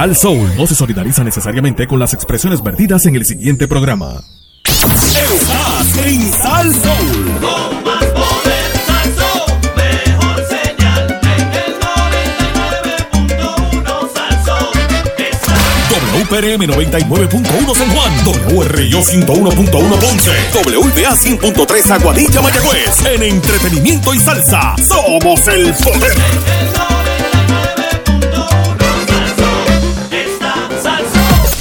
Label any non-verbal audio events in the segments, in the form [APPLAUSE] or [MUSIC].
Sal Soul no se solidariza necesariamente con las expresiones vertidas en el siguiente programa. Estás en Sal Soul. Con más poder, Salsón, mejor señal en el 99.1 Salsón. Está WPRM 99.1 San Juan, WRIO 101.1 Ponce, WPA 100.3 Aguadilla Mayagüez. En entretenimiento y salsa, somos el poder.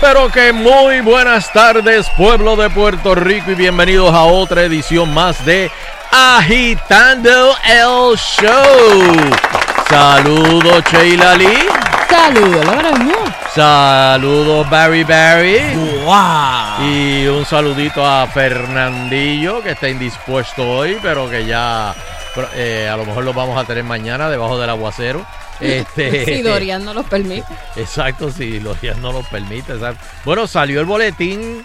Pero que muy buenas tardes pueblo de Puerto Rico y bienvenidos a otra edición más de Agitando el Show. Saludos Sheila Lee. Saludos, Laura Muñoz. Saludos Barry Barry. Y un saludito a Fernandillo que está indispuesto hoy pero que ya pero, eh, a lo mejor lo vamos a tener mañana debajo del aguacero. Este, [LAUGHS] Si [LAUGHS] Dorian no los permite. Exacto, si los días no lo permite. exacto. Bueno, salió el boletín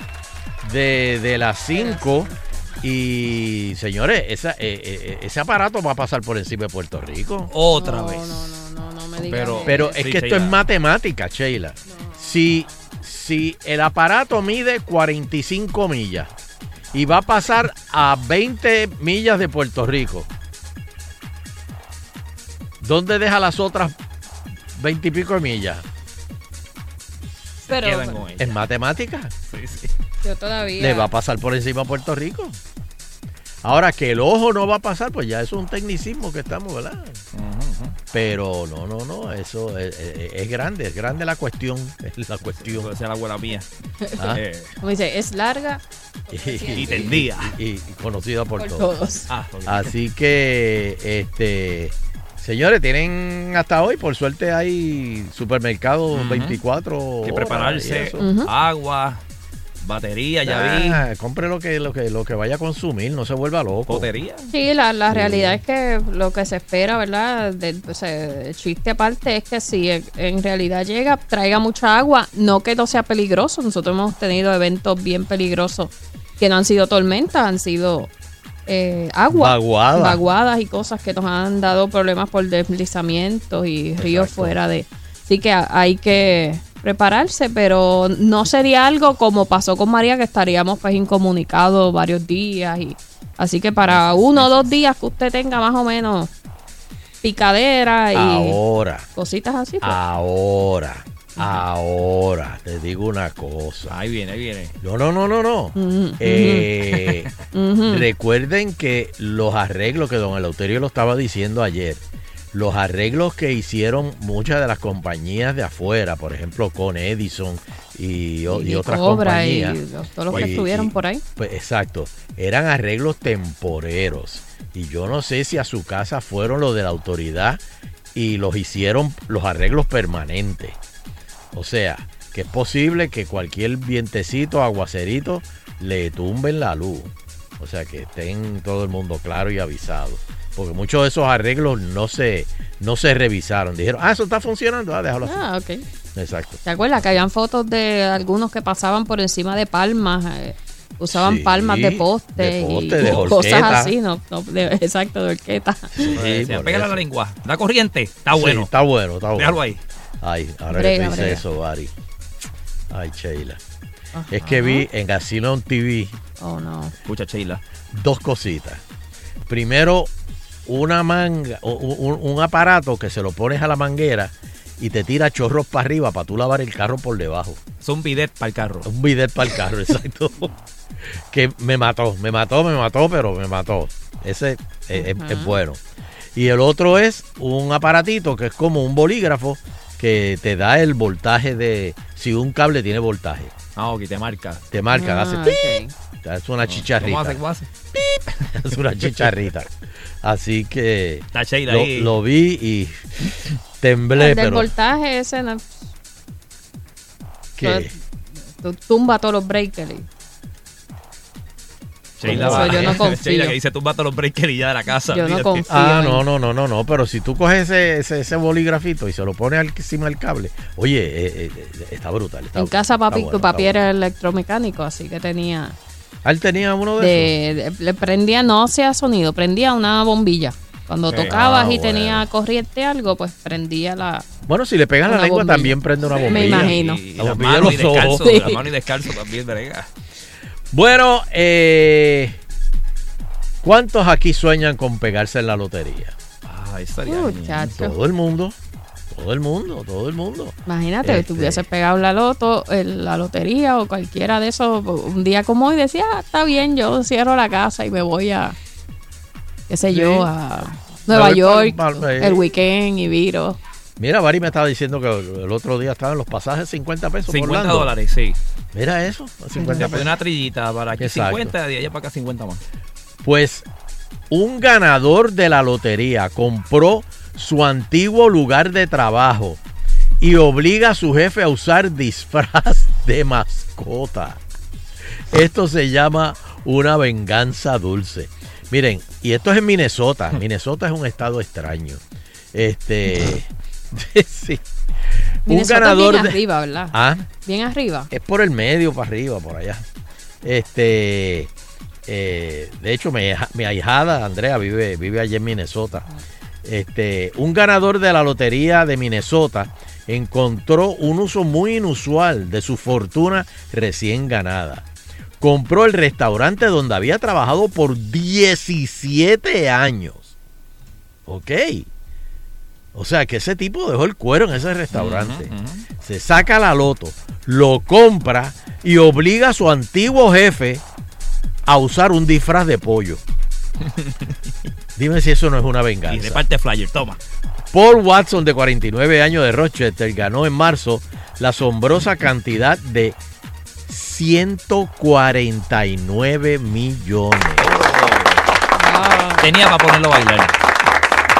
de, de las 5 y señores, esa, eh, eh, ese aparato va a pasar por encima de Puerto Rico. Otra no, vez. No, no, no, no me digas. Pero- es Sí, que esto Sheila. es matemática, Sheila. Si, si el aparato mide 45 millas y va a pasar a 20 millas de Puerto Rico, ¿dónde deja las otras 20 y pico de millas? Pero Quedan con ella. Es matemática. Sí, sí. yo todavía. le va a pasar por encima a Puerto Rico. Ahora que el ojo no va a pasar, pues ya eso es un tecnicismo que estamos, ¿verdad? Pero no, no, no, eso es, es- es grande, es grande la cuestión, [LAUGHS] es la cuestión. Puede ser la abuela mía. Ah, Eh, Como dice, es larga y, y tendía. y- y conocida por, por todos. todos. Ah. Así que, este, señores, tienen hasta hoy, por suerte hay supermercados Ujú. 24 Hay que prepararse. Agua, batería, ya vi. Ah, compre lo que, lo que lo que vaya a consumir, no se vuelva loco. Potería. Sí, la, la Sí. realidad es que lo que se espera, ¿verdad? Del- o sea, el chiste aparte es que si en realidad llega, traiga mucha agua, no que no sea peligroso. Nosotros hemos tenido eventos bien peligrosos que no han sido tormentas, han sido eh, agua. Vaguadas. Vaguadas y cosas que nos han dado problemas por deslizamientos y ríos Exacto. fuera de. Así que ha- hay que prepararse, pero no sería algo como pasó con María, que estaríamos pues incomunicados varios días. y Así que para uno o dos días que usted tenga más o menos picadera y Ahora. cositas así, pues, Ahora, ahora, te digo una cosa. Ahí viene, ahí viene. No, no, no, no, no. Ujú, Eh, ujú. [LAUGHS] Recuerden que los arreglos que don Eleuterio lo estaba diciendo ayer, los arreglos que hicieron muchas de las compañías de afuera, por ejemplo, con Edison y, y Y otras Cobra y compañías. los- todos los que Y- estuvieron y- por ahí. Pues exacto, eran arreglos temporeros. Y yo no sé si a su casa fueron los de la autoridad y los hicieron los arreglos permanentes. O sea, que es posible que cualquier vientecito, aguacerito, le tumben la luz. O sea, que estén todo el mundo claro y avisado. Porque muchos de esos arreglos no se, no se revisaron. Dijeron, ah, eso está funcionando, ah, déjalo así. Ah, ok. Exacto. ¿Te acuerdas que habían fotos de algunos que pasaban por encima de palmas? eh, usaban Sí, palmas de poste, de poste, y de [LAUGHS] cosas así, no, No, de- [LAUGHS] exacto, de horqueta. Sí, Pégale eso. la lengua. Da corriente. Está Sí, bueno. está bueno, está bueno. Déjalo ahí. Ay, ahora Brega, que tú dices brega. eso, Bari. Ay, Sheila. Es que vi en Casino on TV Oh, no. Escucha, Sheila. dos cositas. Primero, una manga, un, un aparato que se lo pones a la manguera y te tira chorros para arriba para tú lavar el carro por debajo. Es un bidet para el carro. Un bidet para el carro, [LAUGHS] exacto. que me mató, me mató, me mató, pero me mató. Ese es, es- bueno. Y el otro es un aparatito que es como un bolígrafo que te da el voltaje de si un cable tiene voltaje. Ah, ok, te marca. Te marca, Ah, hace ok. ¡pip! es una ¿Cómo chicharrita. hace? ¿Cómo hace? [LAUGHS] es una chicharrita. Así que lo, ahí. lo vi y temblé, El del pero voltaje ese no, que tú tumba todos los breakers. Sheila va- yo no [LAUGHS] confío. Sheila que dice, tú todos los breakers y ya de la casa. Yo no confío. Ah, no, no, no, no, no, pero si tú coges ese, ese, ese bolígrafito y se lo pones al- encima del cable, oye, eh, eh, eh, está brutal. está En brutal, casa papi, bueno, papi bueno. era electromecánico, así que tenía él tenía uno de, esos. de, de- le prendía, no hacía sonido, prendía una bombilla. Cuando Sí. tocabas Ah, y tenía bueno. corriente algo, pues prendía la... Bueno, si le pegas la lengua bombilla. también prende una Me bombilla. imagino. Y, La la bombilla mano de y los ojos. descalzo. Sí. La mano y descalzo también, brega. Bueno, eh, ¿cuántos aquí sueñan con pegarse en la lotería? Ah, estaría Uh, chacho. Todo el mundo, todo el mundo, todo el mundo. Imagínate, que Este- tú hubieses pegado la loto, el- la lotería o cualquiera de esos un día como hoy decía, ah, está bien, yo cierro la casa y me voy a, qué sé yo, a Nueva York, el weekend y viro. Mira, Bari me estaba diciendo que el otro día estaban los pasajes 50 pesos. por 50 Orlando. dólares, sí. Mira eso, 50 Después de pesos. una trillita para aquí Exacto. 50, de allá para acá 50 más. Pues un ganador de la lotería compró su antiguo lugar de trabajo y obliga a su jefe a usar disfraz de mascota. Esto se llama una venganza dulce. Miren, y esto es en Minnesota. [LAUGHS] Minnesota es un estado extraño. Este, [LAUGHS] sí. Un Minnesota ganador bien de arriba, ¿verdad? Ah, Bien arriba. es por el medio, para arriba, por allá. Este, eh, de hecho, mi, mi ahijada Andrea vive, vive allí en Minnesota. Este, un ganador de la lotería de Minnesota encontró un uso muy inusual de su fortuna recién ganada. Compró el restaurante donde había trabajado por 17 años. Ok. O sea que ese tipo dejó el cuero en ese restaurante se saca la loto, lo compra y obliga a su antiguo jefe a usar un disfraz de pollo. [LAUGHS] Dime si eso no es una Y venganza. reparte flyer, toma. Paul Watson, de 49 años de Rochester, ganó en marzo la asombrosa cantidad de 149 millones Tenía para ponerlo a bailar.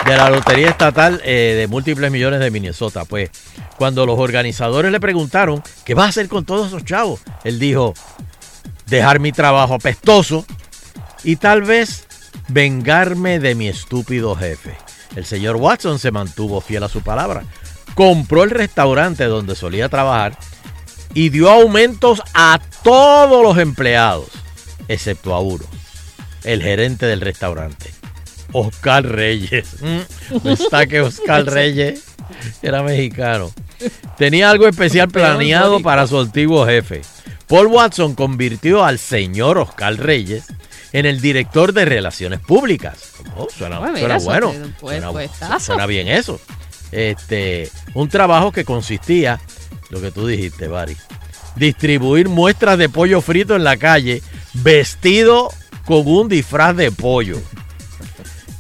De la Lotería Estatal eh, de múltiples millones de Minnesota. Pues cuando los organizadores le preguntaron, ¿qué vas a hacer con todos esos chavos? Él dijo, dejar mi trabajo apestoso y tal vez vengarme de mi estúpido jefe. El señor Watson se mantuvo fiel a su palabra. Compró el restaurante donde solía trabajar y dio aumentos a todos los empleados, excepto a uno, el gerente del restaurante. Oscar Reyes. Mm, No está que Oscar [LAUGHS] Reyes era mexicano. Tenía algo especial planeado para su antiguo jefe. Paul Watson convirtió al señor Oscar Reyes en el director de relaciones públicas. Oh, suena, Bueno, suena bueno. suena bien eso. Este, un trabajo que consistía, lo que tú dijiste, Bari, distribuir muestras de pollo frito en la calle vestido con un disfraz de pollo.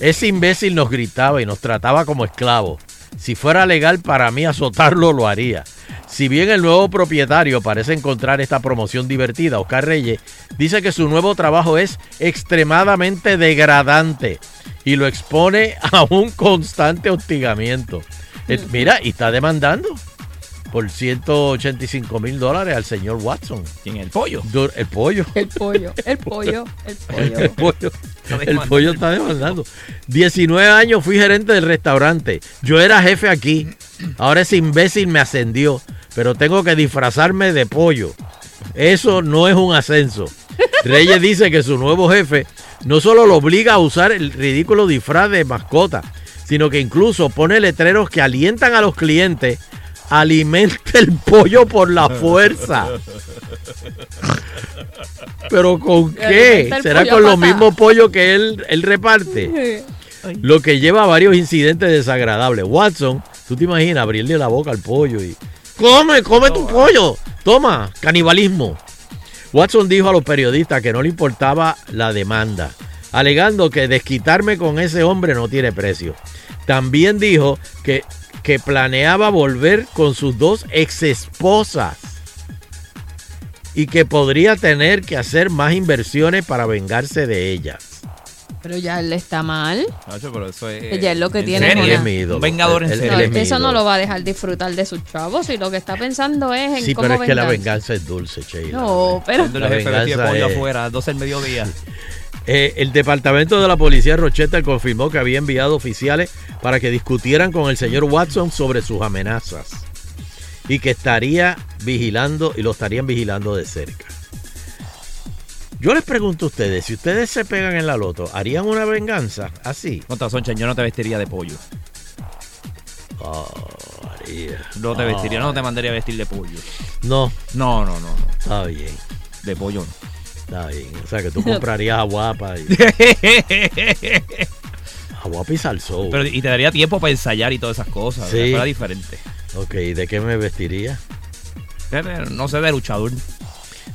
Ese imbécil nos gritaba y nos trataba como esclavos. Si fuera legal para mí azotarlo, lo haría. Si bien el nuevo propietario parece encontrar esta promoción divertida, Oscar Reyes dice que su nuevo trabajo es extremadamente degradante y lo expone a un constante hostigamiento. Eh, Mira, y está demandando por 185 mil dólares al señor Watson. ¿Quién el pollo? Dur- El pollo. El pollo, el pollo, el [LAUGHS] El pollo. pollo, el pollo está demandando. 19 años fui gerente del restaurante. Yo era jefe aquí. Ahora ese imbécil me ascendió. Pero tengo que disfrazarme de pollo. Eso no es un ascenso. Reyes dice que su nuevo jefe no solo lo obliga a usar el ridículo disfraz de mascota, sino que incluso pone letreros que alientan a los clientes. Alimenta el pollo por la [LAUGHS] fuerza. ¿Pero con qué? ¿Será con los mismos pollos que él, él reparte? Lo que lleva a varios incidentes desagradables. Watson, tú te imaginas abrirle la boca al pollo y... ¡Come, come tu pollo! Toma, canibalismo. Watson dijo a los periodistas que no le importaba la demanda, alegando que desquitarme con ese hombre no tiene precio. También dijo que, que planeaba volver con sus dos ex esposas y que podría tener que hacer más inversiones para vengarse de ellas. Pero ya él está mal. Nacho, pero eso es. Ella es lo que ¿en tiene serio? Es mi ídolo. Un vengador en Él- él serio. es mi eso no lo va a dejar disfrutar de sus chavos y lo que está pensando es en Sí, cómo pero es que la vengarse. venganza es dulce, Sheila. No, pero La venganza es- afuera, 12 del mediodía. [LAUGHS] Eh, el departamento de la policía de Rochester confirmó que había enviado oficiales para que discutieran con el señor Watson sobre sus amenazas y que estaría vigilando y lo estarían vigilando de cerca. Yo les pregunto a ustedes, si ustedes se pegan en la loto, ¿harían una venganza así? Contra Soncha, yo no te vestiría de pollo. Oh, haría. No te Oh, vestiría, no te mandaría a vestir de pollo. No, No, no, no, no. está bien, De pollo está bien. O sea, que tú [LAUGHS] comprarías a Guapa y, no. [LAUGHS] a Guapa y Salsó. Pero, y te daría tiempo para ensayar y todas esas cosas. Sí. diferente. Ok, ¿de qué me vestiría? No sé de luchador.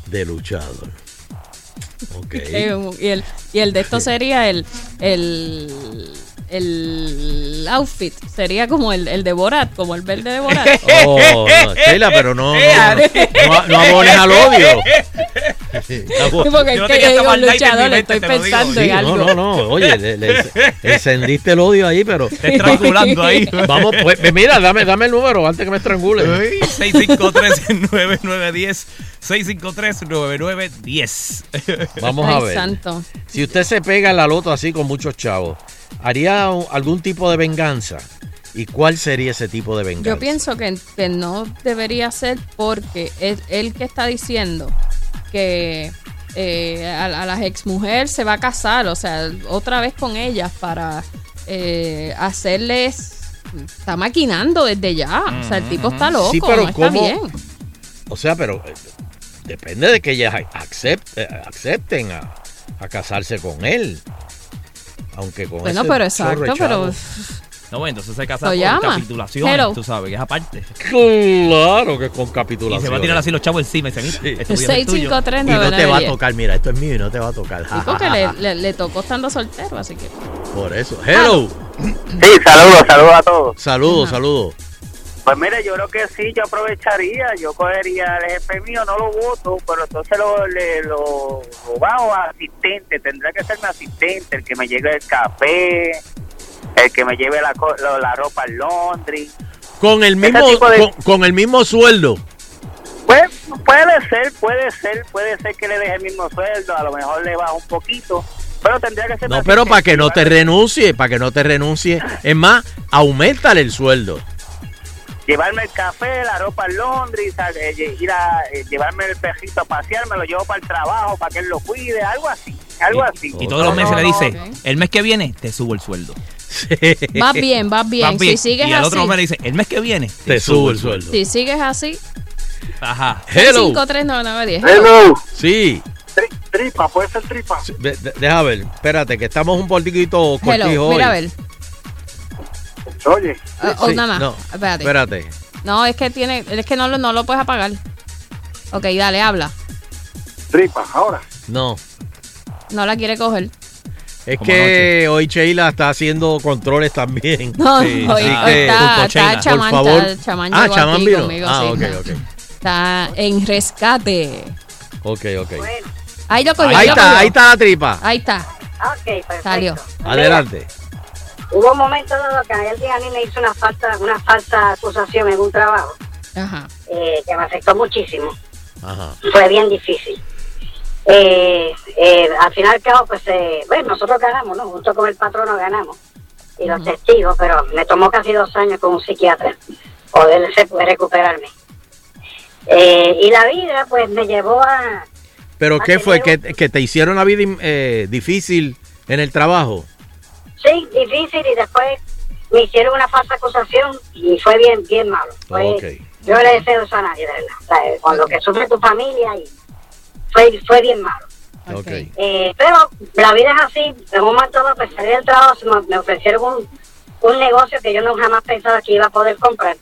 De luchador. Ok. [LAUGHS] Y, el, y el de esto sería el, el, el outfit. Sería como el, el de Borat, como el verde de Borat. [LAUGHS] Oh, no, Sheila, pero no, no, no, no abones al odio. Abo- Porque Yo es no que yo digo luchador, mente, estoy pensando Sí, en algo. no, no, no. Oye, le, le- [LAUGHS] encendiste el odio ahí, pero Te estrangulando ahí. vamos, pues, mira, dame, dame el número antes que me estrangule. 653-9910. 653-9910. Vamos a ver. santo. Si usted se pega en la loto así con muchos chavos, ¿haría algún tipo de venganza? ¿Y cuál sería ese tipo de venganza? Yo pienso que, que no debería ser porque es él que está diciendo que eh, a, a las exmujeres se va a casar, o sea, otra vez con ellas para eh, hacerles... Está maquinando desde ya. O sea, el tipo está loco, Sí, pero no está bien. O sea, pero eh, depende de que ellas accept- eh, acepten a, a casarse con él. Aunque con Bueno, ese pero chorro de exacto, pero... No, bueno, entonces se casa Lo por llama. capitulación. Hello. Tú sabes, que es aparte. Claro que con Y capitulación. se va a tirar así los chavos encima. Y se Sí. Esto es tuyo. 653 Y no te va a 9910. tocar, mira, esto es mío y no te va a tocar. Sí, porque le, le, le tocó estando soltero, así que... Por eso. Hello. Sí, saludos, saludos a todos. Saludos, saludos. Pues mire, yo creo que sí, yo aprovecharía, yo cogería el jefe mío, no lo voto, pero entonces lo, le, lo, lo bajo a asistente, tendrá que ser mi asistente, el que me lleve el café, el que me lleve la, lo- la ropa al laundry. Con el mismo, de- con, con el mismo sueldo. Pues puede ser, puede ser, puede ser que le deje el mismo sueldo, a lo mejor le baja un poquito, pero tendría que ser No, pero para que no te renuncie, para que no te renuncie. Es más, aumentale el sueldo. Llevarme el café, la ropa al laundry, sa- eh, lle- ir a eh, llevarme el perrito a pasear, me lo llevo para el trabajo, para que él lo cuide, algo así, algo así. Y todos los meses no, le dice, el mes que viene te subo el sueldo. [LAUGHS] Vas bien, vas bien. Vas bien. Si sigues y al así, otro mes le dice, el mes que viene Te subo el sueldo. si sigues así, Ajá. Hello. 53910. Hello. Sí. tripa, puede ser tripa. Sí, de- de- Deja ver, espérate, que estamos un poquito cortijos Hello, hoy. mira a ver. Oye, Ah, Sí, nada más. no, Espérate. espérate. No, es que tiene, es que no lo, no lo puedes apagar. Ok, dale, habla. tripa, ahora. No. No la quiere coger. Es Como que hoy Sheila está haciendo controles también. No, Sí, hoy, así hoy que, está, está chamán, Por favor. está- chamán ah, chamán vino. conmigo, ah, sí. ok, ok. Está en rescate. Ok, ok. Ahí lo cogió, Ahí lo está, cogió. ahí está la tripa. Ahí está, Ok, perfecto. salió. Adelante. Hubo un momento dado que alguien a mí me hizo una falta, una falsa acusación en un trabajo Ajá. eh, que me afectó muchísimo. Ajá. Fue bien difícil. Eh, eh, al final y al cabo, pues, eh, bueno, nosotros ganamos, ¿no? Junto con el patrono ganamos. Y los testigos, pero me tomó casi dos años con un psiquiatra poder recuperarme. Eh, y la vida, pues, me llevó a... ¿Pero a qué fue? ¿Que, que te hicieron la vida eh, difícil en el trabajo? Sí, difícil y después me hicieron una falsa acusación y fue bien, bien malo. Fue-. Yo le deseo eso a nadie, de verdad. Eh, con lo que sufre tu familia y fue, fue bien malo. Eh, pero la vida es así. En un momento dado, pues salí del trabajo, me, me ofrecieron un, un negocio que yo no jamás pensaba que iba a poder comprar.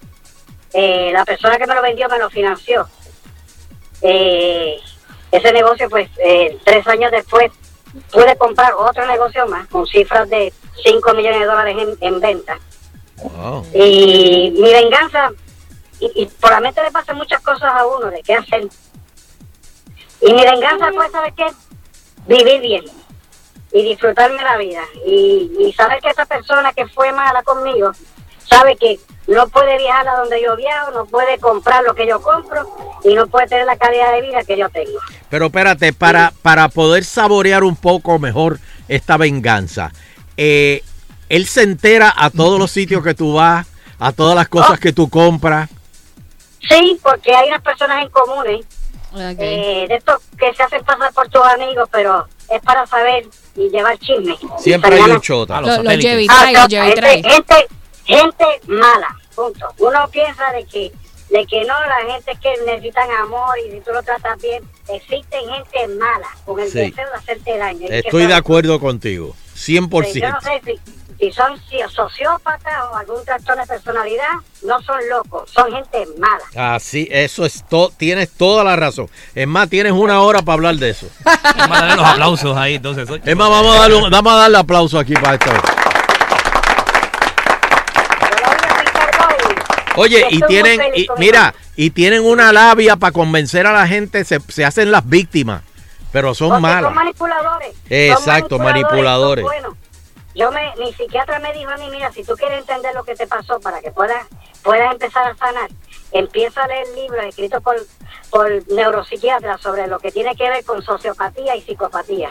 Eh, la persona que me lo vendió me lo financió. Eh, ese negocio, pues, eh, tres años después, pude comprar otro negocio más con cifras de 5 millones de dólares en, en venta. Wow. Y mi venganza, y, y por la mente le pasan muchas cosas a uno de qué hacer. Y mi venganza fue, ¿saber qué? Vivir bien y disfrutarme la vida. Y, y saber que esa persona que fue mala conmigo sabe que no puede viajar a donde yo viajo, no puede comprar lo que yo compro y no puede tener la calidad de vida que yo tengo. Pero espérate, para, para poder saborear un poco mejor esta venganza, eh, él se entera a todos los sitios que tú vas, a todas las cosas que tú compras. Sí, porque hay unas personas en comunes Ok. eh, de estos que se hacen pasar por tus amigos, pero es para saber y llevar chisme. Siempre hay un chota. A los Lo- Los y Ah, trae, no, los lleva y trae. gente, gente, gente mala, punto. Uno piensa de que, de que no, la gente que necesitan amor y si tú lo tratas bien, existen gente mala con el Sí. deseo de hacerte daño. Estoy de acuerdo contigo, Sí, Yo 100%. no sé si, si son sociópatas o algún trastorno de personalidad, no son locos, son gente mala. Así, eso es todo, tienes toda la razón. Es más, tienes una hora para hablar de eso. Vamos a darle los aplausos ahí, entonces. Es más, vamos a darle, vamos a darle aplauso aquí para esto. Yo lo único que encargo es- Oye, y tienen, y, mira, y tienen una labia para convencer a la gente, se, se hacen las víctimas, pero son Porque malas. Son manipuladores. Exacto, Son manipuladores. son. Yo me, mi psiquiatra me dijo a mí, mira, si tú quieres entender lo que te pasó para que puedas, puedas empezar a sanar, empieza a leer libros escritos por, por neuropsiquiatras sobre lo que tiene que ver con sociopatía y psicopatía.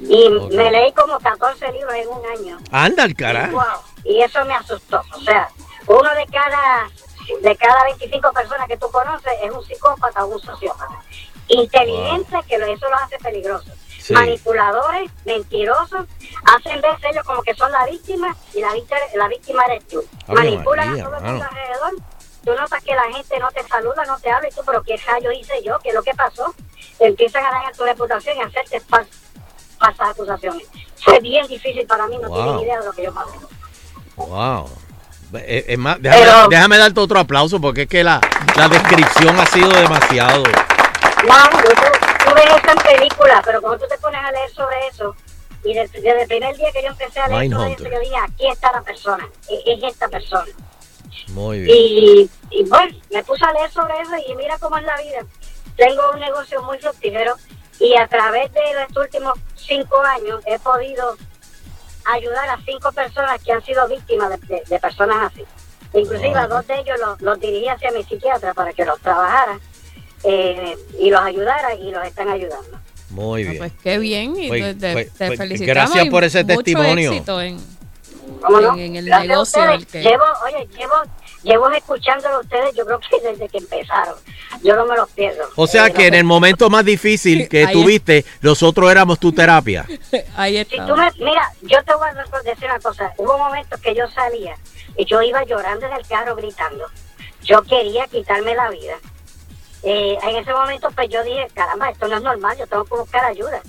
Y me leí como 14 libros en un año. Anda el carajo. Wow. Y eso me asustó. O sea, uno de cada de cada 25 personas que tú conoces es un psicópata o un sociópata. Inteligente, que eso los hace peligrosos. Sí. Manipuladores, mentirosos, hacen ver ellos como que son la víctima y la víctima, la víctima eres tú. Manipulan María, a todo mano. mundo alrededor. Tú notas que la gente no te saluda, no te habla y tú, pero ¿qué rayo hice yo? ¿Qué es lo que pasó? Te empiezan a dañar tu reputación y a hacerte fal- falsas acusaciones. Fue bien difícil para mí, no Wow. tienen idea de lo que yo pasé. Wow. Eh, Es más, déjame, Pero- déjame darte otro aplauso porque es que la, la descripción ha sido demasiado. Yo, tú, tú ves eso en película, pero cuando tú te pones a leer sobre eso, y desde, desde el primer día que yo empecé a leer sobre eso, yo dije, aquí está la persona, es, es esta persona. Muy bien. Y, y bueno, me puse a leer sobre eso y mira cómo es la vida. Tengo un negocio muy fructífero y a través de los últimos cinco años he podido ayudar a cinco personas que han sido víctimas de, de- de personas así. Inclusive a dos de ellos los, los dirigí hacia mi psiquiatra para que los trabajara eh, y los ayudara y los están ayudando. Muy Ah, bien. Pues qué bien, y Pues- te, pues- te pues, felicitamos. gracias por ese mucho testimonio. éxito en, ¿Cómo no? en, en el Gracias negocio. ustedes. el que- Llevo, oye, llevo, llevo escuchándolo a ustedes, yo creo que desde que empezaron. Yo no me los pierdo. O sea Eh, que no en el momento más difícil que Ahí tuviste, nosotros éramos tu terapia. [LAUGHS] Ahí Si está. tú me, mira, yo te voy a decir una cosa. Hubo momentos que yo salía y yo iba llorando en el carro gritando. Yo quería quitarme la vida. Eh, en ese momento, pues yo dije, caramba, esto no es normal, yo tengo que buscar ayuda.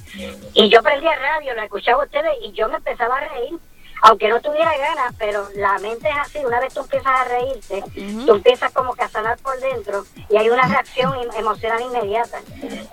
Y yo prendí el radio, lo escuchaba a ustedes y yo me empezaba a reír. Aunque no tuviera ganas, pero la mente es así. Una vez tú empiezas a reírte, tú empiezas como que a sanar por dentro y hay una reacción em- emocional inmediata.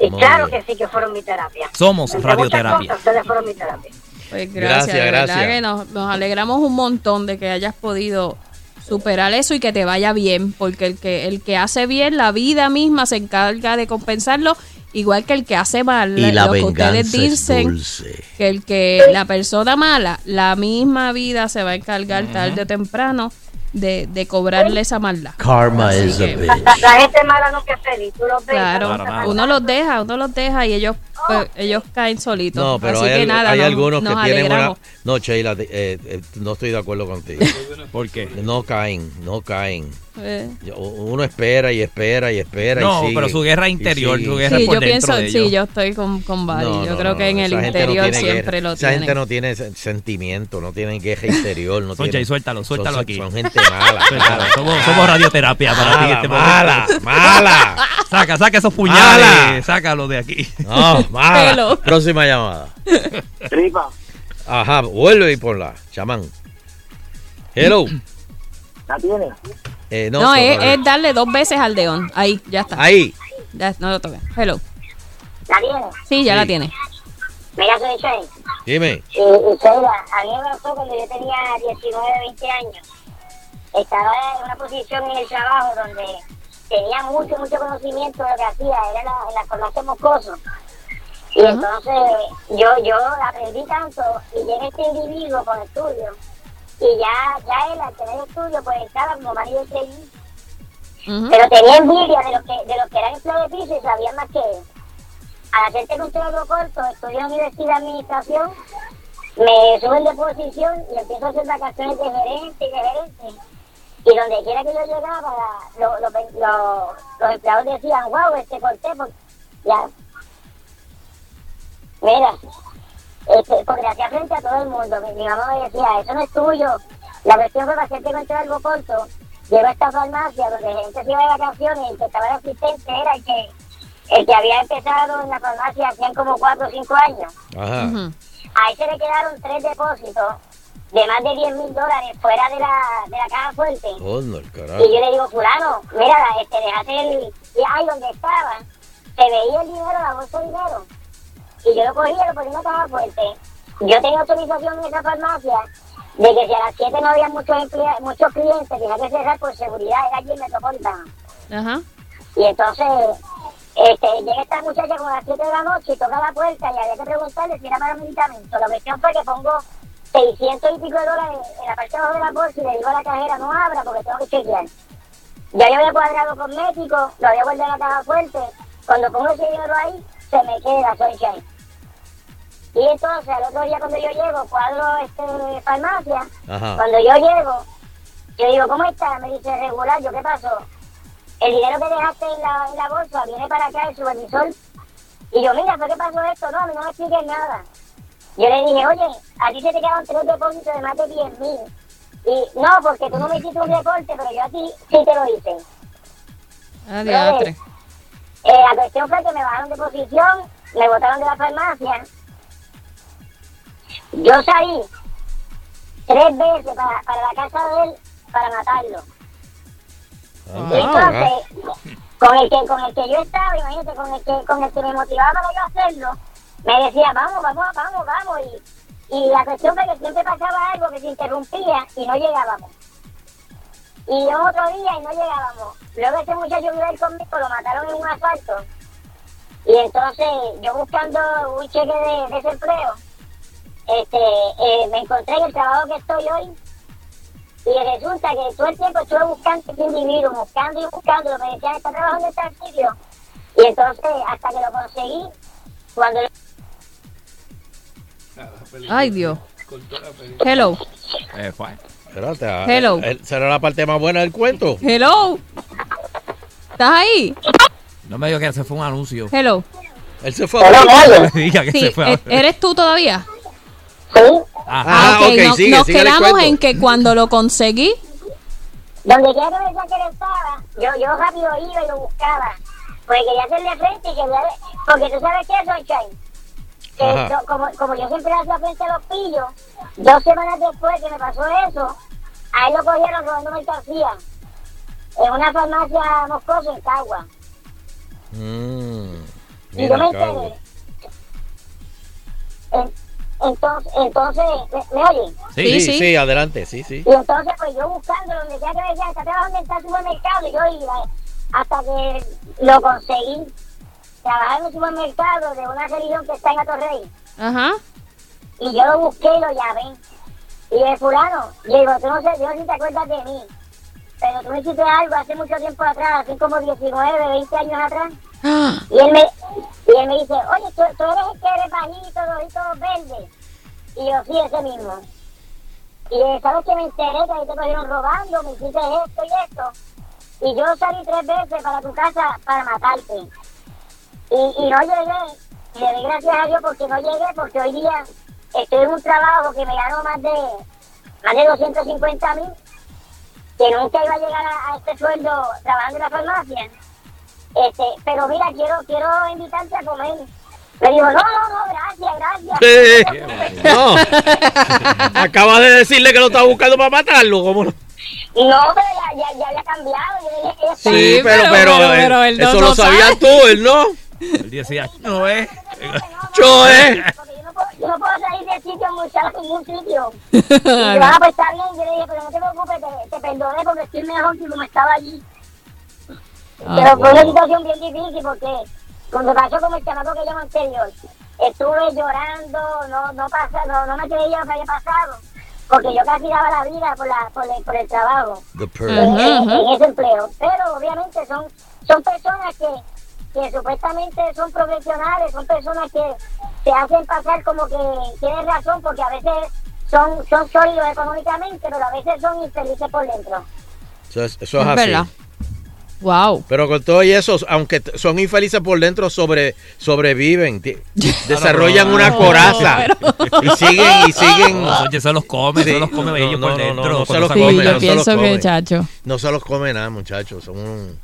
Y Muy claro bien. que sí que fueron mi terapia. Somos Entre radioterapia. cosas, ustedes fueron mi terapia. Pues Gracias, gracias, de verdad gracias. que nos, nos alegramos un montón de que hayas podido superar eso y que te vaya bien, porque el que el que hace bien, la vida misma se encarga de compensarlo, igual que el que hace mal, Y la lo que ustedes dicen, dulce. que el que la persona mala, la misma vida se va a encargar tarde o temprano de, de cobrarle esa maldad. Karma Así is que- La, bitch. la- la gente mala nunca es feliz, tú los ves. Claro, uno los deja, uno los deja y ellos pues, ellos caen solitos. No, pero Así hay, que nada, hay nos- algunos nos que tienen una... No, Sheila, eh, eh, no estoy de acuerdo contigo. [LAUGHS] ¿Por qué? No caen, no caen. Eh, Uno espera y espera y espera No, y sigue, pero su guerra interior, su guerra Sí, por yo dentro pienso, de sí, yo estoy con, con Barry. No, yo no, creo no, que en el esa interior siempre guerra. lo Esa tienen. gente no tiene se- sentimiento, no tiene guerra interior. No Soncha, tiene- y suéltalo, suéltalo son, aquí. Son gente mala. [LAUGHS] Suéltalo, mala, Somos, somos radioterapia para ti en mala, este mala, momento. mala. [LAUGHS] Saca, saca esos puñales, Mala. sácalo de aquí. No, mala. Pelo. [LAUGHS] Próxima llamada. Tripa, Ajá, vuelve y ponla, chamán. Hello. ¿la tienes? Eh, no, No, es, darle dos veces al deón. Ahí, ya está. Ahí. Ya, no lo toques. Hello. ¿La tienes? Sí, ya Sí. la tiene. Mira, soy Shane. Dime. Y, y Sheila, a mí me pasó cuando yo tenía 19, 20 años. Estaba en una posición en el trabajo donde tenía mucho, mucho conocimiento de lo que hacía. Era en la, la farmacia Moscoso. Y Ajá. entonces yo, yo aprendí tanto y llega este individuo con estudio. Y ya, ya él al tener estudio pues estaba como marido feliz. Ujú. Pero tenía envidia de los que, de los que eran empleados de piso y sabían más que él. Al hacerte un trabajo corto, estudié en la Universidad de Administración, me suben de posición y empiezo a hacer vacaciones de gerente y de gerente. Y donde quiera que yo llegaba, lo- lo- lo- los empleados decían, wow, este corté, porque ya. Mira, este, porque le hacía frente a todo el mundo. Mi, mi mamá me decía, eso no es tuyo. La cuestión fue para hacerte encontrar algo corto. Llego a esta farmacia donde gente se iba de vacaciones y el que estaba de asistente era el que, el que había empezado en la farmacia hacían como 4 o 5 años. Ajá. Ujú. A él se le quedaron tres depósitos de más de 10 mil dólares fuera de la, de la caja fuerte. Oh, no, el carajo. Y yo le digo, fulano, mira, este, déjate el... Y ahí donde estaba, se veía el dinero, la bolsa de dinero. Y yo lo cogía, lo ponía en la caja fuerte. Yo tenía autorización en esa farmacia de que si a las 7 no había muchos, muchos clientes, tenía que cerrar por seguridad, era allí en Metropolitano. Ajá. Y entonces, este, llega esta muchacha como a las 7 de la noche y toca la puerta y había que preguntarle si era para medicamentos. La cuestión fue que pongo 600 y pico de dólares en la parte de abajo de la bolsa y le digo a la cajera, no abra porque tengo que chequear. Ya yo había cuadrado con México, lo había guardado en la caja fuerte. Cuando pongo ese dinero ahí, se me queda Sunshine. Y entonces, al otro día cuando yo llego, cuadro este farmacia. Ajá. Cuando yo llego, yo digo, ¿cómo está? Me dice, regular, ¿yo qué pasó? El dinero que dejaste en la, en la bolsa viene para acá el supervisor. Y yo, mira, ¿por qué pasó esto? No, a mí no me expliques nada. Yo le dije, oye, a ti se te quedaron tres depósitos de más de 10 mil. Y no, porque tú no me hiciste un reporte, pero yo a ti sí te lo hice. Adiatre. Eh, la cuestión fue que me bajaron de posición, me botaron de la farmacia. Yo salí tres veces para, para la casa de él para matarlo. Ah, Entonces, con el que con el que yo estaba, imagínate, con el que con el que me motivaba para yo hacerlo, me decía, vamos, vamos, vamos, vamos. Y, y la cuestión fue que siempre pasaba algo que se interrumpía y no llegábamos. Y yo otro día y no llegábamos. Luego ese muchacho vive ahí conmigo, lo mataron en un asalto. Y entonces yo buscando un cheque de desempleo, este, eh, me encontré en el trabajo que estoy hoy y resulta que todo el tiempo estuve buscando este individuo, buscando y buscando, me decían, está trabajando en tal sitio. Y entonces, hasta que lo conseguí, cuando Ay, Dios. Hello. Eh, fue. Espérate, ah, Hello. eh, ¿Será la parte más buena del cuento? Hello. ¿Estás ahí? No me diga que se fue un anuncio. Hello. Él se fue Hola, a... No me diga que Sí, se fue a... e- ¿eres tú todavía? Ah, ok, ok, no- sigue, nos sigue quedamos en que cuando lo conseguí, donde quiera que me decían que él estaba, yo, yo rápido iba y lo buscaba. Porque quería hacerle frente y quería... Porque tú sabes qué, Sunshine. Que yo- como, como yo siempre hacía frente a los pillos, dos semanas después que me pasó eso, a él lo cogieron robando mercancía. En una farmacia moscoso en Cagua. Mm, Y yo me enteré. En- Entonces, entonces, ¿me, me oyen? Sí, Sí, sí, sí. sí, adelante, sí, sí. Y entonces, pues yo buscando donde sea que me decía, está trabajando en tal supermercado, y yo iba hasta que lo conseguí. Trabajaba en un supermercado de una religión que está en Atorrey. ajá. Y yo lo busqué y lo llamé. Y el fulano, le digo, tú no sé, yo no sé si te acuerdas de mí, pero tú me hiciste algo hace mucho tiempo atrás, así como 19, 20 años atrás. Ah, Y él me, y él me dice, oye, ¿tú, tú eres el que eres bajito, ojito verde. Y yo, sí, ese mismo. Y eh, sabes que me enteré que te cogieron robando, me hiciste esto y esto. Y yo salí tres veces para tu casa para matarte. Y, y no llegué. Y le doy gracias a Dios porque no llegué, porque hoy día estoy en un trabajo que me gano más de, más de 250 mil, que nunca iba a llegar a, a este sueldo trabajando en la farmacia. Este, pero mira, quiero, quiero invitarte a comer. Me dijo, no, no, no, gracias, gracias. Sí. [LAUGHS] No. Acabas de decirle que lo estaba buscando para matarlo, ¿cómo no? No, pero ya, ya, ya había cambiado. Yo dije, ella está- Sí, pero- pero- pero él no eso lo lo sabías tú, él no. Él decía, no es. No, no, Yo, eh. Yo no puedo salir del sitio en buscar [LAUGHS] a ningún sitio. Y yo, ah, pues está bien. Yo le dije, pero no te preocupes, te, te perdoné porque estoy mejor que como estaba allí. Ah, pero fue una wow. situación bien difícil porque cuando pasó como el chamaco que llamo anterior, estuve llorando, no no pasa, no, no me creía lo que había pasado, porque yo casi daba la vida por, la, por, el, por el trabajo, The en, en- en ese empleo. Pero obviamente son, son personas que, que supuestamente son profesionales, son personas que se hacen pasar como que tienen razón, porque a veces son, son sólidos económicamente, pero a veces son infelices por dentro. Eso es, eso es Es así. verdad. Wow. Pero con todo y eso, aunque son infelices por dentro, sobre, sobreviven, ti- [LAUGHS] desarrollan no, una no, coraza y siguen y siguen. Oye, se los come, Sí. se los come No, ellos no, por no, dentro. no, no se los se come, comen. no yo se pienso los que, come. chacho. No se los come nada, muchachos. Son, un-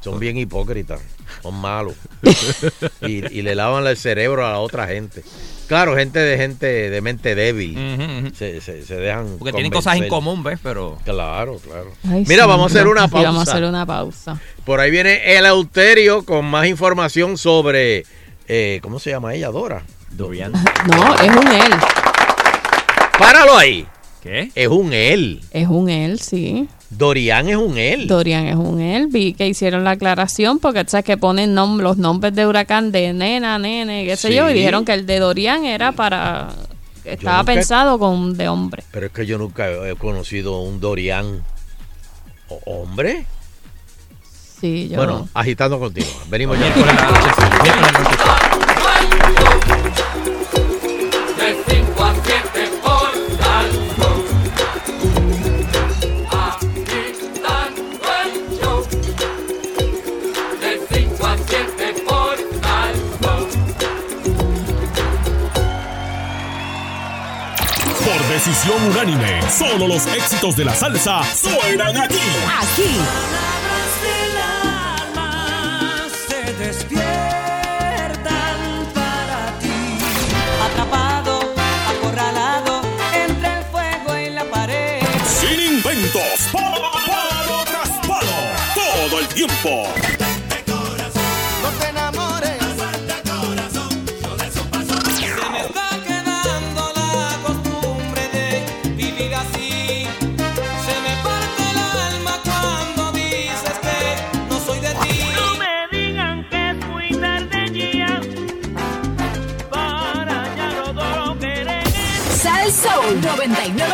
son bien hipócritas. Son malos. [LAUGHS] y, y le lavan el cerebro a la otra gente. Claro, gente de gente de mente débil. Se, se, se dejan. Porque tienen cosas en convencer. común, ¿ves? Pero. Claro, claro. Ay, Mira, sí, vamos a hacer una sí, pausa. Vamos a hacer una pausa. Por ahí viene el Euterio con más información sobre. eh, ¿Cómo se llama ella? Dora. Dorian. No, es un él. Páralo ahí. ¿Qué? Es un él. Es un él, sí. Dorian es un él. Dorian es un él. Vi que hicieron la aclaración porque tú sabes que ponen nom- los nombres de huracán de nena, nene, qué sé Sí. yo, y dijeron que el de Dorian era para. Estaba nunca- pensado con de hombre. Pero es que yo nunca he conocido un Dorian. ¿O- ¿Hombre? Sí, yo. Bueno, agitando contigo. Venimos ya. Decisión unánime, solo los éxitos de la salsa suenan aquí. Aquí. Palabras del alma se despiertan para ti. Atrapado, acorralado entre el fuego y la pared. Sin inventos, palo, palo tras palo, todo el tiempo. 99.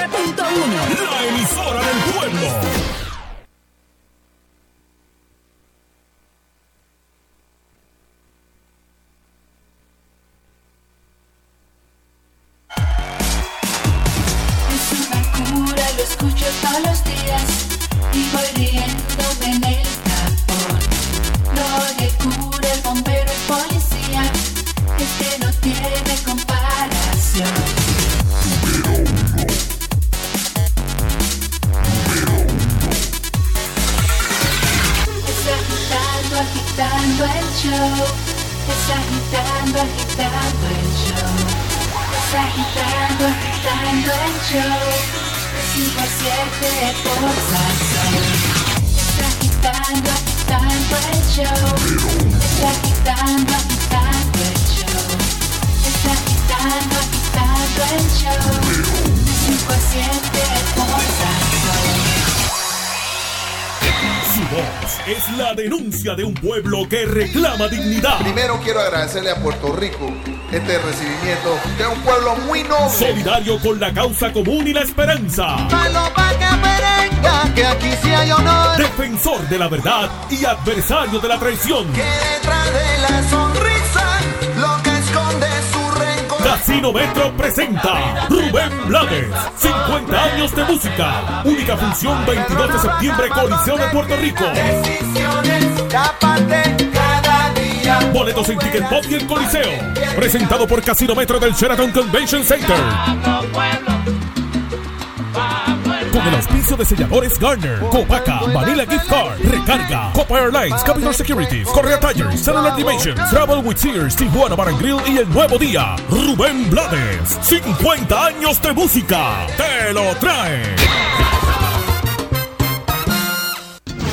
Es la denuncia de un pueblo que reclama dignidad. Primero quiero agradecerle a Puerto Rico este recibimiento, que es un pueblo muy noble. Solidario con la causa común y la esperanza. que aquí sí hay honor, Defensor de la verdad y adversario de la traición. detrás de la sonrisa, Casino Metro presenta Rubén Blades, 50 años de música. Única función 22 de septiembre, Coliseo de Puerto Rico. Boletos en Ticket Pop y el Coliseo. Presentado por Casino Metro del Sheraton Convention Center. Con el auspicio de selladores Garner, Copaca, Vanilla Gift Card, Recarga, Copa Airlines, Capital Securities, Correa Tires, Cellular Dimensions, Travel with Sears, Tijuana Bar y El Nuevo Día. Rubén Blades, 50 años de música. Te lo trae.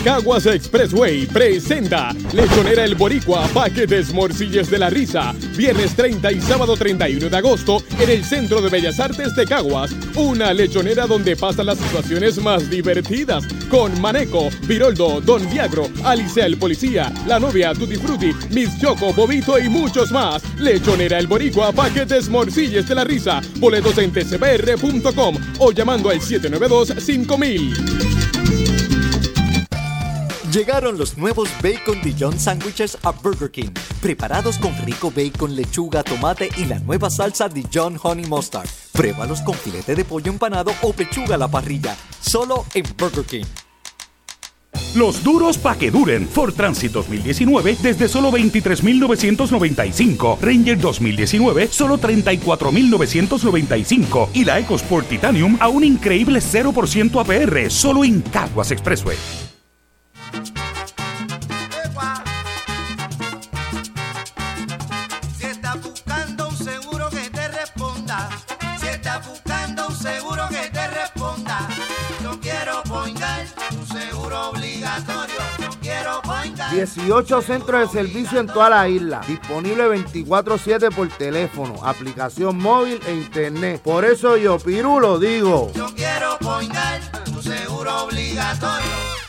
Caguas Expressway presenta Lechonera El Boricua, paquetes morcillas de la risa. Viernes 30 y sábado 31 de agosto en el Centro de Bellas Artes de Caguas. Una lechonera donde pasan las situaciones más divertidas. Con Maneco, Viroldo, Don Viagro, Alicia el Policía, la novia Tutti Frutti, Miss Choco, Bobito y muchos más. Lechonera El Boricua, paquetes morcillas de la risa. Boletos en tcbr.com o llamando al 792-5000. Llegaron los nuevos Bacon Dijon Sandwiches a Burger King, preparados con rico bacon, lechuga, tomate y la nueva salsa Dijon Honey Mustard. Pruébalos con filete de pollo empanado o pechuga a la parrilla, solo en Burger King. Los duros pa' que duren. Ford Transit 2019 desde solo 23.995. Ranger 2019 solo 34.995. Y la EcoSport Titanium a un increíble 0% APR solo en Caguas Expressway. 18 centros de servicio en toda la isla. Disponible 24-7 por teléfono, aplicación móvil e internet. Por eso yo, Piru, lo digo. Yo quiero poingar un seguro obligatorio.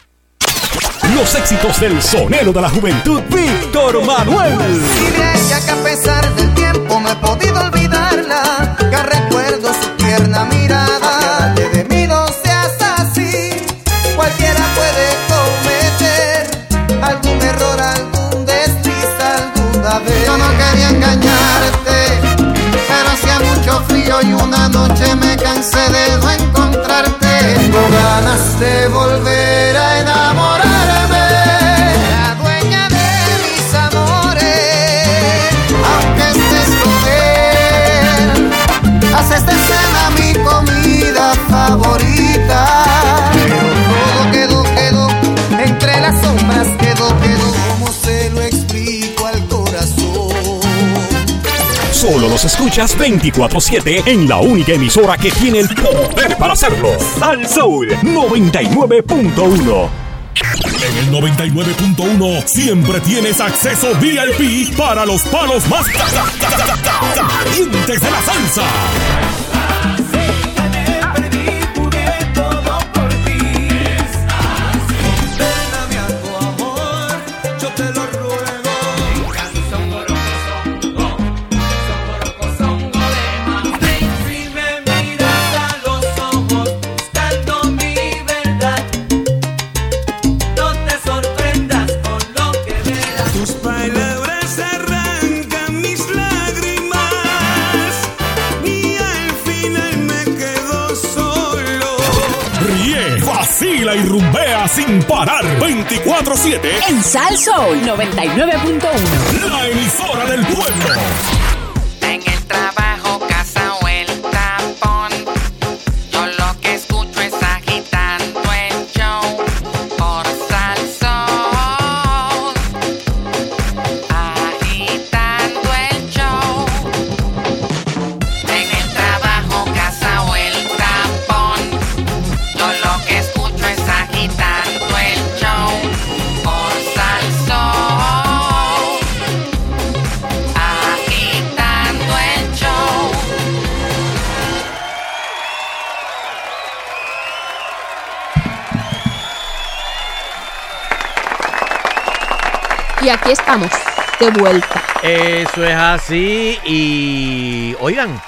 Los éxitos del sonero de la juventud, Víctor Manuel. Y de ella que a pesar del tiempo no he podido olvidarla, que recuerdo su tierna mirada. Cansé de no encontrarte. Tengo ganas de volver a Solo los escuchas 24-7 en la única emisora que tiene el poder para hacerlo. Al Soul 99.1. En el 99.1 siempre tienes acceso VIP para los palos más ca- ca- ca- ca- ca- calientes de la salsa. 24-7. En Sal Soul 99.1. La emisora del pueblo. Estamos, de vuelta. Eso es así. Y oigan,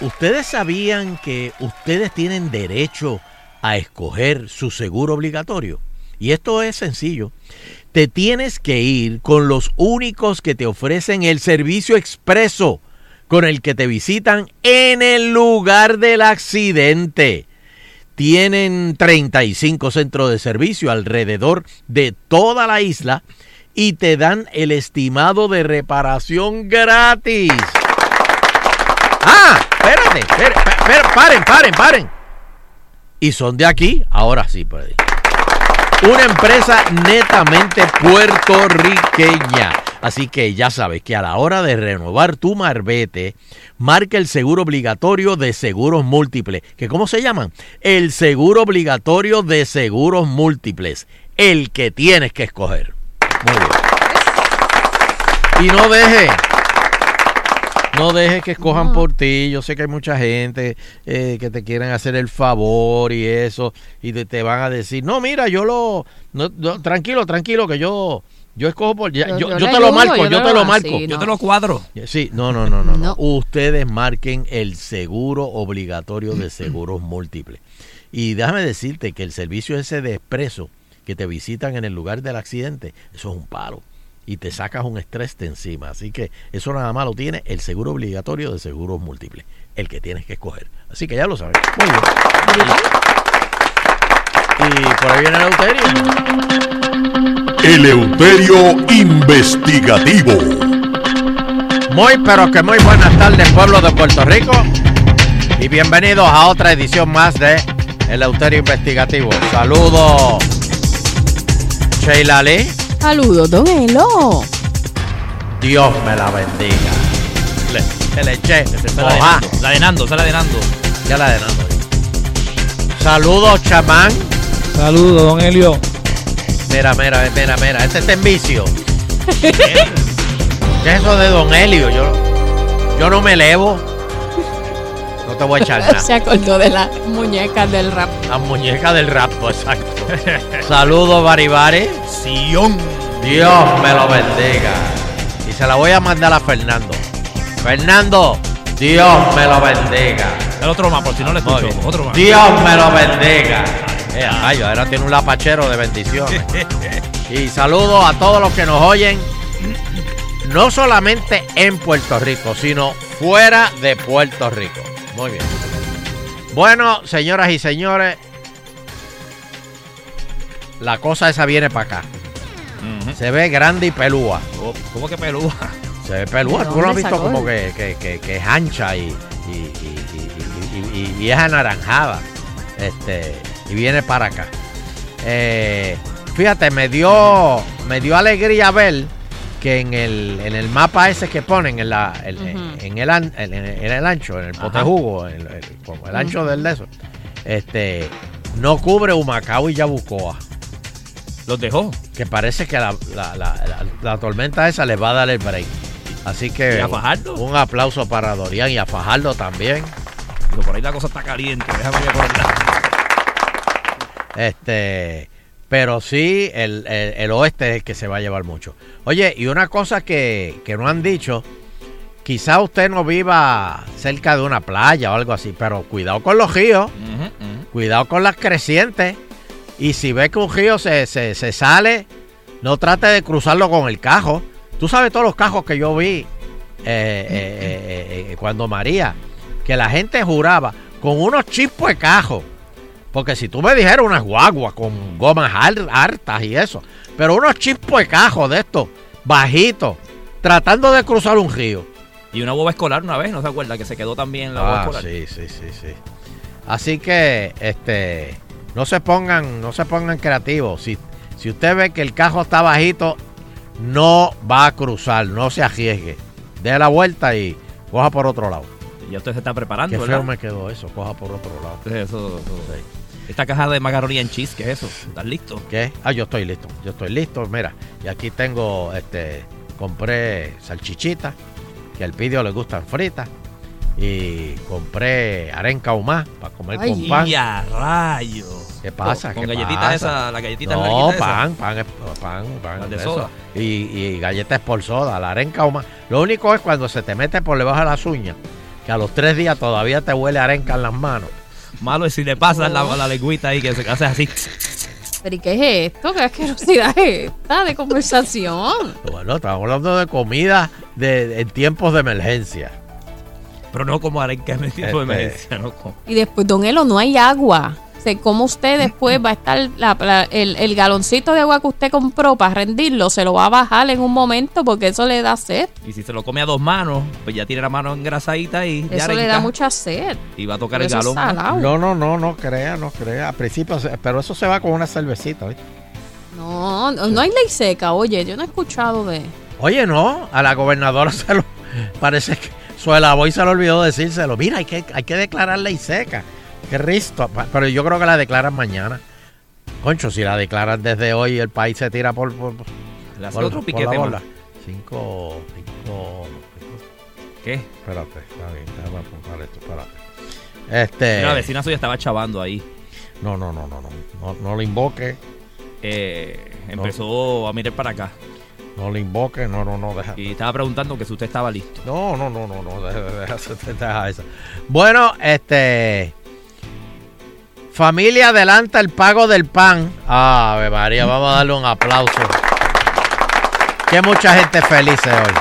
¿ustedes sabían que ustedes tienen derecho a escoger su seguro obligatorio? Y esto es sencillo. Te tienes que ir con los únicos que te ofrecen el servicio expreso con el que te visitan en el lugar del accidente. Tienen 35 centros de servicio alrededor de toda la isla y te dan el estimado de reparación gratis. Ah, espérate, espérate, paren, paren, paren. Y son de aquí, ahora sí. Una empresa netamente puertorriqueña. Así que ya sabes que a la hora de renovar tu marbete, marca el seguro obligatorio de seguros múltiples. ¿Que ¿Cómo se llaman? El seguro obligatorio de seguros múltiples. el que tienes que escoger. Muy bien. Y no deje, no dejes que escojan por ti. Yo sé que hay mucha gente eh, que te quieren hacer el favor y eso, y te, te van a decir, no, mira, yo lo, no, no, tranquilo, tranquilo, que yo, yo escojo por, ya- Yo- te lo marco, yo te lo marco, así, Yo te lo cuadro. Sí, no, no, no, no, no. Ustedes marquen el seguro obligatorio de [CLEARS THROAT] seguros múltiples. Y déjame decirte que el servicio ese de expreso que te visitan en el lugar del accidente, eso es un palo. Y te sacas un estrés de encima. Así que eso nada más lo tiene el seguro obligatorio de seguros múltiples. El que tienes que escoger. Así que ya lo sabes. Muy bien. Y por ahí viene el Eleuterio. Eleuterio Investigativo. Muy pero que muy buenas tardes pueblo de Puerto Rico y bienvenidos a otra edición más de El Euterio Investigativo. Saludos Sheila Lee, Saludos, Don Elo. Dios me la bendiga. Le, se le eché. La de. Nando, la de Nando, esa es la de Nando. Ya la de Nando. Saludos chamán. Saludos, don Helio. Mira, mira, mira, mira. Este está en vicio. [LAUGHS] ¿Qué es eso de Don Helio? Yo, yo no me elevo. No te voy a echar [LAUGHS] nada. Se acordó de las muñecas del rap. La muñeca del rapto, exacto. [LAUGHS] Saludos, Baribari. Sion. Dios me lo bendiga. Y se la voy a mandar a Fernando. Fernando, Dios me lo bendiga. El otro más, por si no le Muy escucho. Otro más. Dios me lo bendiga. Eh, rayo, ahora tiene un lapachero de bendiciones. [LAUGHS] Y saludos a todos los que nos oyen, no solamente en Puerto Rico, sino fuera de Puerto Rico. Muy bien. Bueno, señoras y señores, la cosa esa viene para acá. Se ve grande y pelúa. Oh, ¿Cómo que pelúa? [LAUGHS] Se ve pelúa. ¿De Tú lo has visto como que, que- que- que es ancha y, y- y- y- y- y- y es anaranjada. Este, y viene para acá. Eh, fíjate, me dio, me dio alegría ver que en el, en el mapa ese que ponen en, la, el- en, el, an- en, el ancho, en el potejugo, en el, el- como el ancho del de eso, este, no cubre Humacao y Yabucoa. Los dejó. Que parece que la, la- la- la- la tormenta esa les va a dar el break. Así que ¿Y a Fajardo? un aplauso para Dorian y a Fajardo también. Pero por ahí la cosa está caliente. Déjame. Este, pero sí, el, el- el oeste es el que se va a llevar mucho. Oye, y una cosa que, que no han dicho, quizá usted no viva cerca de una playa o algo así, pero cuidado con los ríos, cuidado con las crecientes. Y si ve que un río se, se- se sale, no trate de cruzarlo con el cajo. Tú sabes todos los cajos que yo vi eh, eh, eh, cuando María, que la gente juraba con unos chispos de cajo. Porque si tú me dijeras unas guaguas con gomas har- hartas y eso, pero unos chispos de cajo de estos, bajitos, tratando de cruzar un río. Y una boba escolar una vez, ¿no se acuerda? Que se quedó también la boba Ah, escolar. sí, sí, sí, sí. Así que, este, no se pongan, no se pongan creativos. Si, si usted ve que el cajo está bajito, no va a cruzar, no se arriesgue. Dé la vuelta y coja por otro lado. Ya usted se está preparando, Qué feo me quedó eso, coja por otro lado. Eso, eso. Esta caja de macaroni en cheese, ¿qué es eso? ¿Estás listo? ¿Qué? Ah, yo estoy listo. Yo estoy listo. Mira, y aquí tengo, este, compré salchichitas, que al pidio le gustan fritas. Y compré arenca humá para comer Ay, con pan. y a rayo. ¿Qué pasa? Con ¿Qué galletitas pasa? esa, la galletita No, pan, pan, es- pan, pan. Las de eso. soda. Y, y galletas por soda, la arenca humá. Lo único es cuando se te mete por debajo de las uñas, que a los tres días todavía te huele arenca en las manos. Malo es si le pasas la, la lengüita ahí que se hace así. ¿Pero y qué es esto? ¿Qué asquerosidad es esta de conversación? Bueno, estamos hablando de comida de, en tiempos de emergencia. Pero no como en el tiempo de Este. emergencia, no como. Y después, don Elo, no hay agua. O sea, ¿Cómo usted después va a estar, la- la- el, el galoncito de agua que usted compró para rendirlo, se lo va a bajar en un momento porque eso le da sed? Y si se lo come a dos manos, pues ya tiene la mano engrasadita ahí. de Eso le da mucha sed. Y va a tocar Pero el galón. salado. No, no, no, no crea, no crea. Al principio, pero eso se va con una cervecita. ¿oíste? No, no, no hay ley seca. Oye, yo no he escuchado de... Oye, no, a la gobernadora [LAUGHS] se lo. Parece que Suela Boy se le olvidó decírselo. Mira, hay que, hay que declarar ley seca. Qué risto. Pa- Pero yo creo que la declaran mañana. Concho, si la declaran desde hoy, el país se tira por. por, por- hace por- otro piquete la. Cinco. Cinco. ¿Qué? Espérate, está bien, déjame apuntar esto, espérate. Este. La vecina suya estaba chavando ahí. No, no, no, no, no. No, no le invoque. Eh, empezó a mirar para acá. No le invoque, no, no, no, deja. Y estaba preguntando que si usted estaba listo. No, no, no, no, no, deja, deja- eso. Bueno, este. Familia adelanta el pago del pan. Ave María, vamos a darle un aplauso. Que mucha gente feliz hoy.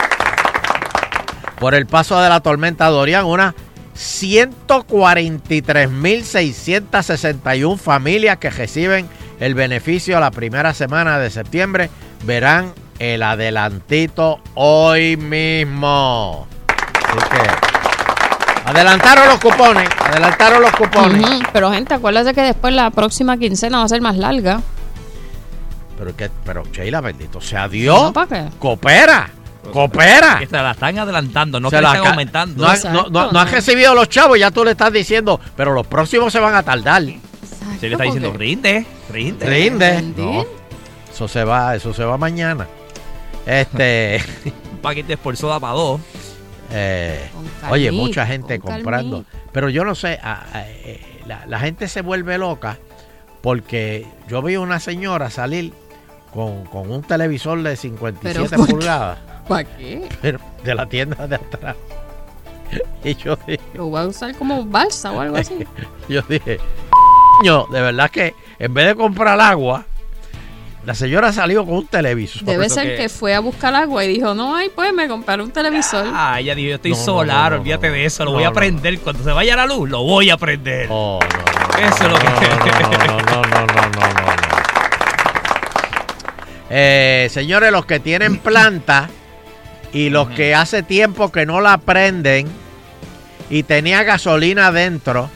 Por el paso de la tormenta Dorian, unas 143.661 familias que reciben el beneficio la primera semana de septiembre verán el adelantito hoy mismo. Así que adelantaron los cupones, adelantaron los cupones. Pero gente, acuérdate que después la próxima quincena va a ser más larga. Pero que, pero Sheila, bendito sea Dios. No, ¿para qué? Coopera, coopera. Que se la están adelantando, no Se que la están aumentando. No, ha- no, no- no has recibido los chavos, ya tú le estás diciendo, pero los próximos se van a tardar. Se le está diciendo, rinde, rinde. Rinde. No, eso se va, eso se va mañana. Este, Un paquete por soda para dos. eh, oye, mucha gente con comprando. Pero yo no sé, a- a- eh, la, la gente se vuelve loca porque yo vi una señora salir con, con un televisor de 57 Pero, ¿por qué? pulgadas. ¿Para qué? pero de la tienda de atrás. [LAUGHS] Y yo dije, Lo voy a usar como balsa o algo así. [LAUGHS] yo dije, "Coño, de verdad que en vez de comprar agua, la señora salió con un televisor. Debe ser que fue a buscar agua y dijo, no, ay, pues me compré un televisor. Ah, ella dijo, yo estoy No, solar, no, no, olvídate no, de eso, lo no, voy a no. prender. Cuando se vaya la luz, lo voy a prender. Oh, Eso es lo que... no, no, no, no, no, no, no. Eh, señores, los que tienen planta y los que hace tiempo que no la prenden y tenía gasolina adentro,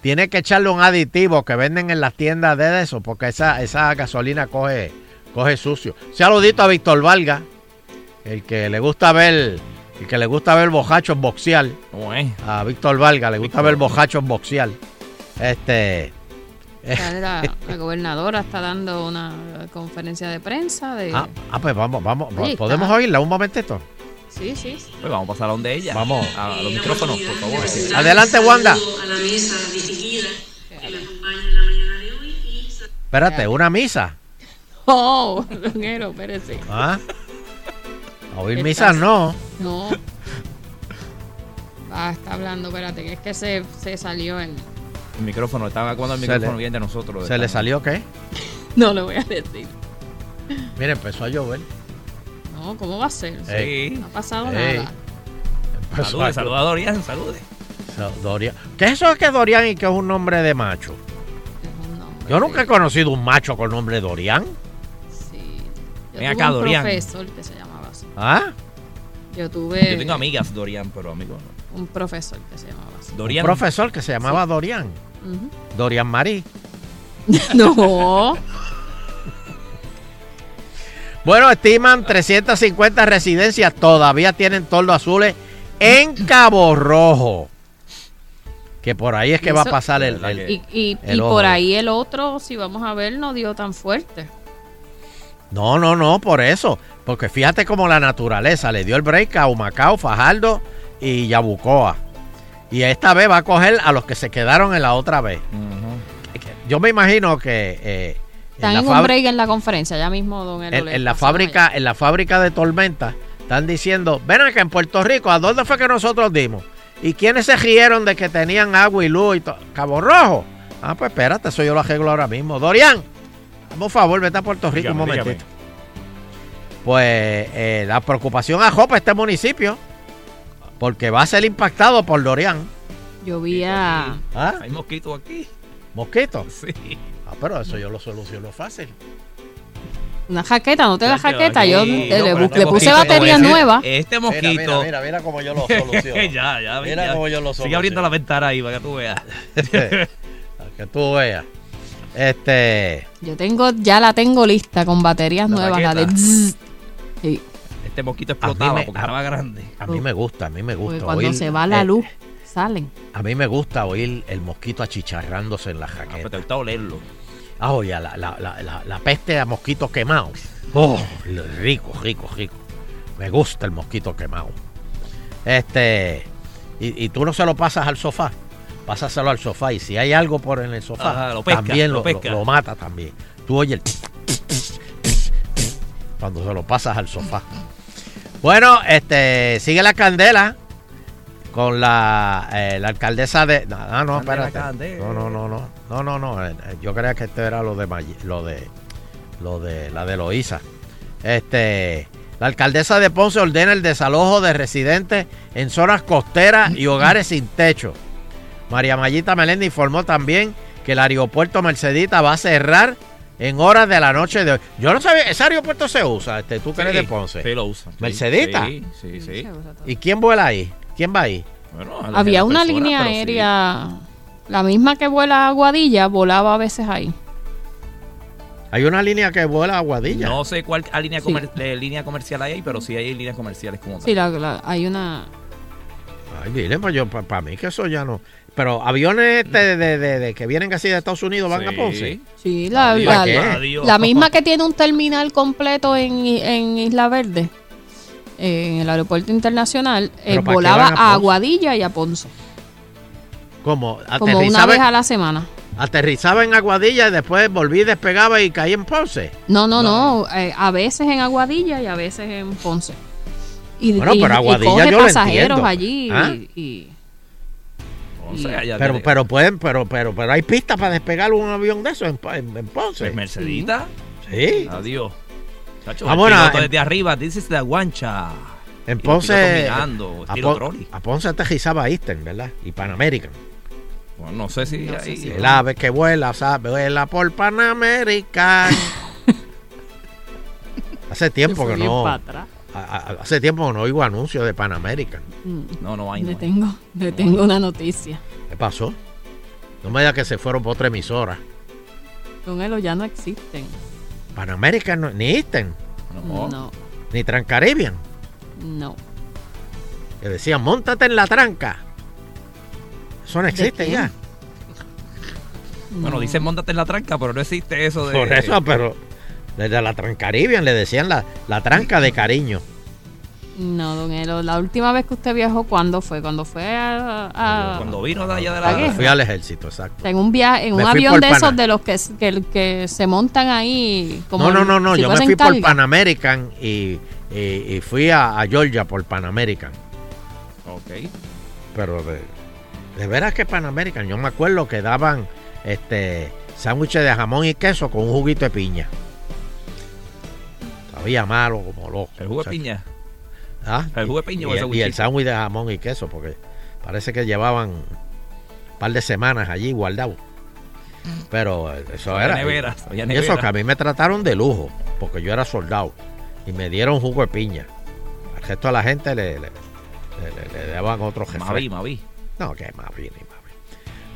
tiene que echarle un aditivo que venden en las tiendas de eso, porque esa, esa gasolina coge, coge sucio. Saludito a Víctor Valga, el que le gusta ver, el que le gusta ver bojachos boxear. A Víctor Valga le gusta ver bojachos boxear. Este. Ya La, [LAUGHS] la gobernadora está dando una conferencia de prensa de... Ah, ah, pues vamos, vamos. Oye, ¿Podemos está- oírla un momentito? Sí, sí. Pues vamos a pasar a donde ella. Vamos. A los micrófonos, por favor. Adelante, Wanda. a la mesa distinguida que me acompaña en la mañana de hoy y Espérate, una misa. Oh, Longuero, espérese. ¿Ah? A oír misas no. No. Ah, está hablando, espérate, que es que se, se salió el... El micrófono, estaba cuando el micrófono viene de nosotros. ¿Se le salió qué? No le voy a decir. Mira, empezó a llover. No, ¿cómo va a ser? No ha pasado Ey. nada. Salude, a saluda a Dorian, salude. Dorian. ¿Qué es eso que Dorian y que es un nombre de macho? Yo nunca he conocido un macho con nombre Dorian. Yo Ven tuve acá, un Dorian. profesor que se llamaba así. ¿Ah? Yo tuve Yo tengo amigas Dorian, pero amigos no. un profesor que se llamaba así. Dorian. Un profesor que se llamaba Dorian. Ujú. Dorian Marí. [LAUGHS] No. [LAUGHS] Bueno, estiman 350 residencias todavía tienen toldos azules en Cabo Rojo. Que por ahí es que va a pasar el, el- Y, y- el y ojo. por ahí el otro, si vamos a ver, no dio tan fuerte. No, no, no, por eso. Porque fíjate cómo la naturaleza le dio el break a Humacao, Fajardo y Yabucoa. Y esta vez va a coger a los que se quedaron en la otra vez. Yo me imagino que eh, Están en un break en la conferencia, ya mismo, don Elo. en, en la fábrica, en la fábrica de tormenta, están diciendo, ven acá en Puerto Rico, ¿a dónde fue que nosotros dimos? ¿Y quiénes se rieron de que tenían agua y luz y todo? Cabo Rojo. Ah, pues espérate, eso yo lo arreglo ahora mismo. Dorian, por favor, vete a Puerto Rico Dígame, un dígame. momentito. Pues eh, la preocupación ajopa este municipio, porque va a ser impactado por Dorian. Yo vi a... ¿Ah? Hay mosquitos aquí. ¿Mosquitos? Sí. Ah, pero eso yo lo soluciono fácil. Una jaqueta, no te da Chacho, jaqueta. Yo le, le este le puse mosquito, batería nueva. Este mosquito. Mira, mira, mira, mira cómo yo lo [LAUGHS] soluciono. ya, ya, Mira ya. cómo yo lo Sigue abriendo soluciono. la ventana ahí para que tú veas. [LAUGHS] Para que tú veas. Este. Yo tengo, ya la tengo lista con baterías La nuevas, la de zzz. Sí, Este mosquito explotaba me- porque a- estaba grande. A mí me gusta, a mí me porque gusta. cuando oír, se va la eh, luz, salen. A mí me gusta oír el mosquito achicharrándose en la Ah, pero jaqueta. te gusta olerlo. Ah, oye, la, la, la, la, la peste a mosquitos quemados. Oh, rico, rico, rico. Me gusta el mosquito quemado. Este, y, y tú no se lo pasas al sofá. Pásaselo al sofá. Y si hay algo por en el sofá, Ajá, lo pesca, también lo lo, pesca. lo- lo mata también. Tú oyes el cuando se lo pasas al sofá. Bueno, este, sigue la candela con la, eh, la alcaldesa de. No, no, no, espérate. No, no, no, no. No, no, no. eh, eh, Yo creía que esto era lo de Mayi- lo de lo de la de Loíza. Este, la alcaldesa de Ponce ordena el desalojo de residentes en zonas costeras y hogares sin techo. María Mayita Meléndez informó también que el aeropuerto Mercedita va a cerrar en horas de la noche de hoy. Yo no sabía, ese aeropuerto se usa, este, tú que eres Sí, de Ponce. sí, lo usan. Sí, ¿Mercedita? Sí, sí, sí. ¿Y quién vuela ahí? ¿Quién va ahí? Bueno, Había una persona, línea sí. aérea, la misma que vuela a Aguadilla, volaba a veces ahí. Hay una línea que vuela a Aguadilla. No sé cuál línea, Sí. comer- eh, línea comercial hay ahí, pero sí hay líneas comerciales como tal. Sí, la- la- hay una... Ay, miren, pues yo, para mí que eso ya no. Pero aviones este de, de- de que vienen así de Estados Unidos van a. Ponce. Sí, la, la misma que tiene un terminal completo en, en Isla Verde, eh, en el aeropuerto internacional, eh, ¿Pero para qué volaba a? Aguadilla y a Ponce, Como como una vez a la semana. aterrizaba en Aguadilla y después volví, despegaba y caí en Ponce. No, no, no, eh, a veces en Aguadilla y a veces en Ponce. Y, Bueno, y- pero y Aguadilla coge yo lo pasajeros entiendo. allí ¿Ah? y- y Ponce, allá Pero, pero pueden, pero, pero, pero hay pistas para despegar un avión de eso en, en- en Ponce. Mercedita. Sí. Adiós. Chacho, Ah, bueno, desde arriba, dices la guancha. En Ponce. a, estilo Pon- trolley. a Ponce aterrizaba Eastern, ¿verdad? Y Pan American. Bueno, no sé si No sé ahí- si- El ave que vuela, sabe, vuela por Pan American. [LAUGHS] Hace tiempo que no. Hace tiempo que no oigo anuncios de Pan American. Mm, No, no hay. le No hay. tengo, le tengo una noticia. ¿Qué pasó? No me digas que se fueron por otra emisora. Con él ya no existen. Pan American, no- ni Eastern, No. No, ni Transcaribbean. no. Que decían, montate en la tranca. Eso no existe ya. Bueno, no. dicen montate en la tranca, pero no existe eso de. Por eso, pero desde la Transcaribbean le decían la, la tranca de cariño. No, don Elo, la última vez que usted viajó, ¿cuándo fue? Cuando fue a, a- Cuando vino de allá de ¿La guerra? Fui al ejército, exacto. en un viaje, en Me un avión de esos de los que, que, que se montan ahí como No, no, no, no. si yo me fui por. Pan American y, y- y fui a, a Georgia por Pan American. Ok. Pero de, de veras que Pan American, yo me acuerdo que daban este sándwiches de jamón y queso con un juguito de piña. Sabía malo como loco. El jugo de piña. ¿Ah? El jugo de piña y, o el y el sándwich de jamón y queso, porque parece que llevaban un par de semanas allí guardados. Pero eso era. y eso que a mí me trataron de lujo, porque yo era soldado. Y me dieron jugo de piña. Al resto de la gente le, le, le- daban otro jefe. Mavi, Mavi. No, que Mavi ni Mavi.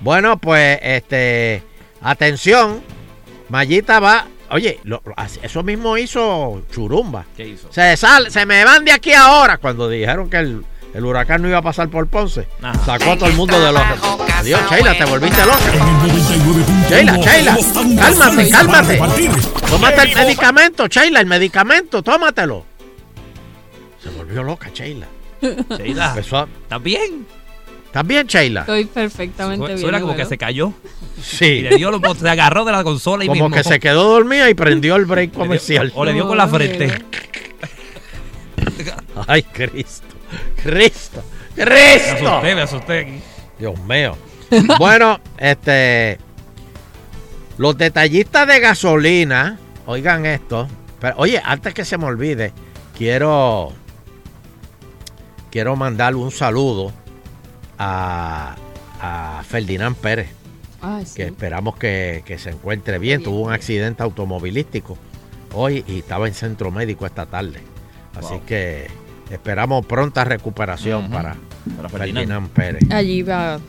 Bueno, pues, este, atención, Mayita va, oye, lo- eso mismo hizo Churumba. ¿Qué hizo? Se sal, se me van de aquí ahora cuando dijeron que el, el huracán no iba a pasar por Ponce. Ajá. Sacó a todo el mundo de los. Adiós, Sheila, te volviste loca. En el 99.1 Sheila, Sheila, cálmate, cálmate. Tómate el medicamento, Sheila, el medicamento, tómatelo. Se volvió loca, Sheila. Sheila, Empezó a- ¿estás bien? ¿Estás bien, Sheila? Estoy perfectamente bien. Suena como que se cayó. Y Sí. le dio los se agarró de la consola y Como mismo. que se quedó dormida y prendió el break [LAUGHS] comercial. O le dio con la frente. [LAUGHS] Ay, Cristo. Cristo. Me Cristo. asusté, me asusté aquí. Dios mío. Bueno, [LAUGHS] este. Los detallistas de gasolina, oigan esto. Pero, oye, antes que se me olvide, quiero. Quiero mandarle un saludo a, a Ferdinand Pérez, sí. que esperamos que, que se encuentre bien. Tuvo un accidente automovilístico hoy y estaba en centro médico esta tarde. Así Wow. que esperamos pronta recuperación para, Para Ferdinand. Ferdinand. Pérez. Allí va a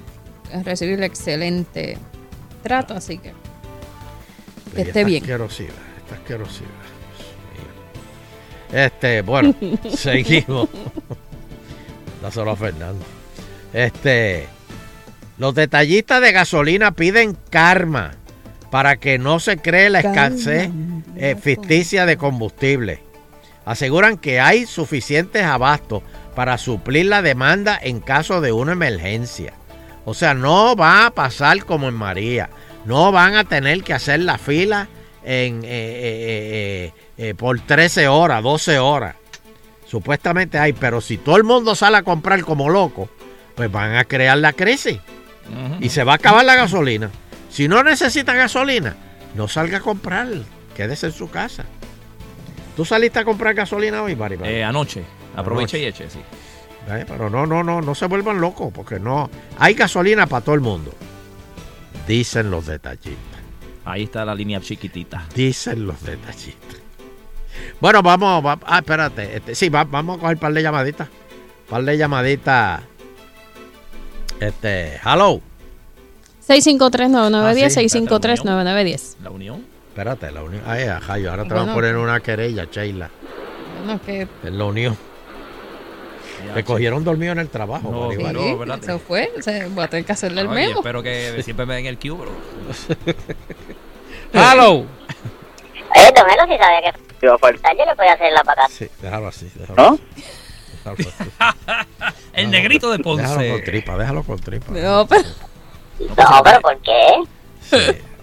recibir el excelente trato, así que que Y esté esta bien. asquerosidad, Dios mío. Este, bueno, [LAUGHS] seguimos. [LAUGHS] Dáselo a Fernando. Este, los detallistas de gasolina piden karma para que no se cree la escasez eh, ficticia de combustible. Aseguran que hay suficientes abastos para suplir la demanda en caso de una emergencia. O sea, no va a pasar como en María. No van a tener que hacer la fila en, eh, eh, por 13 horas, 12 horas. Supuestamente hay, pero si todo el mundo sale a comprar como loco, pues van a crear la crisis y se va a acabar la gasolina. Si no necesita gasolina, no salga a comprar, quédese en su casa. ¿Tú saliste a comprar gasolina hoy? Bari? Eh, anoche. Aproveché Anoche. y eché, sí. Eh, Pero no, no, no, no se vuelvan locos, porque no. Hay gasolina para todo el mundo. Dicen los detallistas. Ahí está la línea chiquitita. Dicen los detallistas. Bueno, vamos, va- ah, espérate. este, sí, va- vamos a coger un par de llamaditas. par de llamaditas. Este, hello. 653-9910, Ah, sí, 653-9910. ¿La unión? Espérate, la unión. Ay, ajá, yo ahora te voy a Bueno. poner una querella, Sheila. Bueno, que En la unión. Te cogieron dormido en el trabajo. No, sí, Bari. se fue. Se, voy a tener que hacerle el Oye, memo. espero que siempre me den el cue, bro. [LAUGHS] Hello. Eh, don Elo, si sabía que iba a faltar, yo le podía hacer la pacata. Sí, déjalo así. Déjalo ¿No? así. [LAUGHS] El negrito de Ponce. Déjalo con tripa, déjalo con tripa. No, pero... No, pero ¿por qué?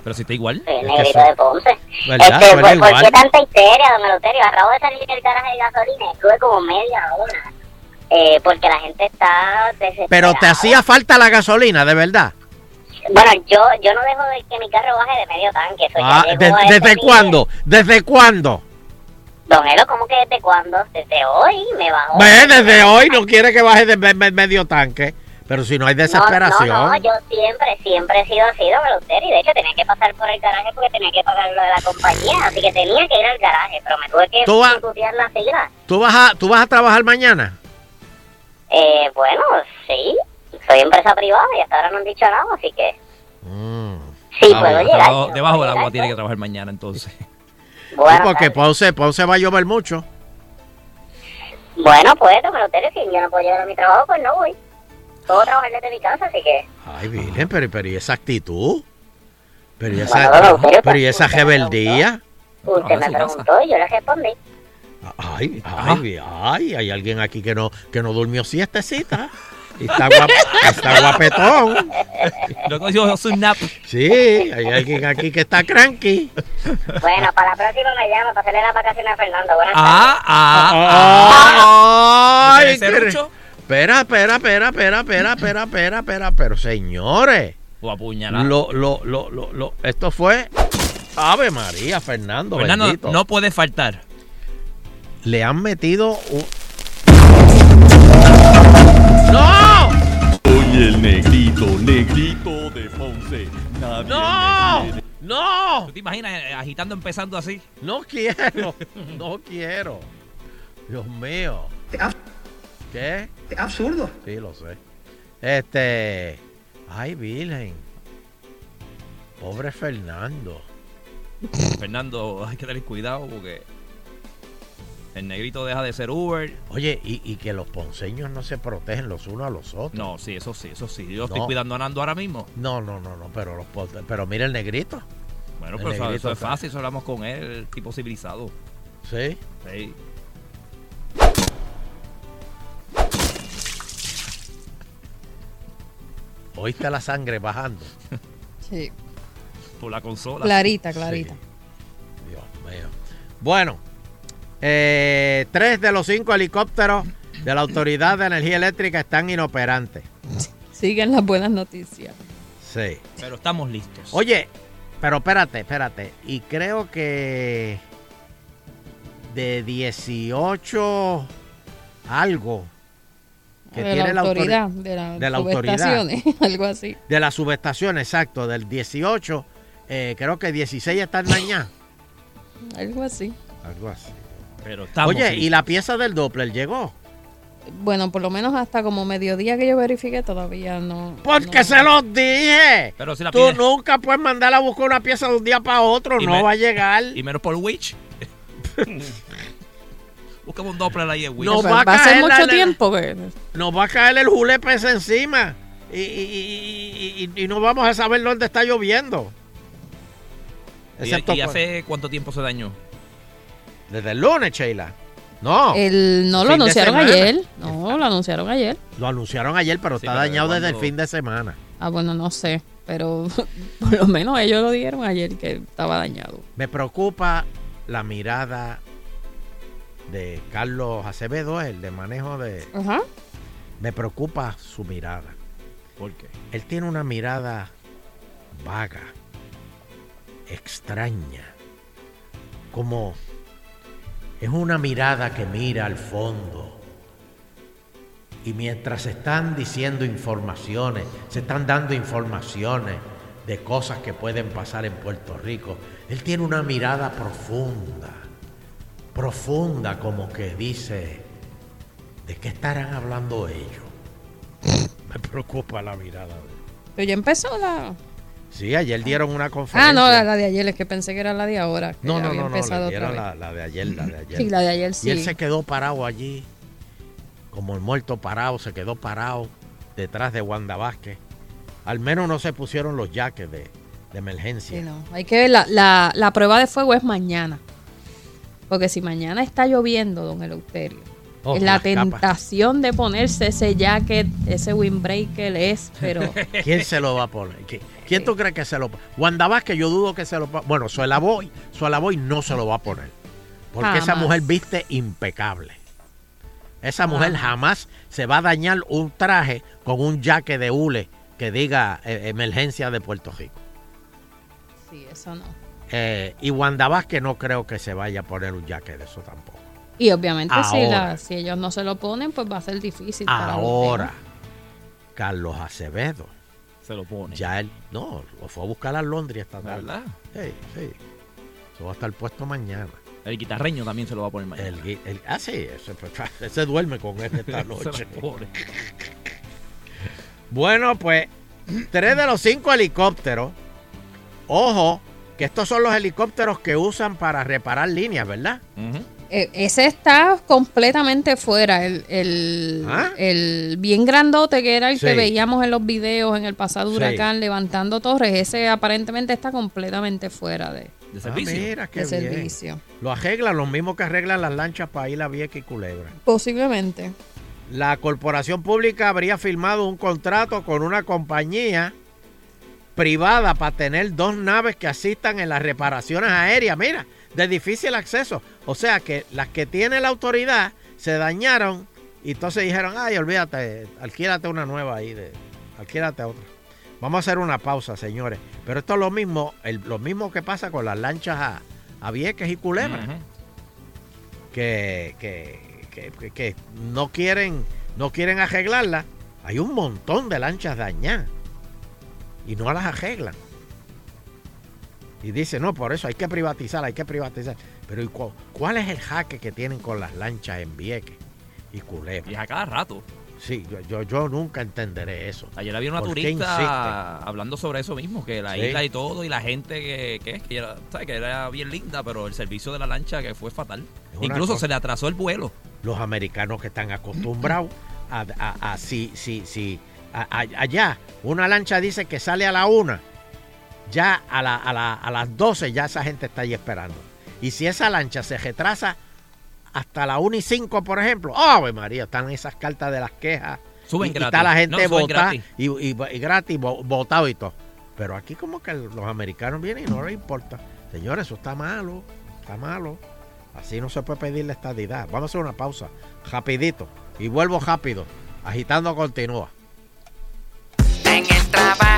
Pero si está igual. El que negrito eso- de Ponce. ¿Verdad? Este, ¿por, por igual. qué tanta histeria, don Eloterio? Acabo de salir del garaje de gasolina, estuve como media hora. Eh, porque la gente está desesperada. Pero te hacía falta la gasolina, de verdad. Bueno, yo, yo no dejo de que mi carro baje de medio tanque. Ah, de- ¿Desde cuándo? ¿Desde cuándo? Don Elo, ¿cómo que desde cuándo? Desde hoy me bajó. Ve, desde hoy no quiere que baje de me- me- medio tanque. Pero si no hay desesperación. No, no, no, yo siempre, siempre he sido así, don Eleuterio, y de hecho tenía que pasar por el garaje porque tenía que pagar lo de la compañía, así que tenía que ir al garaje, pero me tuve que Tú vas- estudiar la fila. ¿Tú, vas a, ¿Tú vas a trabajar mañana? Eh, bueno, sí, soy empresa privada y hasta ahora no han dicho nada, así que sí Ah, puedo bueno, llegar. debajo, debajo del agua tiene que trabajar mañana entonces. Bueno, Sí, porque Ponce, Ponce va a llover mucho. Bueno, pues, don Eleuterio, si yo no puedo llegar a mi trabajo, pues no voy. Puedo trabajar desde mi casa, así que... Ay, Virgen, pero, pero ¿y esa actitud? Pero ¿y Bueno, esa, Eleuterio, pero ¿y esa rebeldía? Usted me preguntó y yo le respondí. Ay, ay, ay, hay alguien aquí que no, que no durmió siestecita. [LAUGHS] Y está, guap- está guapetón. Lo cogió su nap. Sí, hay alguien aquí que está cranky. Bueno, para la próxima me llama para hacerle las vacaciones a Fernando. Buenas Ah, ah, Ay, ¿Quieres qué- serrucho? Espera, espera, espera, espera, espera, espera, espera, espera, pero señores. O apuñalar. Lo, lo, lo, lo, lo, esto fue Ave María, Fernando. Fernando, bendito. no puede faltar. Le han metido un. El negrito, negrito de Ponce. Nadie ¡No! me. ¡No! ¿Tú te imaginas eh, agitando empezando así? No quiero. No quiero. Dios mío. ¿Qué? Es absurdo. Sí, lo sé. Este. Ay, Virgen. Pobre Fernando. Fernando, hay que tener cuidado porque el negrito deja de ser Uber. Oye, y, y que los ponceños no se protegen los unos a los otros. No, sí, eso sí, eso sí. Yo estoy cuidando a Nando ahora mismo. No, no, no, no, pero los pero mira el negrito. Bueno, El pero eso, negrito eso es fácil, eso hablamos con él, el tipo civilizado. Sí. Sí. Oíste la sangre bajando. [LAUGHS] Sí. Por la consola. Clarita, clarita. Dios mío. Bueno, eh, tres de los cinco helicópteros de la Autoridad de Energía Eléctrica están inoperantes. Siguen las buenas noticias. Sí. Pero estamos listos. Oye, pero espérate, espérate. Y creo que de 18 algo que de tiene la autoridad, autori- de la, de la autoridad. subestaciones, [LAUGHS] algo así. de la subestación, exacto, del 18, eh, creo que 16 están dañadas. Algo así. Algo así. Pero estamos Oye, y la pieza del Doppler llegó. Bueno, por lo menos hasta como mediodía que yo verifiqué todavía no. Porque no- se los dije. Pero si la Tú pides- nunca puedes mandar a buscar una pieza de un día para otro, Y no me- va a llegar. Y menos por Witch. [LAUGHS] Buscamos un Doppler ahí en Witch. Nos va, va a ser mucho la- tiempo. que- Nos va a caer el julepe ese encima. Y, y- y- y- y no vamos a saber dónde está lloviendo. ¿Y, Excepto y cu- hace cuánto tiempo se dañó? Desde el lunes, Sheila. No. El, no lo anunciaron ayer. No, lo anunciaron ayer. Lo anunciaron ayer, pero Sí, está pero dañado desde el fin de semana. Ah, bueno, no sé. Pero [LAUGHS] por lo menos ellos lo dijeron ayer que estaba dañado. Me preocupa la mirada de Carlos Acevedo, el de manejo de... Ajá. Me preocupa su mirada. ¿Por qué? Él tiene una mirada vaga, extraña, como es una mirada que mira al fondo. Y mientras se están diciendo informaciones, se están dando informaciones de cosas que pueden pasar en Puerto Rico, él tiene una mirada profunda, profunda como que dice, ¿de qué estarán hablando ellos? [LAUGHS] Me preocupa la mirada. Pero ya empezó la. Sí, ayer dieron una conferencia. Ah, no, la, la de ayer. Es que pensé que era la de ahora. No, no, no, no, otra dieron la, la de ayer, la de ayer. Sí, la de ayer Y él sí. se quedó parado allí, como el muerto parado, se quedó parado detrás de Wanda Vázquez. Al menos no se pusieron los jaques de, de emergencia. Sí, no. Hay que ver, la, la, la prueba de fuego es mañana. Porque si mañana está lloviendo, don Eleuterio, Oh, la capas. tentación de ponerse ese jacket, ese windbreaker es, pero [LAUGHS] ¿Quién se lo va a poner? ¿Qui- ¿Quién tú crees que se lo Wanda Vázquez, yo dudo que se lo Bueno, Suela Boy, Suela Boy no se lo va a poner. Porque esa mujer viste impecable. Esa mujer jamás se va a dañar un traje con un jaque de hule que diga eh, emergencia de Puerto Rico. sí, eso no. Eh, y Wanda Vázquez no creo que se vaya a poner un jaque de eso tampoco. Y obviamente si, Ahora. la, si ellos no se lo ponen, pues va a ser difícil. Ahora. Carlos Acevedo. Se lo pone. Ya él, no, lo fue a buscar a Londres esta tarde. ¿Verdad? Sí, sí. Eso va a estar puesto mañana. El guitarreño también se lo va a poner mañana. El, ah, sí, ese, ese duerme con él esta [LAUGHS] noche. [LAUGHS] Bueno, pues, tres de los cinco helicópteros. Ojo, que estos son los helicópteros que usan para reparar líneas, ¿verdad? Eh, ese está completamente fuera. El, el, ¿Ah? el bien grandote que era el que veíamos en los videos en el pasado Sí. huracán levantando torres, ese aparentemente está completamente fuera de, De Ah, mira, qué de bien. servicio. Lo arreglan los mismos que arreglan las lanchas para ir a Vieques y Culebra. Posiblemente. La corporación pública habría firmado un contrato con una compañía privada para tener dos naves que asistan en las reparaciones aéreas, mira, de difícil acceso. O sea que las que tiene la autoridad se dañaron y entonces dijeron, ay, olvídate, alquílate una nueva ahí, de, alquílate otra. Vamos a hacer una pausa, señores. Pero esto es lo mismo, el- lo mismo que pasa con las lanchas a, a Vieques y Culebra que, que, que- que- que no quieren no quieren arreglarla. Hay un montón de lanchas dañadas y no las arreglan. Y dice, no, por eso hay que privatizar, hay que privatizar. Pero ¿y cu- cuál es el jaque que tienen con las lanchas en Vieques y Culebra? Y a cada rato. Sí, yo, yo, yo nunca entenderé eso. Ayer había una ¿Por qué turista hablando sobre eso mismo, que la Sí. isla y todo, y la gente que, que, que era, ¿sabes? que era bien linda, pero el servicio de la lancha que fue fatal. Incluso cosa. se le atrasó el vuelo. los americanos que están acostumbrados a, a- a- si, si, si a- a- allá una lancha dice que sale a la una, ya a, la- a la- a las 12 ya esa gente está ahí esperando. Y si esa lancha se retrasa hasta la 1 y 5, por ejemplo, ¡Ave María! Están esas cartas de las quejas. Suben y, y gratis. está la gente No, y, y- y gratis, botado y todo. Pero aquí como que los americanos vienen y no les importa. Señores, eso está malo, está malo. Así no se puede pedir la estadidad. Vamos a hacer una pausa, rapidito. Y vuelvo rápido. Agitando continúa. En el trabajo,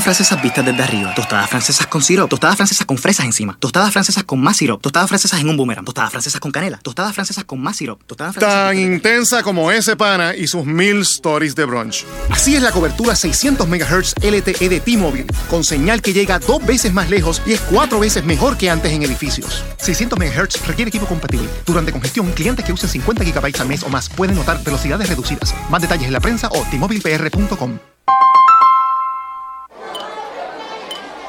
Tostadas francesas vistas desde arriba. Tostadas francesas con syrup. Tostadas francesas con fresas encima. Tostadas francesas con más syrup. Tostadas francesas en un boomerang. Tostadas francesas con canela. Tostadas francesas con más syrup. Tostadas francesas Tan intensa como ese pana y sus mil stories de brunch. Así es la cobertura 600 MHz LTE de T-Mobile, con señal que llega dos veces más lejos y es cuatro veces mejor que antes en edificios. 600 MHz requiere equipo compatible. Durante congestión, clientes que usen 50 GB al mes o más pueden notar velocidades reducidas. Más detalles en la prensa o tmobilepr.com.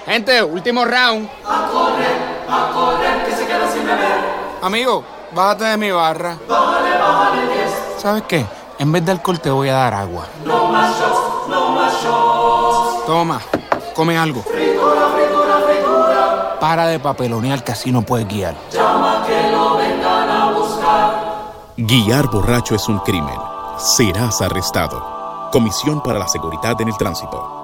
Gente, último round. A correr, a correr, que se queda sin beber. Amigo, bájate de mi barra. Bájale, bájale 10. ¿Sabes qué? En vez de alcohol te voy a dar agua. No más shots, no más shots. Toma, come algo. Fritura, fritura, fritura. Para de papelonear que así no puedes guiar. Llama que lo vengan a buscar. Guiar borracho es un crimen. Serás arrestado. Comisión para la Seguridad en el Tránsito.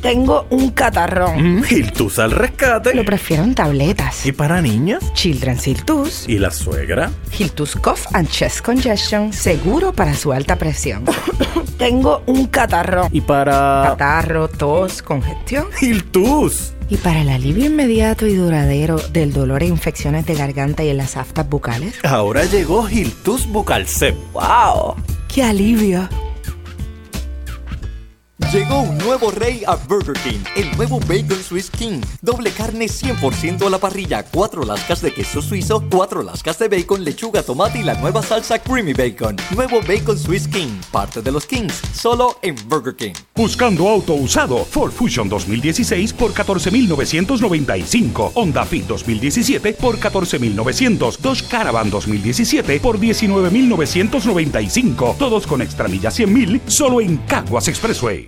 Tengo un catarrón. Hiltus al rescate. Lo prefiero en tabletas. ¿Y para niñas? Children's Hiltus. ¿Y la suegra? Hiltus Cough and Chest Congestion. Seguro para su alta presión. [COUGHS] Tengo un catarrón. ¿Y para...? Catarro, tos, congestión. Hiltus. Y para el alivio inmediato y duradero del dolor e infecciones de garganta y en las aftas bucales. Ahora llegó Hiltus Bucalcep. ¡Wow! ¡Qué alivio! Llegó un nuevo rey a Burger King, el nuevo Bacon Swiss King. Doble carne 100% a la parrilla, cuatro lascas de queso suizo, cuatro lascas de bacon, lechuga, tomate y la nueva salsa Creamy Bacon. Nuevo Bacon Swiss King, parte de los Kings, solo en Burger King. Buscando auto usado, Ford Fusion 2016 por 14,995. Honda Fit 2017 por 14,900. Dodge Caravan 2017 por 19,995. Todos con extra millas 100,000 solo en Caguas Expressway.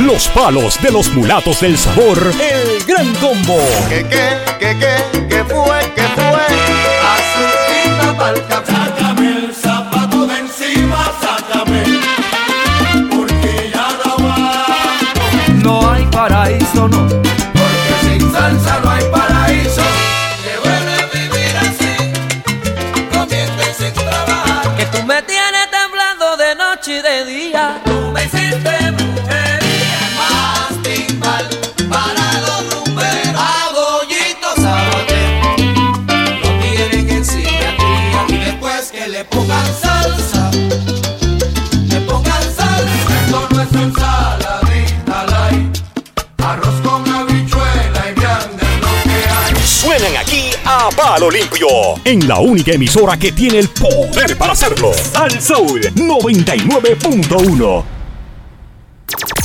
Los palos de los mulatos del sabor. El gran combo. ¿Qué, qué, qué, qué, qué fue, qué fue? Azulita pa'l café. Sácame el zapato de encima, sácame. Porque ya no. No hay paraíso, no. Palo limpio. En la única emisora que tiene el poder para hacerlo. Al Soul 99.1.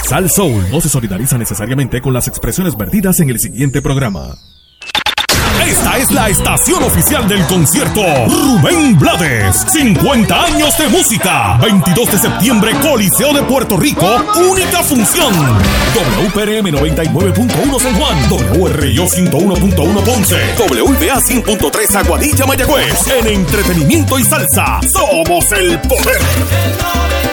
Sal Soul no se solidariza necesariamente con las expresiones vertidas en el siguiente programa. Esta es la estación oficial del concierto Rubén Blades. 50 años de música. 22 de septiembre, Coliseo de Puerto Rico. Única función. WPRM 99.1 San Juan. WRIO 101.1 Ponce. WBA 100.3 Aguadilla Mayagüez. En entretenimiento y salsa. Somos el poder.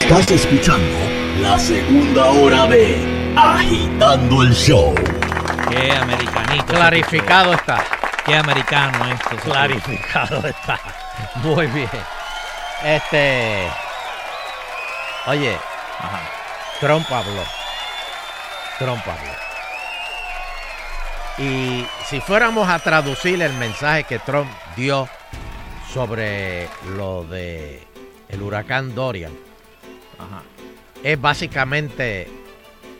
Estás escuchando la segunda hora de Agitando el Show. Qué americanito. Clarificado está. Qué americano esto. Clarificado está. Muy bien. Este. Oye, Trump habló. Trump habló. Y si fuéramos a traducir el mensaje que Trump dio sobre lo de el huracán Dorian, es básicamente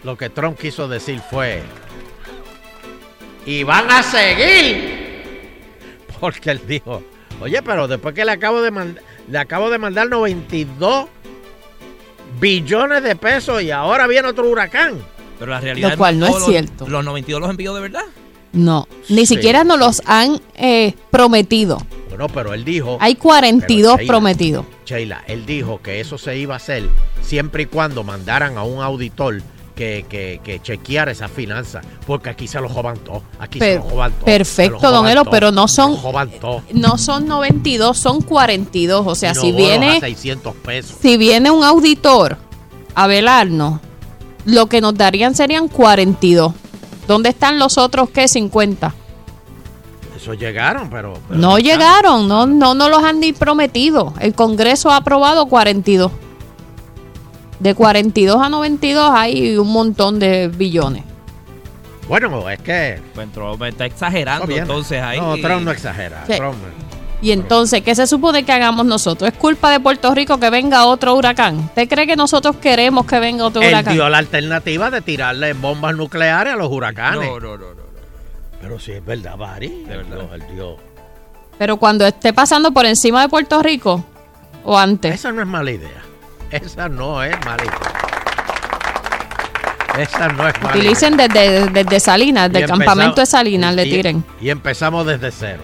lo que Trump quiso decir fue y van a seguir [LAUGHS] porque él dijo oye pero después que le acabo de mandar le acabo de mandar 92 billones de pesos y ahora viene otro huracán Pero la realidad Lo cual no es cierto. Los 92 los envió de verdad. No, ni Sí. siquiera nos los han eh, prometido. Bueno pero él dijo Hay 42 Sheila, prometidos. Sheila, él dijo que eso se iba a hacer siempre y cuando mandaran a un auditor que, que, que chequeara esas finanzas, porque aquí se lo joban todo, aquí se Per- lo joban todo. perfecto, don Elo, todo, pero no son- todo. No son 92, son 42. O sea, si viene, 600 pesos. si viene un auditor a velarnos, lo que nos darían serían 42. ¿Dónde están los otros que 50? Eso llegaron, pero... pero No llegaron, no, no, no los han ni prometido. El Congreso ha aprobado 42. De 42 a 92 hay un montón de billones. Bueno, es que... Pues Trump está exagerando No entonces ahí. No, Trump no exagera. Sí. Trump- Y entonces, ¿qué se supone que hagamos nosotros? ¿Es culpa de Puerto Rico que venga otro huracán? ¿Usted cree que nosotros queremos que venga otro Él huracán? dio la alternativa de tirarle bombas nucleares a los huracanes. No, no, no, no. Pero sí es verdad, Bari. De verdad. Él dio- Pero cuando esté pasando por encima de Puerto Rico o antes. Esa no es mala idea. Esa no es mala idea. Esa no es mala Utilicen idea. desde, desde Salinas, del campamento de Salinas, le tiren. Y empezamos desde cero.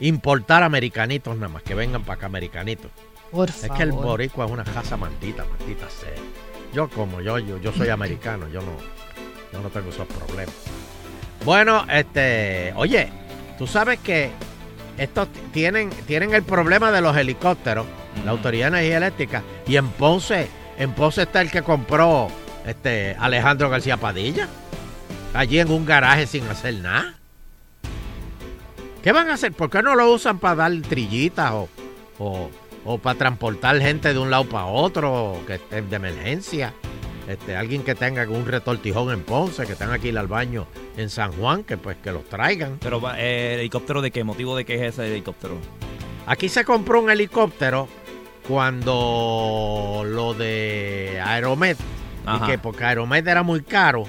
Importar americanitos nada más, que vengan para acá americanitos. Por Es que el favor. boricua es una casa maldita, maldita sea. Yo como yo, yo, yo soy [LAUGHS] americano, yo no, yo no tengo esos problemas. Bueno, este, oye, tú sabes que estos tienen, tienen el problema de los helicópteros, la Autoridad de Energía Eléctrica, y en Ponce, en Ponce está el que compró este Alejandro García Padilla, allí en un garaje sin hacer nada. ¿Qué van a hacer? ¿Por qué no lo usan para dar trillitas o, o, o para transportar gente de un lado para otro que de emergencia? Este, alguien que tenga un retortijón en Ponce, que que ir al baño en San Juan, que pues que los traigan. Pero eh, helicóptero de qué motivo de qué es ese helicóptero. Aquí se compró un helicóptero cuando lo de Aeromet, y que porque Aeromet era muy caro,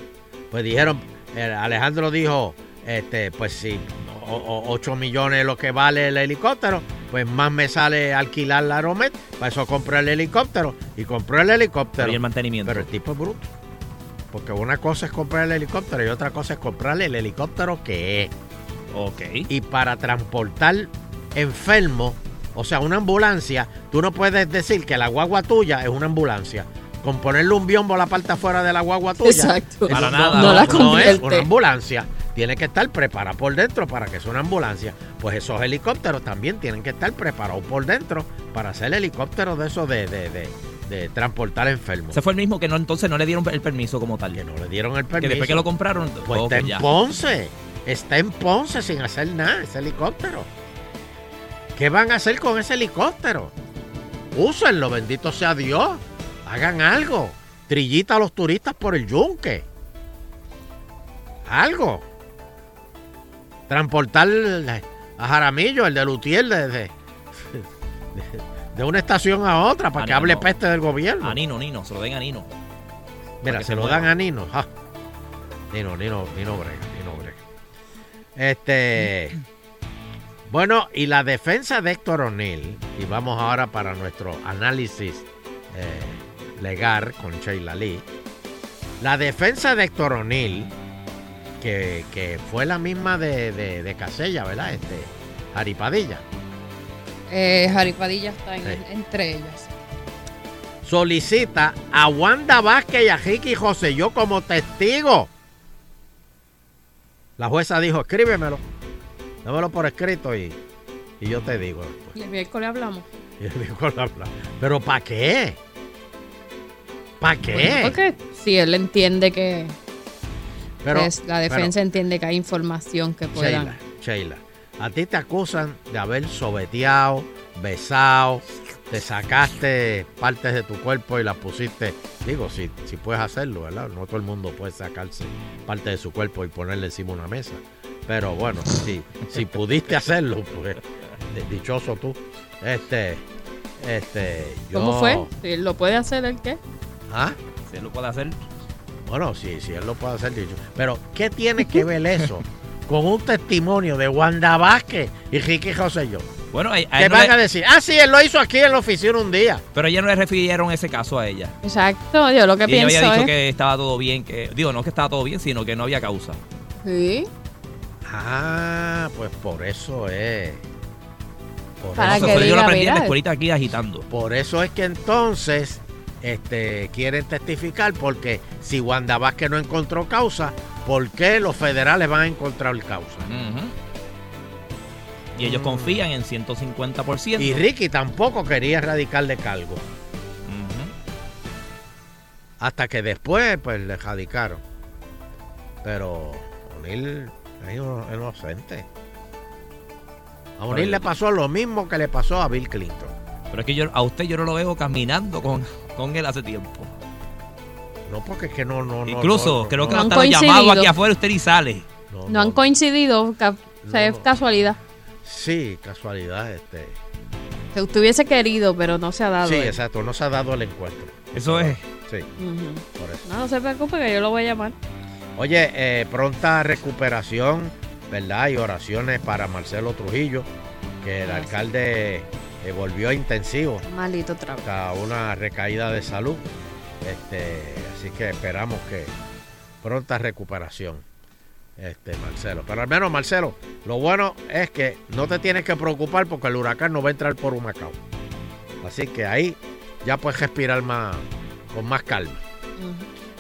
pues dijeron, eh, Alejandro dijo, este, pues si 8 millones es lo que vale el helicóptero, pues más me sale alquilar la Aeromet, para eso compré el helicóptero, y compró el helicóptero. Y el mantenimiento. Pero el tipo es bruto. Porque una cosa es comprar el helicóptero y otra cosa es comprarle el helicóptero que es. Ok. Y para transportar enfermos, o sea, una ambulancia, tú no puedes decir que la guagua tuya es una ambulancia. Con ponerle un biombo a la parte afuera de la guagua tuya. Exacto. Para nada. no- No la no es una ambulancia. Tiene que estar preparada por dentro para que sea una ambulancia. Pues esos helicópteros también tienen que estar preparados por dentro para ser helicópteros de esos de, de, de- de transportar enfermos. Ese fue el mismo que no entonces no le dieron el permiso como tal. Que no le dieron el Que permiso. después que lo compraron, Pues está en ya. Ponce. Está en Ponce sin hacer nada ese helicóptero. ¿Qué van a hacer con ese helicóptero? Úsenlo, bendito sea Dios. Hagan algo. Trillita a los turistas por el yunque. Algo. Transportar a Jaramillo, el de Lutier, de, de, de una estación a otra para A que hable peste del gobierno. A Nino, Nino, se lo den a Nino. Mira, se, se lo mueva. dan a Nino. ja. Nino, Nino, Nino Brega, Nino Brega. Este. Bueno, y la defensa de Héctor O'Neill, y vamos ahora para nuestro análisis eh, legal con Sheila Lee. La defensa de Héctor O'Neill, que, que fue la misma de, de, de Casella, ¿verdad? Este, Jaripadilla. Eh, Jaripadilla está en- Sí. entre ellas. solicita a Wanda Vázquez y a Ricky José como testigo. La jueza dijo, escríbemelo, dámelo por escrito y, y yo te digo después. Y el miércoles hablamos. [LAUGHS] Y dijo, "La- la- ¿pero para qué? ¿Para qué? Bueno, porque si él entiende que Pero- pues, la defensa entiende que hay información que puedan. Sheila, Sheila, a ti te acusan de haber sobeteado, besado, te sacaste partes de tu cuerpo y las pusiste. Digo, si, si puedes hacerlo, ¿verdad? No todo el mundo puede sacarse parte de su cuerpo y ponerle encima una mesa. Pero bueno, si, si pudiste hacerlo, pues dichoso tú. Este, este, yo. ¿Cómo fue? ¿Sí, ¿Lo puede hacer el qué? ¿Ah? Si él lo puede hacer. Bueno, sí, sí, él lo puede hacer dicho. Pero, ¿qué tiene que ver eso [LAUGHS] con un testimonio de Wanda Vázquez y Ricky Rosselló? Bueno, a- a ¿Qué no van le- a decir? Ah, sí, él lo hizo aquí en la oficina un día. Pero ella no le refirieron ese caso a ella. Exacto, yo lo que Y ella pienso había dicho es... que estaba todo bien, que digo, no que estaba todo bien, sino que no había causa. Sí, Ah, pues por eso es. Por Para eso, que Eso yo lo aprendí en la escuelita aquí agitando. por eso es que entonces este, quieren testificar porque si Wanda Vázquez no encontró causa, ¿por qué los federales van a encontrar causa? Y ellos Mm. confían en 150%. Y Ricky tampoco quería erradicar de cargo. Hasta que después, pues, le radicaron. Pero O'Neill es ino- inocente. A O'Neill le pasó lo mismo que le pasó a Bill Clinton. Pero es que yo, a usted yo no lo veo caminando con, con él hace tiempo. No, porque es que no, no, no. Incluso no, creo que No no han llamado aquí afuera, usted ni sale. no, no han coincidido, ca- o sea, es casualidad. Sí, casualidad, este. Que usted hubiese querido, pero no se ha dado. Sí, eh. exacto, no se ha dado el encuentro. Eso es. Sí, por eso. No, no se preocupe que yo lo voy a llamar. Oye, eh, pronta recuperación, ¿verdad? Y oraciones para Marcelo Trujillo, que el Gracias. alcalde eh, volvió a intensivo. Malito otra vez. hasta una recaída de salud. Este, así que esperamos que pronta recuperación, este Marcelo. Pero al menos Marcelo, lo bueno es que no te tienes que preocupar porque el huracán no va a entrar por Humacao. Así que ahí ya puedes respirar más con más calma.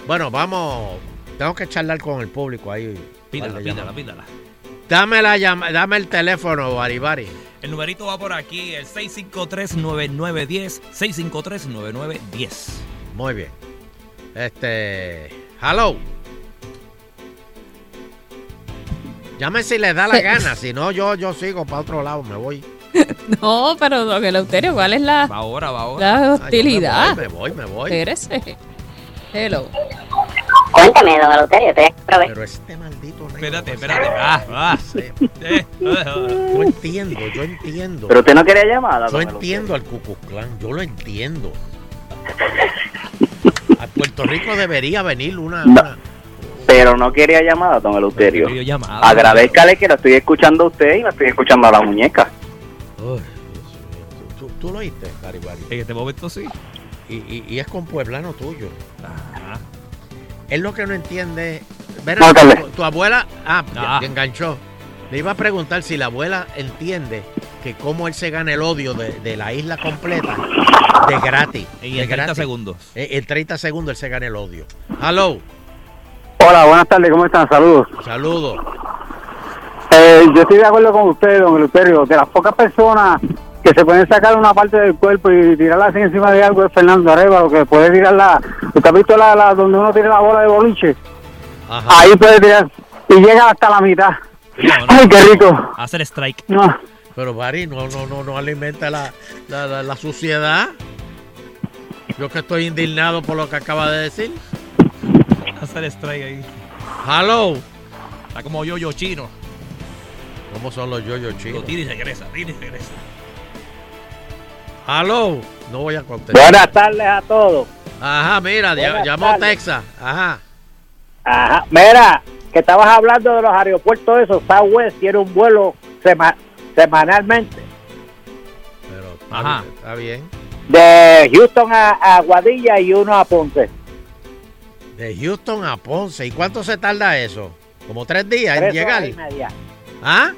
Bueno, vamos, tengo que charlar con el público ahí. Pídala, pídala, pídala. Dame la llama- dame el teléfono, Baribari. El numerito va por aquí, el 653-9910. 653-9910. Muy bien. Este. Hello. Llame si le da la [LAUGHS] gana. Si no, yo, yo sigo para otro lado. Me voy. [LAUGHS] No, pero don Eleuterio, ¿cuál es la, Va ahora, va ahora. la Ah, hostilidad? Me voy, me voy. Me voy. Espérese. Hello. Cuéntame, don Eleuterio, vez. Pero este maldito. negro, Espérate, no espérate. Ah, ah. Sí. Yo entiendo, yo entiendo. Pero usted no quería llamada. Yo entiendo al Klan, yo lo entiendo. [LAUGHS] A Puerto Rico debería venir una. No. una- Pero no quería llamada, don Eleuterio. Quería llamada. Agradezcale que lo estoy escuchando a usted y me estoy escuchando a la muñeca. Uy. ¿Tú, tú- tú lo oíste, Baribari? En este momento sí. Y, y- y es con pueblano tuyo. Ajá. Él lo que no entiende. Ver, No, dale. tu, tu abuela. Ah, Ah. enganchó. Le iba a preguntar si la abuela entiende que cómo él se gana el odio de, de la isla completa de gratis. En de el 30 gratis. segundos. Eh, En 30 segundos él se gana el odio. Hello, Hola, buenas tardes, ¿cómo están? Saludos. saludos. Eh, yo estoy de acuerdo con usted, don Eleuterio. De las pocas personas que se pueden sacar una parte del cuerpo y tirarla así encima de algo es Fernando Arevalo, que puede tirarla. ¿Usted ha visto la, la- donde uno tira la bola de boliche? Ajá. Ahí puede tirar y llega hasta la mitad. No, no, ¡Ay, qué no. rico! Hacer strike. No. Pero Bari, no, no, no, no alimenta la, la, la- la suciedad. Yo que estoy indignado por lo que acaba de decir. Hacer strike ahí. Hello. Está como yo-yo chino. ¿Cómo son los yoyos Lo chinos? tira y regresa, tira y regresa. Hello. No voy a contestar. Buenas tardes a todos. Ajá, mira, Buenas llamó tardes. Texas. Ajá. Ajá. Mira, que estabas hablando de los aeropuertos esos. Southwest tiene un vuelo sema- semanalmente Pero Ajá. está bien. de Houston a, a Guadilla y uno a Ponce. De Houston a Ponce. ¿Y cuánto se tarda eso? Como tres días en Tres llegar. horas y media. ¿Ah?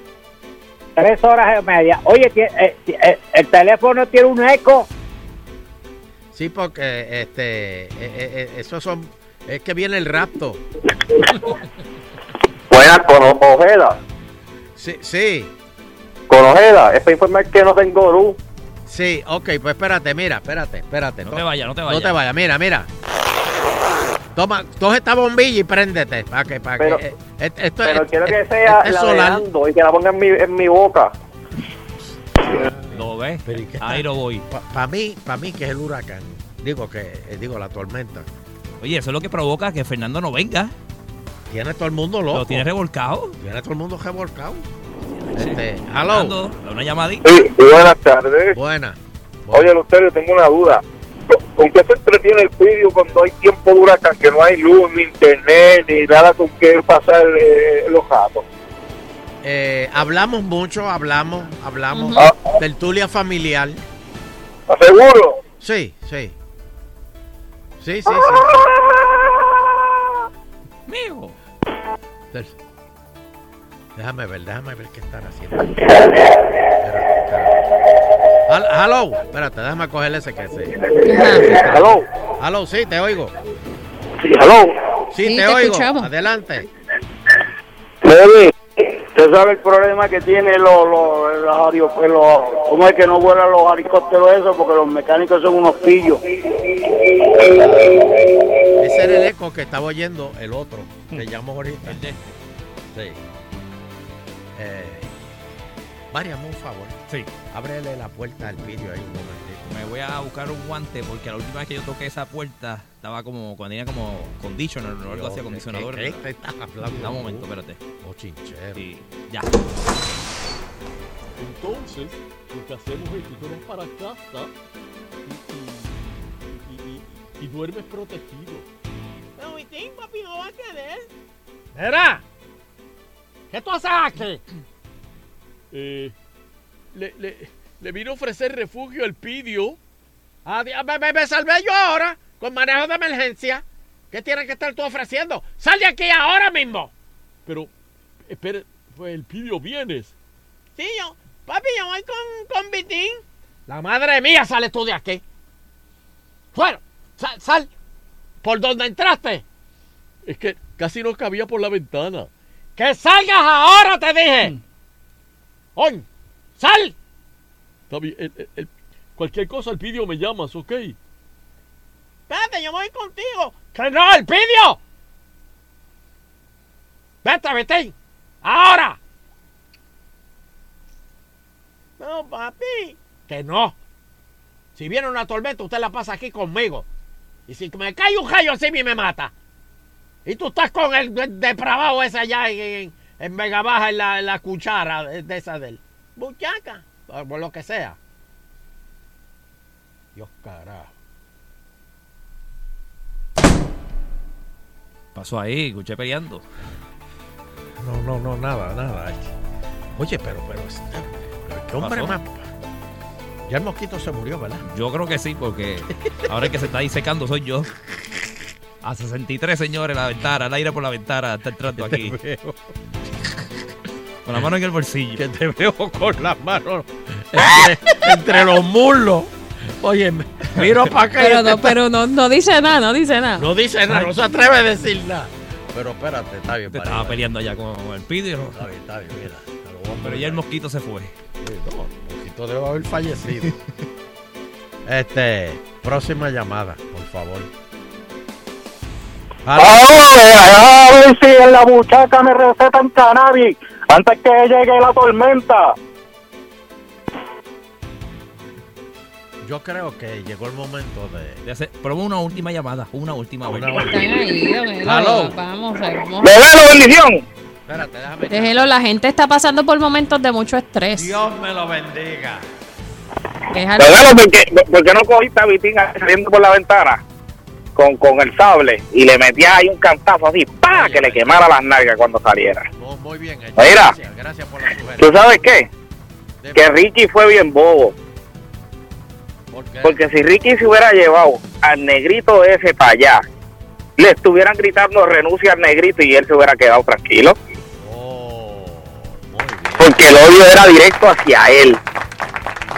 Tres horas y media. Oye, eh, eh, el teléfono tiene un eco. Sí, porque este, eh, esos son, es que viene el rapto. [LAUGHS] Buenas, con Ojeda. Sí, sí, Con Ojeda. Es para informar que no tengo luz. sí, ok, pues espérate, mira, espérate, espérate. No te vayas, no te No vayas. te vayas, mira, mira. Toma, coge esta bombilla y préndete. Para que, para Pero- que. eh, esto Pero es- quiero que es- sea es la de solar. Nando y que la ponga en mi, en mi boca. ¿Lo ves? Ahí lo voy. Para mí, para mí que es el huracán. Digo que, eh, digo la tormenta. Oye, eso es lo que provoca que Fernando no venga. Tiene todo el mundo loco. Lo tiene revolcado. Tiene todo el mundo revolcado. Este, Fernando, hello. da una llamadita. Sí, buenas tardes. Buena. Oye, Luterio, tengo una duda. ¿Con qué se entretiene el vídeo cuando hay tiempo de huracán, que no hay luz, ni internet, ni nada con qué pasar eh, los gatos? Eh, hablamos mucho, hablamos, hablamos. Ujú. Ah. Tertulia familiar. ¿Estás seguro? Sí, sí. Sí, sí, sí. Mijo. Déjame ver, déjame ver qué están haciendo. Espérate, espérate. Hello, espérate, déjame coger ese que se. Hello. Hello, sí, te oigo. Sí, hello. Sí, Sí, te, te oigo. escuchamos. Adelante. Levi, ¿usted sabe el problema que tiene los, los, los aeropuertos? Los, ¿Cómo es que no vuelan los helicópteros esos? Porque los mecánicos son unos pillos. Ese era el eco que estaba oyendo el otro. que llamó ahorita. Sí. Eh, María, un favor. Sí. Ábrele la puerta al vídeo ahí un momentito. Me voy a buscar un guante porque la última vez que yo toqué esa puerta estaba como cuando tenía como conditioner o algo así, ¿qué- acondicionador. qué- qué estás hablando Da un momento, espérate. Oh, chinchero. Sí, ya. Entonces, lo que hacemos es que tú vas para casa y, y- y- y duermes protegido. Pero Vitín, papi, no va a querer. Mira, ¿qué tú haces aquí? Eh, le, le, le vino a ofrecer refugio al pidio. Adiós, me, me- me salvé yo ahora con manejo de emergencia. ¿Qué tienes que estar tú ofreciendo? ¡Sal de aquí ahora mismo! Pero, espere, pues el pidio vienes. Sí, yo. Papi, yo voy con, con Vitín. La madre mía, sale tú de aquí. Fuera, sal, sal. ¿Por dónde entraste? Es que casi no cabía por la ventana. ¡Que salgas ahora, te dije! ¡Oye! ¡Sal! Está bien, el- el- el- cualquier cosa el pidio me llamas, ¿ok? Espérate, yo voy contigo. ¡Que no, el pidio! Vete, Vitín. ¡Ahora! No, papi. Que no. Si viene una tormenta, usted la pasa aquí conmigo. Y si me cae un rayo así, me mata. Y tú estás con el de- depravado ese allá en, en, en Vega Baja, en la, en la cuchara de, de esa del. Buchaca. Por, por lo que sea. Dios carajo. Pasó ahí, escuché peleando. No, no, no, nada, nada. Oye, pero, pero, este- pero qué hombre pasó? más. Ya el mosquito se murió, ¿verdad? Yo creo que sí, porque ahora el que se está ahí secando soy yo. A 63, señores, la ventana, el aire por la ventana, está entrando [LAUGHS] aquí. Con la mano en el bolsillo. Que te veo con las manos [LAUGHS] entre, entre los muslos. Oye, miro para acá. Pero, este no, pero no, no dice nada, no dice nada. No dice nada, no se atreve a decir nada. Pero espérate, está bien. Te estaba peleando allá con el pidio. Está bien, está bien, mira. Pero ya el mosquito se fue. Sí, no, el mosquito debe haber fallecido. [LAUGHS] este, próxima llamada, por favor. ¡Ah, a ver si en la buchaca me recetan cannabis antes que llegue la tormenta! Yo creo que llegó el momento de. De hacer, probemos una última llamada, una última. Una vez. Están ahí, Hello. Vamos, vamos. ¡Bebelo, bendición! Espérate, déjame. Déjelo, la gente está pasando por momentos de mucho estrés. Dios me lo bendiga. Que es algo- Bebelo, ¿por qué, por qué no cogiste a Vitín saliendo por la ventana con, con el sable y le metías ahí un cantazo así, ¡pa! que le quemara las nalgas cuando saliera? No, muy bien hecho. Mira. Gracias, gracias por la sugerencia. ¿Tú sabes qué? Que Ricky fue bien bobo. Porque si Ricky se hubiera llevado al negrito ese para allá, le estuvieran gritando renuncia al negrito y él se hubiera quedado tranquilo. Porque el odio era directo hacia él.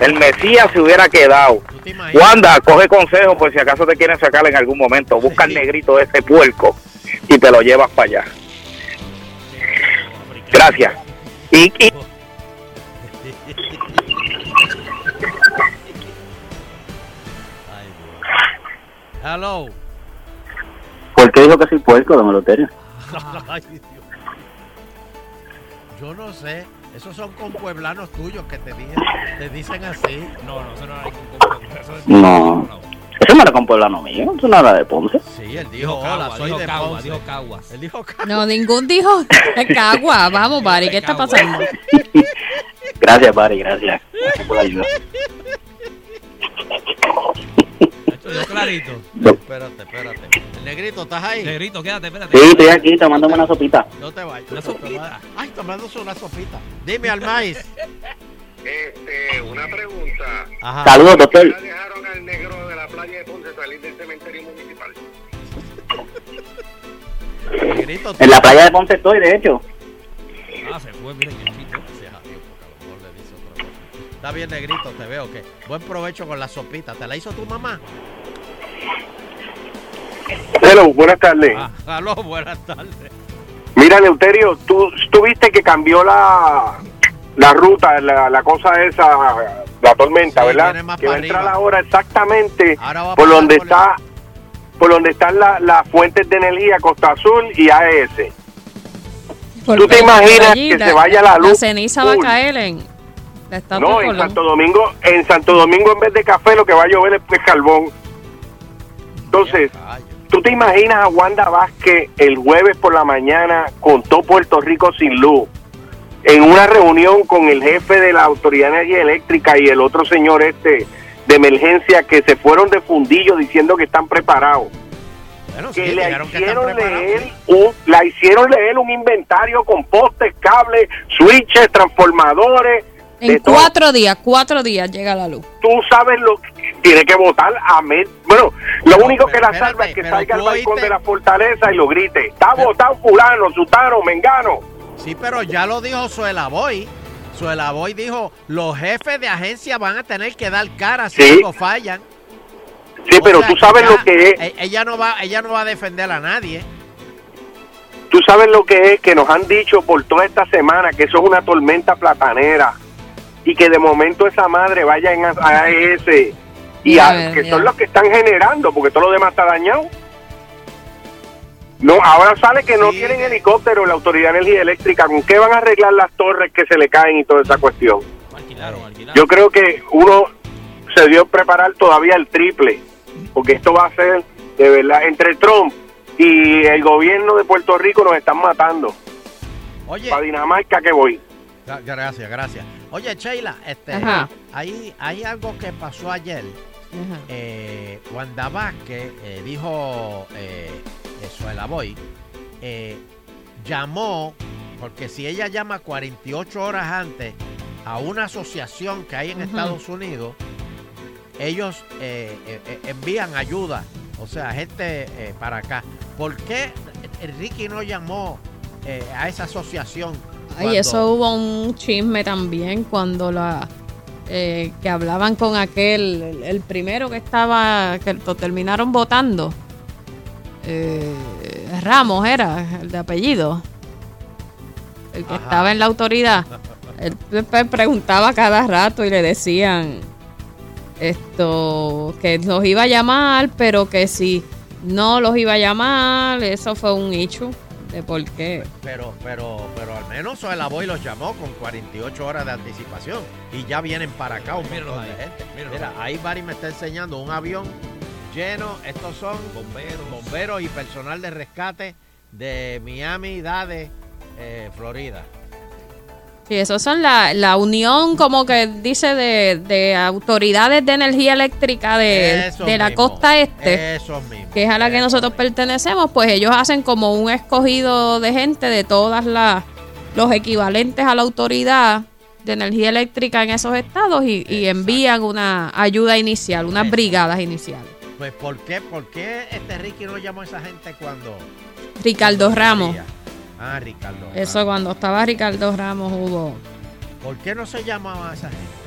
El Mesías se hubiera quedado. Wanda, coge consejo por si acaso te quieren sacar en algún momento. Busca al negrito ese puerco y te lo llevas para allá. Gracias. Y, y Hello. ¿Por qué dijo que soy puerco, don Eleuterio? [LAUGHS] Ay, Dios. Yo no sé. Esos son compueblanos tuyos que te, dicen, te dicen así. No, no, eso no hay eso es- No. Eso no era con pueblano mío, eso no era de Ponce. Sí, él dijo, Dijo hola, soy dijo de Cagua, Ponce. dijo Caguas. Él dijo Cagua. No, ningún dijo Cagua. [LAUGHS] Vamos, Bari, ¿qué está pasando? Gracias, Pari, gracias. Gracias por la ayuda. Yo clarito. Espérate, espérate. Negrito, ¿estás ahí? Negrito, quédate, espérate. Sí, estoy aquí tomándome una sopita. No te vayas. Una sopita. Ay, tomándose una sopita. Dime al maíz. Este, una pregunta. Ajá. Saludos, doctor. ¿Ya dejaron al negro de la playa de Ponce salir del cementerio municipal? Negrito, En la playa de Ponce estoy, de hecho. Ah, se fue, miren qué chico. Gracias a Dios, porque a lo mejor le dice otra cosa. Está bien, negrito, te veo que. Buen provecho con la sopita. ¿Te la hizo tu mamá? Hello, buenas tardes. Ah, aló, buenas tardes. Mira, Leuterio, tú, tú viste que cambió la, la ruta, la, la cosa esa, la tormenta, Sí, ¿verdad? viene más Que va a entrar ahora exactamente Ahora por donde por el- está por donde están la- las fuentes de energía Costa Azul y AES. Porque te imaginas allí que se vaya la luz La ceniza va a caer en la No, en. Santo Domingo, en Santo Domingo en vez de café lo que va a llover es pues, carbón. Entonces, ¿tú te imaginas a Wanda Vázquez el jueves por la mañana con todo Puerto Rico sin luz? En una reunión con el jefe de la Autoridad de Energía Eléctrica y el otro señor este de emergencia que se fueron de fundillo diciendo que están preparados. Bueno, sí, que le que hicieron leer un, la hicieron leer un inventario con postes, cables, switches, transformadores. En todo cuatro días, cuatro días llega la luz. tú sabes lo que tiene que votar a Med. Bueno, lo único que la espérate, salva es que pero salga al balcón oíste- de la fortaleza y lo grite. Está votado fulano, sutano, mengano. Sí, pero ya lo dijo Suela Boy. Suela Boy dijo, los jefes de agencia van a tener que dar cara si Sí. algo fallan. Sí, O pero sea, tú sabes lo que es. e- Ella no va, ella no va a defender a nadie. Tú sabes lo que es que nos han dicho por toda esta semana que eso es una tormenta platanera y que de momento esa madre vaya en AES y a- que ya. son los que están generando porque todo lo demás está dañado. No, ahora sale que no tienen helicóptero la Autoridad de Energía Eléctrica. ¿Con qué van a arreglar las torres que se le caen y toda esa cuestión? Alquilaron, alquilaron. Yo creo que uno se dio a preparar todavía el triple, porque esto va a ser de verdad entre Trump y el gobierno de Puerto Rico nos están matando. Oye, Para Dinamarca que voy. Gra- Gracias, gracias. Oye, Sheila, este, Ajá. hay, hay algo que pasó ayer. Eh, Wanda Vázquez eh, dijo, eh, eh, Suela Boy, eh, llamó, porque si ella llama 48 horas antes a una asociación que hay en. Estados Unidos, ellos eh, envían ayuda, o sea, gente para acá. ¿Por qué Ricky no llamó a esa asociación? Ay, cuando- eso hubo un chisme también cuando la eh, que hablaban con aquel, el, el primero que estaba, que lo terminaron votando. Eh, Ramos era, el de apellido. El que Ajá. estaba en la autoridad. Él preguntaba cada rato y le decían esto que los iba a llamar, pero que si no los iba a llamar, eso fue un hecho de por qué. Pero, pero, pero al menos el Boy los llamó con 48 horas de anticipación y ya vienen para acá un montón de gente. Mira, ahí. ahí Barry me está enseñando un avión lleno. Estos son Bomberos. bomberos y personal de rescate de Miami, Dade, eh, Florida. Sí, esos son la, la unión, como que dice, de, de autoridades de energía eléctrica de, Eso de la mismo, costa este, que es a la que nosotros pertenecemos, pues ellos hacen como un escogido de gente de todas las los equivalentes a la autoridad de energía eléctrica en esos estados y, y envían una ayuda inicial, unas brigadas iniciales. Pues, ¿por qué, ¿por qué este Ricky no llamó a esa gente cuando? Ricardo Ramos. Ah, Ricardo. Eso Ramos. cuando estaba Ricardo Ramos hubo... ¿Por qué no se llamaba a esa gente?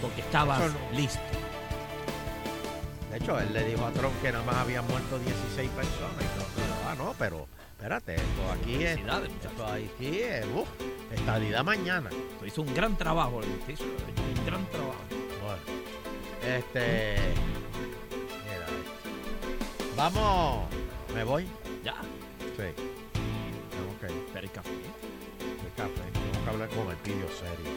Porque no. listo. De hecho, él le dijo a Trump que nada más habían muerto 16 personas. Y ah, no, pero espérate, esto aquí es. Esto aquí es. Uf, estadidad mañana. Tú hizo un gran trabajo, el hizo un gran trabajo. Bueno, este. Mira, esto. Vamos. ¿Me voy? Sí. Tengo que ir. Pero el café. El café. Tengo que hablar con el pillo serio.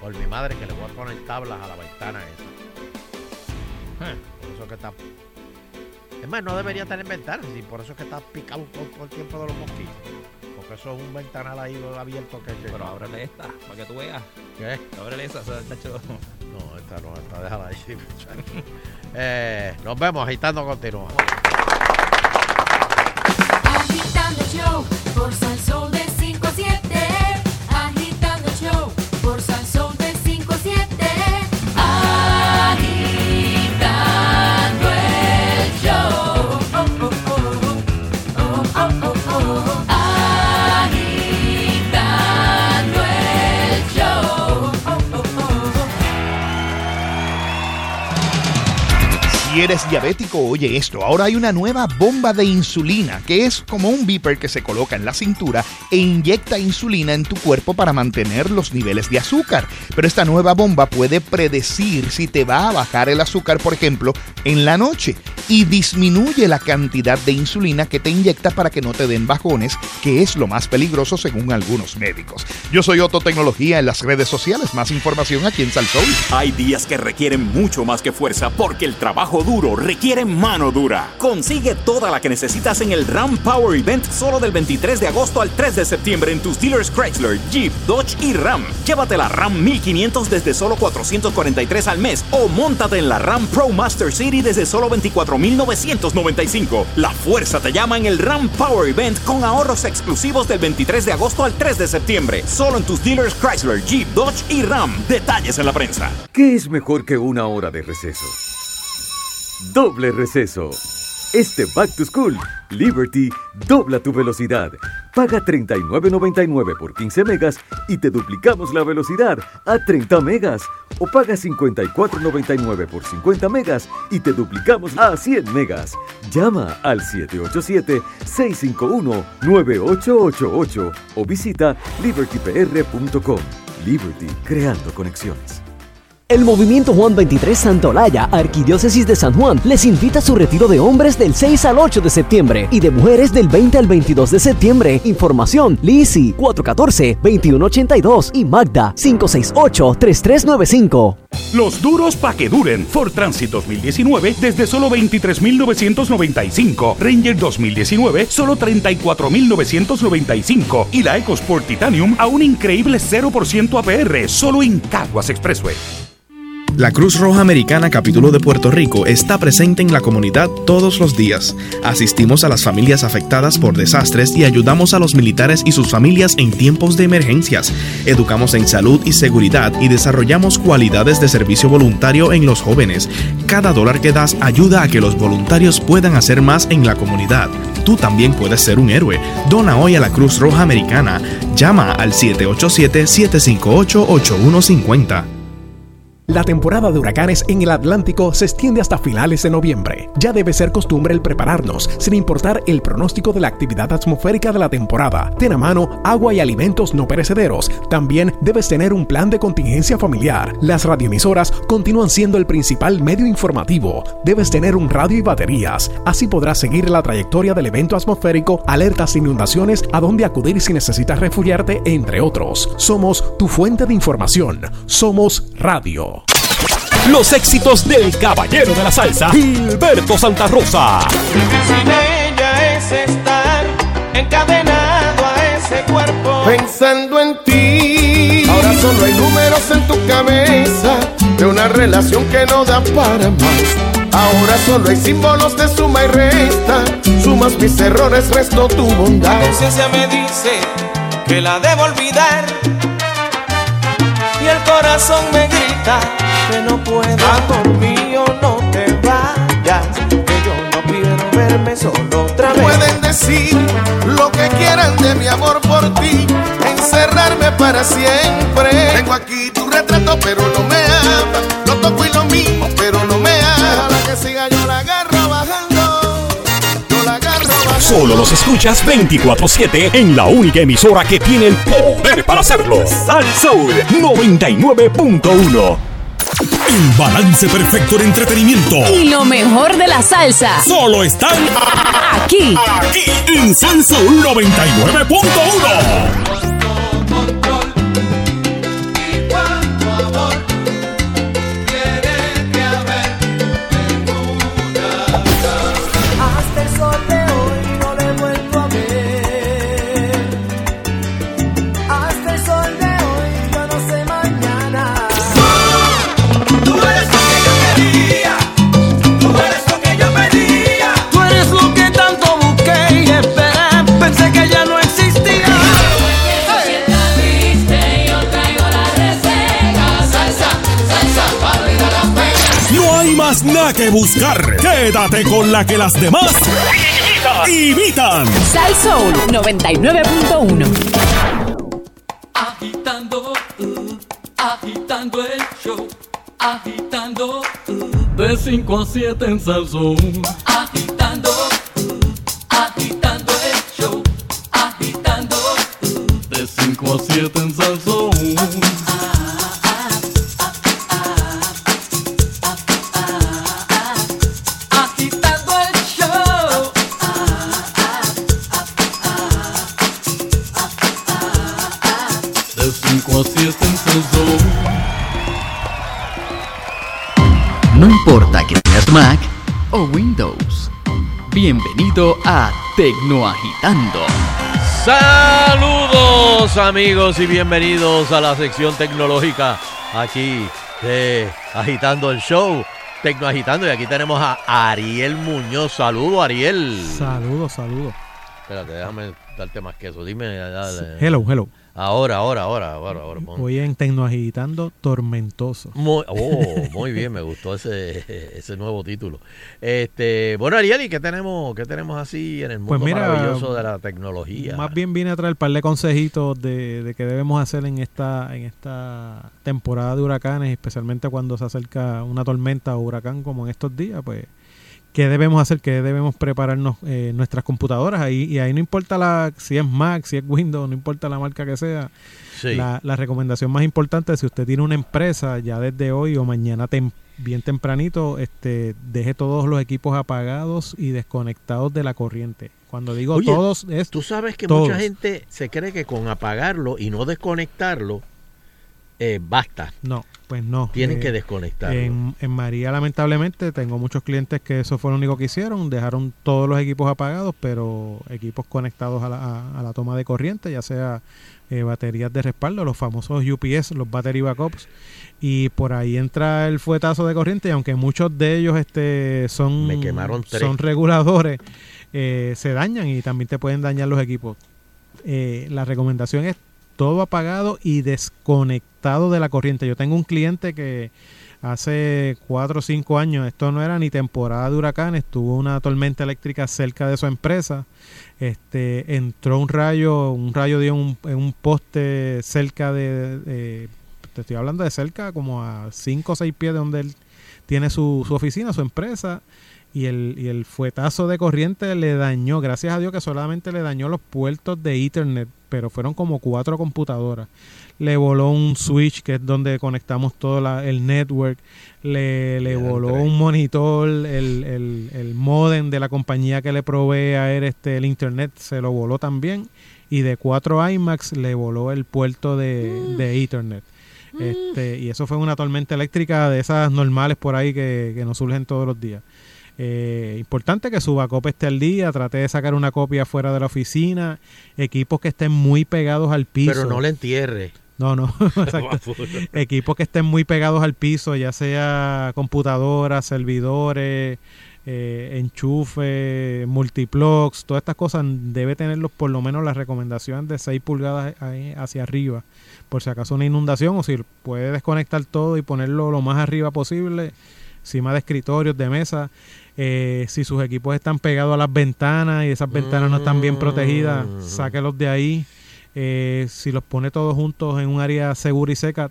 Por mi madre que le voy a poner tablas a la ventana esa. Eh. Por eso que está. Es más, no debería tener ventanas, y por eso es que está picado todo, todo el tiempo de los mosquitos. Porque eso es un ventanal ahí abierto que. que Pero ábrele esta, para que tú veas. ¿Qué? Ábrele esa, está hecho. No, esta no, esta déjala ahí, [LAUGHS] eh, nos vemos, agitando continúa. Agitando el show Si eres diabético, oye esto. Ahora hay una nueva bomba de insulina, que es como un beeper que se coloca en la cintura e inyecta insulina en tu cuerpo para mantener los niveles de azúcar. Pero esta nueva bomba puede predecir si te va a bajar el azúcar, por ejemplo, en la noche y disminuye la cantidad de insulina que te inyecta para que no te den bajones, que es lo más peligroso según algunos médicos. Yo soy Otto Tecnología en las redes sociales. Más información aquí en Salsoul. Hay días que requieren mucho más que fuerza porque el trabajo duro requiere mano dura. Consigue toda la que necesitas en el Ram Power Event solo del 23 de agosto al 3 de septiembre en tus dealers Chrysler, Jeep, Dodge y Ram. Llévate la Ram 1500 desde solo 443 al mes o móntate en la Ram Pro Master City desde solo 24.995. La fuerza te llama en el Ram Power Event con ahorros exclusivos del 23 de agosto al 3 de septiembre. Solo en tus dealers Chrysler, Jeep, Dodge y Ram. Detalles en la prensa. ¿Qué es mejor que una hora de receso? Doble receso. Este Back to School, Liberty dobla tu velocidad. Paga $39.99 por 15 megas y te duplicamos la velocidad a 30 megas. O paga $54.99 por 50 megas y te duplicamos a 100 megas. Llama al 787-651-9888 o visita libertypr.com. Liberty, creando conexiones. El Movimiento Juan 23 Santolaya, Arquidiócesis de San Juan, les invita a su retiro de hombres del 6 al 8 de septiembre y de mujeres del 20 al 22 de septiembre. Información, Lisi 414-2182 y Magda 568-3395. Los duros pa' que duren. Ford Transit 2019 desde solo 23.995. Ranger 2019 solo 34.995. Y la EcoSport Titanium a un increíble 0% APR solo en Caguas Expressway. La Cruz Roja Americana Capítulo de Puerto Rico está presente en la comunidad todos los días. Asistimos a las familias afectadas por desastres y ayudamos a los militares y sus familias en tiempos de emergencias. Educamos en salud y seguridad y desarrollamos cualidades de servicio voluntario en los jóvenes. Cada dólar que das ayuda a que los voluntarios puedan hacer más en la comunidad. Tú también puedes ser un héroe. Dona hoy a la Cruz Roja Americana. Llama al 787-758-8150. La temporada de huracanes en el Atlántico se extiende hasta finales de noviembre. Ya debe ser costumbre el prepararnos, sin importar el pronóstico de la actividad atmosférica de la temporada. Ten a mano agua y alimentos no perecederos. También debes tener un plan de contingencia familiar. Las radioemisoras continúan siendo el principal medio informativo. Debes tener un radio y baterías. Así podrás seguir la trayectoria del evento atmosférico, alertas de inundaciones, a dónde acudir si necesitas refugiarte, entre otros. Somos tu fuente de información. Somos radio. Los éxitos del caballero de la salsa, Gilberto Santa Rosa. Sin ella es estar encadenado a ese cuerpo. Pensando en ti. Ahora solo hay números en tu cabeza de una relación que no da para más. Ahora solo hay símbolos de suma y resta. Sumas mis errores, resto tu bondad. La conciencia me dice que la debo olvidar. Y el corazón me grita que no puedo. Amor mío, no te vayas. Que yo no quiero verme solo otra vez. Pueden decir lo que quieran de mi amor por ti, encerrarme para siempre. Tengo aquí tu retrato, pero no me ama. Lo toco y lo mismo, pero no me ama. Déjala que siga, yo la agarro bajando. Yo la agarro bajando. Solo los escuchas 24-7 en la única emisora que tiene el poder para hacerlo. Sal Soul 99.1. El balance perfecto de entretenimiento. Y lo mejor de la salsa. Solo están Aquí. aquí en Salsa 99.1. que buscar. Quédate con la que las demás imitan. Sal Soul 99.1. Agitando, uh, agitando el show. Agitando, uh, de 5 a 7 en Salsón. Agitando, uh, agitando el show. Agitando, uh, de 5 a 7 en Salsón. Agitando Mac o Windows. Bienvenido a Tecnoagitando. Saludos amigos y bienvenidos a la sección tecnológica aquí de Agitando el Show, Tecno Agitando y aquí tenemos a Ariel Muñoz. Saludos Ariel. Saludos, saludos. Espérate, déjame darte más queso. Dime, dale. Hello, hello. Ahora, ahora, ahora, ahora, ahora. Hoy en Tecnoagitando Tormentoso. Muy, [LAUGHS] oh, muy bien, me gustó ese, ese nuevo título. Este, bueno, Ariel, ¿y qué tenemos, qué tenemos así en el mundo Pues mira, maravilloso de la tecnología? Más bien vine a traer un par de consejitos de, de qué debemos hacer en esta, en esta temporada de huracanes, especialmente cuando se acerca una tormenta o huracán como en estos días, pues qué debemos hacer, qué debemos prepararnos eh, nuestras computadoras ahí y ahí no importa la si es Mac, si es Windows, no importa la marca que sea. Sí. La, la recomendación más importante es si usted tiene una empresa ya desde hoy o mañana tem- bien tempranito, este deje todos los equipos apagados y desconectados de la corriente. Cuando digo Oye, todos es Tú sabes que todos. mucha gente se cree que con apagarlo y no desconectarlo eh, basta. No, pues no. Tienen Eh, que desconectarlo. En, en María, lamentablemente, tengo muchos clientes que eso fue lo único que hicieron. Dejaron todos los equipos apagados, pero equipos conectados a la, a- a la toma de corriente, ya sea eh, baterías de respaldo, los famosos UPS, los battery backups. Y por ahí entra el fuetazo de corriente, y aunque muchos de ellos este, son, Me quemaron tres. son reguladores, eh, se dañan y también te pueden dañar los equipos. Eh, la recomendación es todo apagado y desconectado de la corriente. Yo tengo un cliente que hace cuatro o cinco años, esto no era ni temporada de huracanes, tuvo una tormenta eléctrica cerca de su empresa. Este, entró un rayo, un rayo dio un, en un poste cerca de, te estoy hablando de cerca, como a cinco o seis pies de donde él tiene su, su oficina, su empresa. Y el, y el fuetazo de corriente le dañó, gracias a Dios que solamente le dañó los puertos de Ethernet, pero fueron como cuatro computadoras. Le voló un switch, que es donde conectamos todo la- el network. Le, le voló un monitor, el, el, el modem de la compañía que le provee a él este, el internet, se lo voló también. Y de cuatro iMacs le voló el puerto de, de Ethernet. Este, y eso fue una tormenta eléctrica de esas normales por ahí que, que nos surgen todos los días. Eh, importante que su backup esté al día, trate de sacar una copia fuera de la oficina, equipos que estén muy pegados al piso. Pero no le entierre. No, no, [LAUGHS] [LAUGHS] exacto. Equipos que estén muy pegados al piso, ya sea computadoras, servidores, eh, enchufe, multiplox, todas estas cosas debe tenerlos por lo menos las recomendaciones de 6 pulgadas ahí hacia arriba, por si acaso una inundación o si puede desconectar todo y ponerlo lo más arriba posible, encima de escritorios, de mesa. Eh, si sus equipos están pegados a las ventanas y esas ventanas no están bien protegidas, sáquelos de ahí. Eh, si los pone todos juntos en un área segura y seca,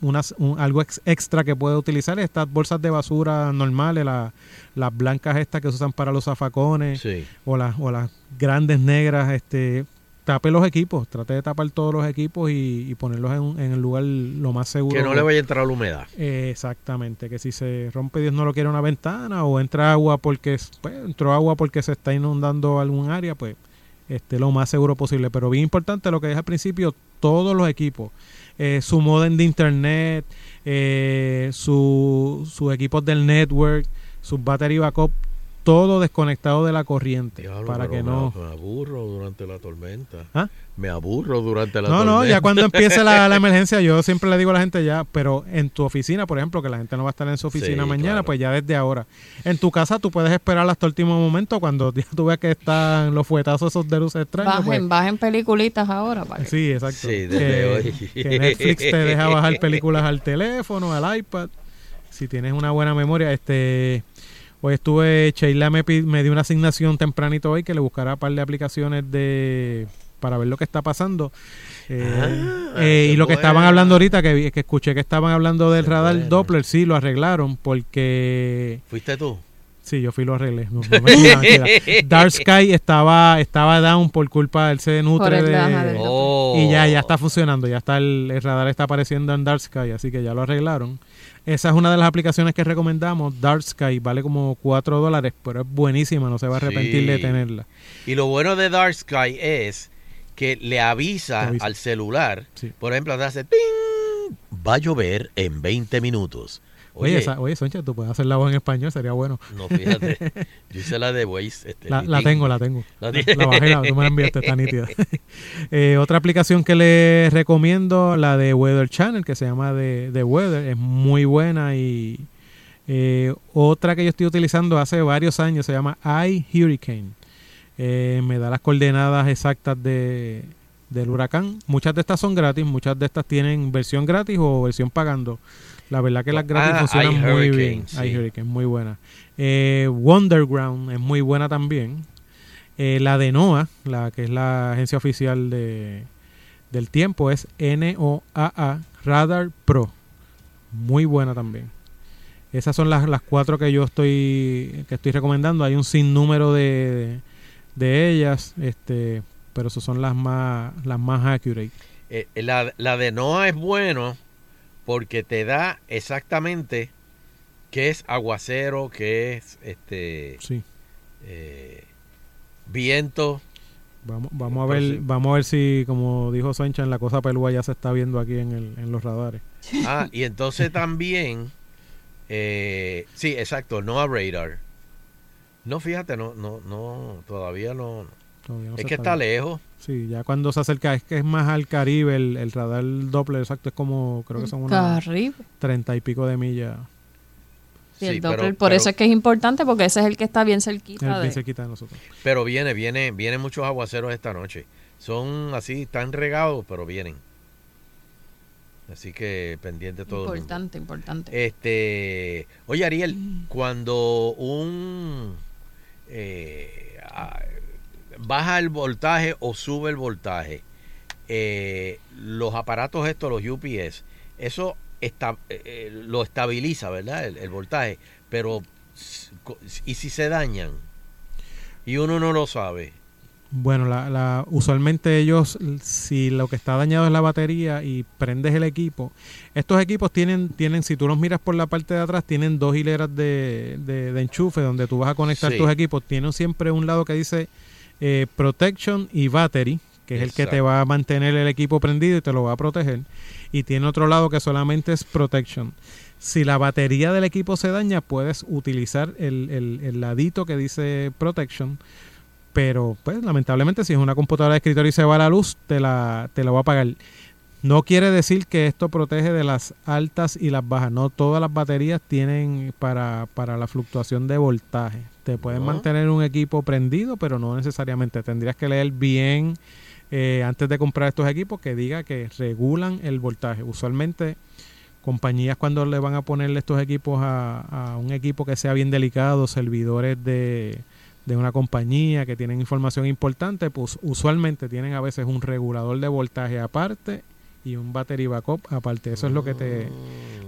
unas, un- algo ex- extra que puede utilizar es estas bolsas de basura normales, la- las blancas estas que se usan para los zafacones Sí. o, las, o las grandes negras. este tape los equipos, trate de tapar todos los equipos y, y ponerlos en, en el lugar lo más seguro. Que no le vaya a entrar la humedad. Eh, exactamente, que si se rompe Dios no lo quiere una ventana o entra agua porque pues, entró agua porque se está inundando algún área, pues esté lo más seguro posible. Pero bien importante lo que dije al principio, todos los equipos, eh, su modem de internet, eh, su- sus equipos del network, sus battery backup, todo desconectado de la corriente Diablo, para que me- no... Me aburro durante la tormenta. ¿Ah? Me aburro durante la No, tormenta. no, ya cuando empiece la, la [LAUGHS] emergencia, yo siempre le digo a la gente ya, pero en tu oficina, por ejemplo, que la gente no va a estar en su oficina Sí, mañana, claro. pues ya desde ahora. En tu casa tú puedes esperar hasta el último momento cuando [LAUGHS] ya tú veas que están los fuetazos esos de luces extraños. Bajen, pues, bajen peliculitas ahora. Para que- Sí, exacto. Sí, desde que, hoy. que Netflix te deja bajar películas al teléfono, al iPad. Si tienes una buena memoria, este hoy estuve, Sheila me, me dio una asignación tempranito hoy que le buscará un par de aplicaciones de para ver lo que está pasando. Eh, Ah, eh, y lo que estaban hablando ahorita, que, vi- que escuché que estaban hablando del radar Doppler, sí, lo arreglaron porque... ¿Fuiste tú? Sí, yo fui y lo arreglé. No, no, mentira. [LAUGHS] Dark Sky estaba, estaba down por culpa, él se nutre de... del Oh. Y ya, ya está funcionando, ya está el, el radar está apareciendo en Dark Sky, así que ya lo arreglaron. Esa es una de las aplicaciones que recomendamos. Dark Sky vale como 4 dólares, pero es buenísima, no se va a arrepentir de tenerla. Y lo bueno de Dark Sky es que le avisa, al celular, Sí. por ejemplo, te hace ¡ting! va a llover en 20 minutos. Oye, esa- oye Soncha, tú puedes hacer la voz en español, sería bueno. No, fíjate. [LAUGHS] Yo hice la de Waze. Este, La, tengo, la tengo. La La, la bajé, tú me la enviaste, está nítida. [LAUGHS] Eh, otra aplicación que les recomiendo, la de Weather Channel, que se llama de, de Weather, es muy buena. Y eh, otra que yo estoy utilizando hace varios años se llama iHurricane. Eh, me da las coordenadas exactas de, del huracán. Muchas de estas son gratis, muchas de estas tienen versión gratis o versión pagando. La verdad que las gratis Ah, funcionan muy bien. sí. muy buena. Eh, Wonderground es muy buena también. Eh, la de NOAA, la que es la agencia oficial de, del tiempo, es NOAA Radar Pro. Muy buena también. Esas son las, las cuatro que yo estoy que estoy recomendando. Hay un sinnúmero de, de ellas, este, pero esas son las más las más accurate. Eh, la, la de Noah es bueno porque te da exactamente qué es aguacero, qué es este Sí. eh, viento. Vamos, vamos a ver, vamos a ver si, como dijo Sanchez, la cosa pelúa ya se está viendo aquí en, el, en los radares. [LAUGHS] Ah, y entonces también, eh, sí, exacto, Noah Radar. No, fíjate, no, no, no, todavía no. Todavía no es se que está lejos. Sí, ya cuando se acerca, es que es más al Caribe, el, el radar Doppler, exacto, es como, creo que son Caribe. treinta y pico de millas. Sí, el Doppler, pero- por pero- eso es que es importante, porque ese es el que está bien cerquita. Bien cerquita de nosotros. Pero viene, viene, vienen muchos aguaceros esta noche. Son así, están regados, pero vienen. Así que pendiente todo. el mundo. Importante, importante. Este, oye Ariel, cuando un eh, baja el voltaje o sube el voltaje, eh, los aparatos estos, los UPS, eso esta- eh, eh, lo estabiliza, ¿verdad? El, el voltaje, pero ¿y si se dañan? Y uno no lo sabe. Bueno, la, la, usualmente ellos, si lo que está dañado es la batería y prendes el equipo, estos equipos tienen, tienen si tú los miras por la parte de atrás, tienen dos hileras de, de, de enchufe donde tú vas a conectar Sí. tus equipos. Tienen siempre un lado que dice eh, Protection y Battery, que es el que te va a mantener el equipo prendido y te lo va a proteger. Y tiene otro lado que solamente es Protection. Si la batería del equipo se daña, puedes utilizar el, el, el ladito que dice Protection pero pues lamentablemente si es una computadora de escritorio y se va la luz, te la, te la va a apagar. No quiere decir que esto protege de las altas y las bajas. No todas las baterías tienen para, para la fluctuación de voltaje. Te pueden mantener un equipo prendido, pero no necesariamente. Tendrías que leer bien eh, antes de comprar estos equipos que diga que regulan el voltaje. Usualmente compañías cuando le van a ponerle estos equipos a, a un equipo que sea bien delicado, servidores de, de una compañía que tienen información importante, pues usualmente tienen a veces un regulador de voltaje aparte y un battery backup aparte. Eso es lo que te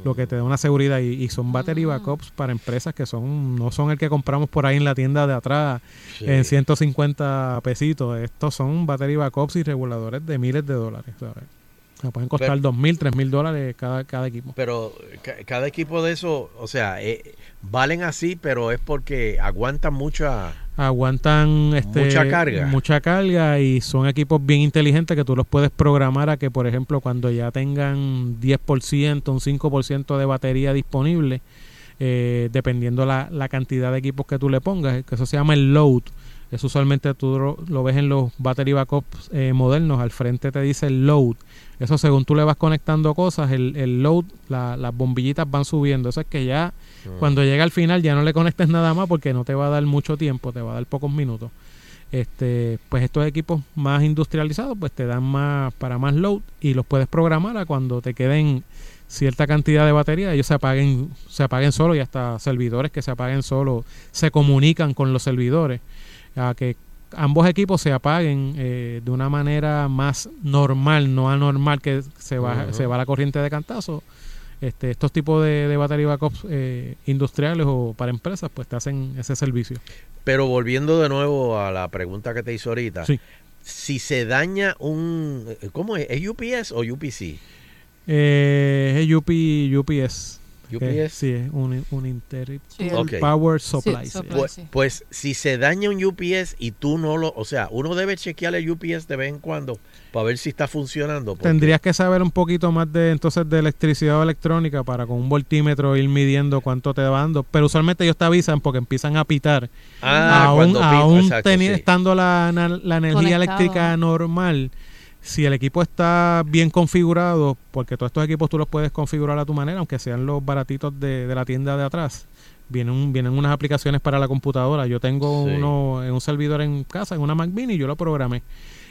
lo que te da una seguridad y, y son battery backups para empresas que son no son el que compramos por ahí en la tienda de atrás Sí. en 150 pesitos. Estos son battery backups y reguladores de miles de dólares. ¿sabes? O sea, pueden costar Pero- dos mil, tres mil dólares cada, cada equipo. Pero ca- cada equipo de eso, o sea, eh, valen así, pero es porque aguantan mucha... aguantan este, Mucha carga. mucha carga y son equipos bien inteligentes que tú los puedes programar a que, por ejemplo, cuando ya tengan 10%, un 5% de batería disponible, eh, dependiendo la, la cantidad de equipos que tú le pongas, que eso se llama el load. Eso usualmente tú lo, lo ves en los battery backups eh, modernos, al frente te dice el load. Eso según tú le vas conectando cosas, el, el load, la- las bombillitas van subiendo. Eso es que ya Mm. cuando llega al final ya no le conectes nada más porque no te va a dar mucho tiempo, te va a dar pocos minutos. Este, pues estos equipos más industrializados pues te dan más para más load y los puedes programar a cuando te queden cierta cantidad de batería, ellos se apaguen, se apaguen solo y hasta servidores que se apaguen solo se comunican con los servidores a que ambos equipos se apaguen eh, de una manera más normal, no anormal que se va, se va la corriente de cantazo. Este, estos tipos de, de battery backups eh, industriales o para empresas pues te hacen ese servicio. Pero volviendo de nuevo a la pregunta que te hizo ahorita, Sí. si se daña un... ¿Cómo es? ¿Es UPS o UPC? Eh, es UP, UPS. UPS. sí, es un, un Inter Sí, Power Supply. sí. Pues, pues si se daña un UPS y tú no lo... O sea, uno debe chequear el UPS de vez en cuando para ver si está funcionando. porque- Tendrías que saber un poquito más de entonces de electricidad o electrónica para con un voltímetro ir midiendo cuánto te va dando. Pero usualmente ellos te avisan porque empiezan a pitar. Ah, aún cuando pita, aún exacto, teni- sí. estando la, la energía Conectado. eléctrica normal, si el equipo está bien configurado, porque todos estos equipos tú los puedes configurar a tu manera, aunque sean los baratitos de, de la tienda de atrás. Vienen, vienen unas aplicaciones para la computadora. Yo tengo Sí. uno en un servidor en casa, en una Mac Mini, y yo lo programé.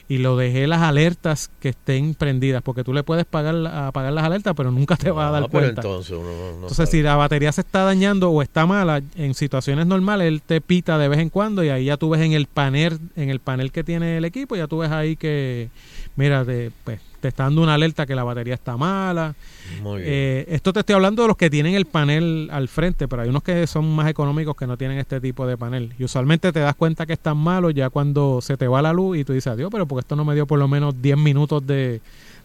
Y lo dejé las alertas que estén prendidas, porque tú le puedes pagar, apagar las alertas, pero nunca te va a dar Ah, pero cuenta. entonces uno no- Entonces, si la batería se está dañando o está mala, en situaciones normales él te pita de vez en cuando y ahí ya tú ves en el panel, en el panel que tiene el equipo, ya tú ves ahí que, mira, te, pues, te está dando una alerta que la batería está mala. Muy bien. Eh, esto te estoy hablando de los que tienen el panel al frente, pero hay unos que son más económicos que no tienen este tipo de panel. Y usualmente te das cuenta que están malos ya cuando se te va la luz y tú dices, adiós, pero porque esto no me dio por lo menos 10 minutos de,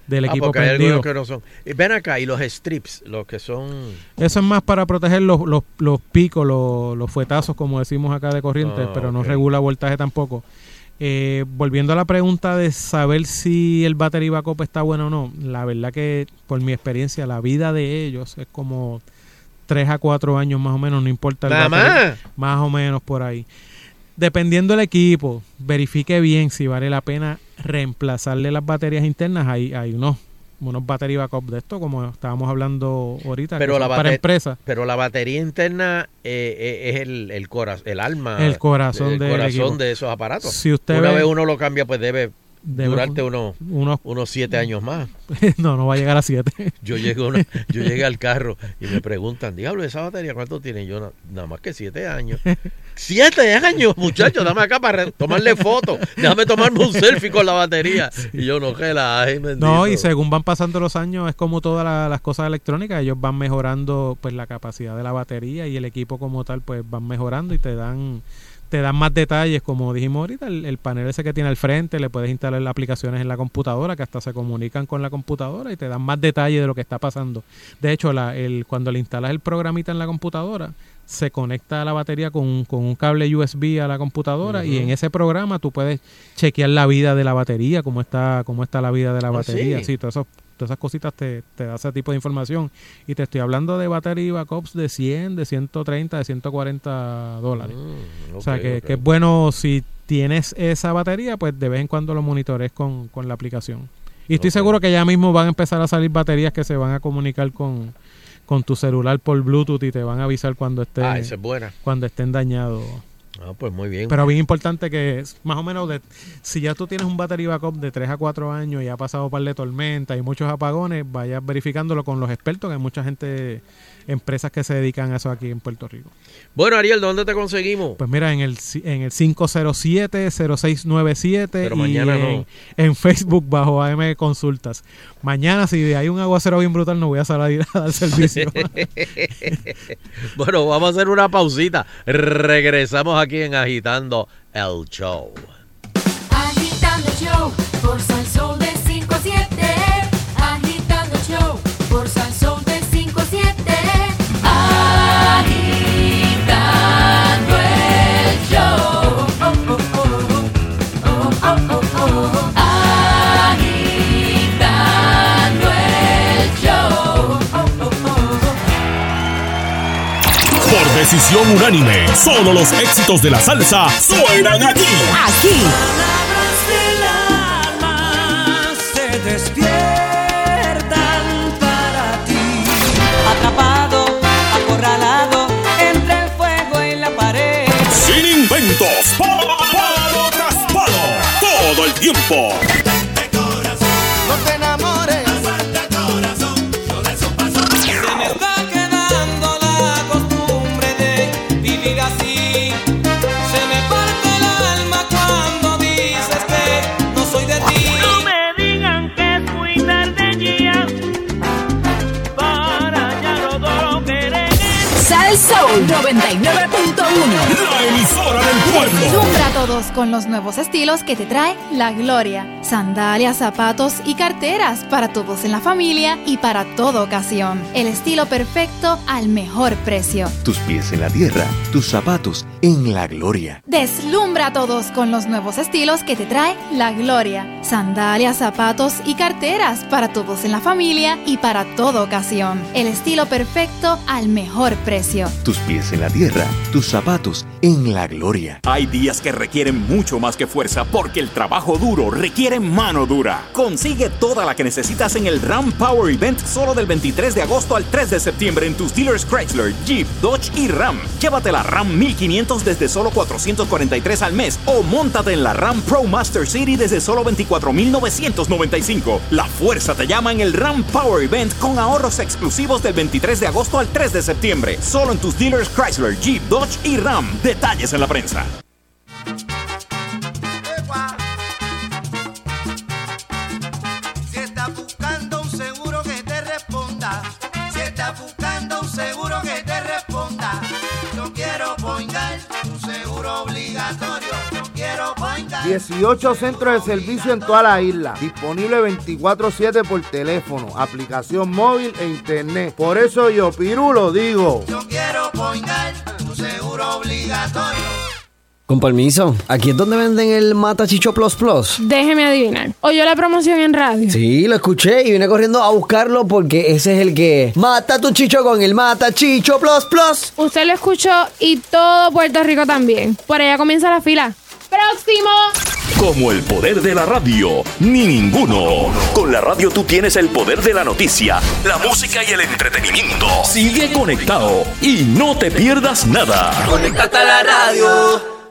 del Ah, equipo porque hay prendido. algunos que no son. Y ven acá, y los strips, los que son... Eso es más para proteger los, los, los picos, los, los fuetazos, como decimos acá de corriente, Ah, pero no regula voltaje tampoco. Eh, volviendo a la pregunta de saber si el battery backup está bueno o no, la verdad que por mi experiencia la vida de ellos es como 3 a 4 años más o menos, no importa el battery, más. más o menos por ahí. Dependiendo del equipo, verifique bien si vale la pena reemplazarle las baterías internas. Hay, hay unos, unos battery backup de esto, como estábamos hablando ahorita, Pero la, para empresas. pero la batería interna eh, eh, es el, el, cora- el alma. El corazón el del corazón de esos aparatos. Si usted Una ve- vez uno lo cambia, pues debe, Debe- durarte unos, unos- unos siete años más. [LAUGHS] no, no va a llegar a 7. Yo llego, una- [LAUGHS] yo llegué al carro y me preguntan, diablo, ¿esa batería cuánto tiene? Yo, "Na- nada más que siete años. ¡Siete años, muchachos! Dame acá para tomarle foto. Déjame tomarme un selfie con la batería. [LAUGHS] Y yo, no, que la ay, bendito. No, y según van pasando los años, es como todas la- las cosas electrónicas, ellos van mejorando pues la capacidad de la batería y el equipo como tal pues van mejorando y te dan te dan más detalles, como dijimos ahorita, el, el panel ese que tiene al frente, le puedes instalar las aplicaciones en la computadora que hasta se comunican con la computadora y te dan más detalles de lo que está pasando. De hecho, la, el, cuando le instalas el programita en la computadora, se conecta a la batería con, un- con un cable USB a la computadora y en ese programa tú puedes chequear la vida de la batería, cómo está, cómo está la vida de la Ah, batería. sí. Sí, todas esas, todas esas cositas te, te da ese tipo de información. Y te estoy hablando de battery backups de 100, de 130, de 140 dólares. o sea Mm, que, que es bueno si tienes esa batería, pues de vez en cuando lo monitores con, con la aplicación. Y estoy seguro que ya mismo van a empezar a salir baterías que se van a comunicar con, con tu celular por Bluetooth y te van a avisar cuando Ah, esa es buena. cuando estén dañados. Ah, pues muy bien. Pero bien importante que más o menos de, si ya tú tienes un battery backup de 3 a 4 años y ha pasado un par de tormentas y muchos apagones, vayas verificándolo con los expertos, que hay mucha gente, empresas que se dedican a eso aquí en Puerto Rico. Bueno, Ariel, ¿dónde te conseguimos? Pues mira, en el, en el 507-0697 Pero y mañana en, no. en Facebook bajo AM Consultas. Mañana, si hay un aguacero bien brutal, no voy a salir a dar servicio. [LAUGHS] bueno, vamos a hacer una pausita. Regresamos aquí en Agitando el Show. Decisión unánime, solo los éxitos de la salsa suenan aquí. Aquí. se despiertan para ti. Atrapado, acorralado entre el fuego y la pared. Sin inventos, palo, palo tras palo, todo el tiempo. Sal Soul 99.1. La emisora del pueblo. Deslumbra a todos con los nuevos estilos que te trae La Gloria. Sandalias, zapatos y carteras para todos en la familia y para toda ocasión. El estilo perfecto al mejor precio. Tus pies en la tierra, tus zapatos en la gloria. Deslumbra a todos con los nuevos estilos que te trae La Gloria. Sandalias, zapatos y carteras para todos en la familia y para toda ocasión. El estilo perfecto al mejor precio. Tus pies en la tierra, tus zapatos en la gloria. Hay días que requieren mucho más que fuerza porque el trabajo duro requiere mano dura. Consigue toda la que necesitas en el Ram Power Event solo del 23 de agosto al 3 de septiembre en tus dealers Chrysler, Jeep, Dodge y Ram. Llévate la Ram 1500 desde solo 443 al mes o móntate en la Ram Pro Master City desde solo 24,995. La fuerza te llama en el Ram Power Event con ahorros exclusivos del 23 de agosto al 3 de septiembre. Solo en tus dealers Chrysler, Jeep, Dodge y Ram. Detalles en la prensa. 18 centros de servicio en toda la isla. Disponible 24-7 por teléfono, aplicación móvil e internet. Por eso yo, Pirulo, digo. Yo quiero poingar un seguro obligatorio. Con permiso, aquí es donde venden el Mata Chicho Plus Plus. Déjeme adivinar. ¿Oyó la promoción en radio? Sí, lo escuché y vine corriendo a buscarlo porque ese es el que mata tu chicho con el Mata Chicho Plus Plus. Usted lo escuchó y todo Puerto Rico también. Por allá comienza la fila. ¡Próximo! Como el poder de la radio, ni ninguno. Con la radio tú tienes el poder de la noticia, la música y el entretenimiento. Sigue conectado y no te pierdas nada. Conéctate a la radio.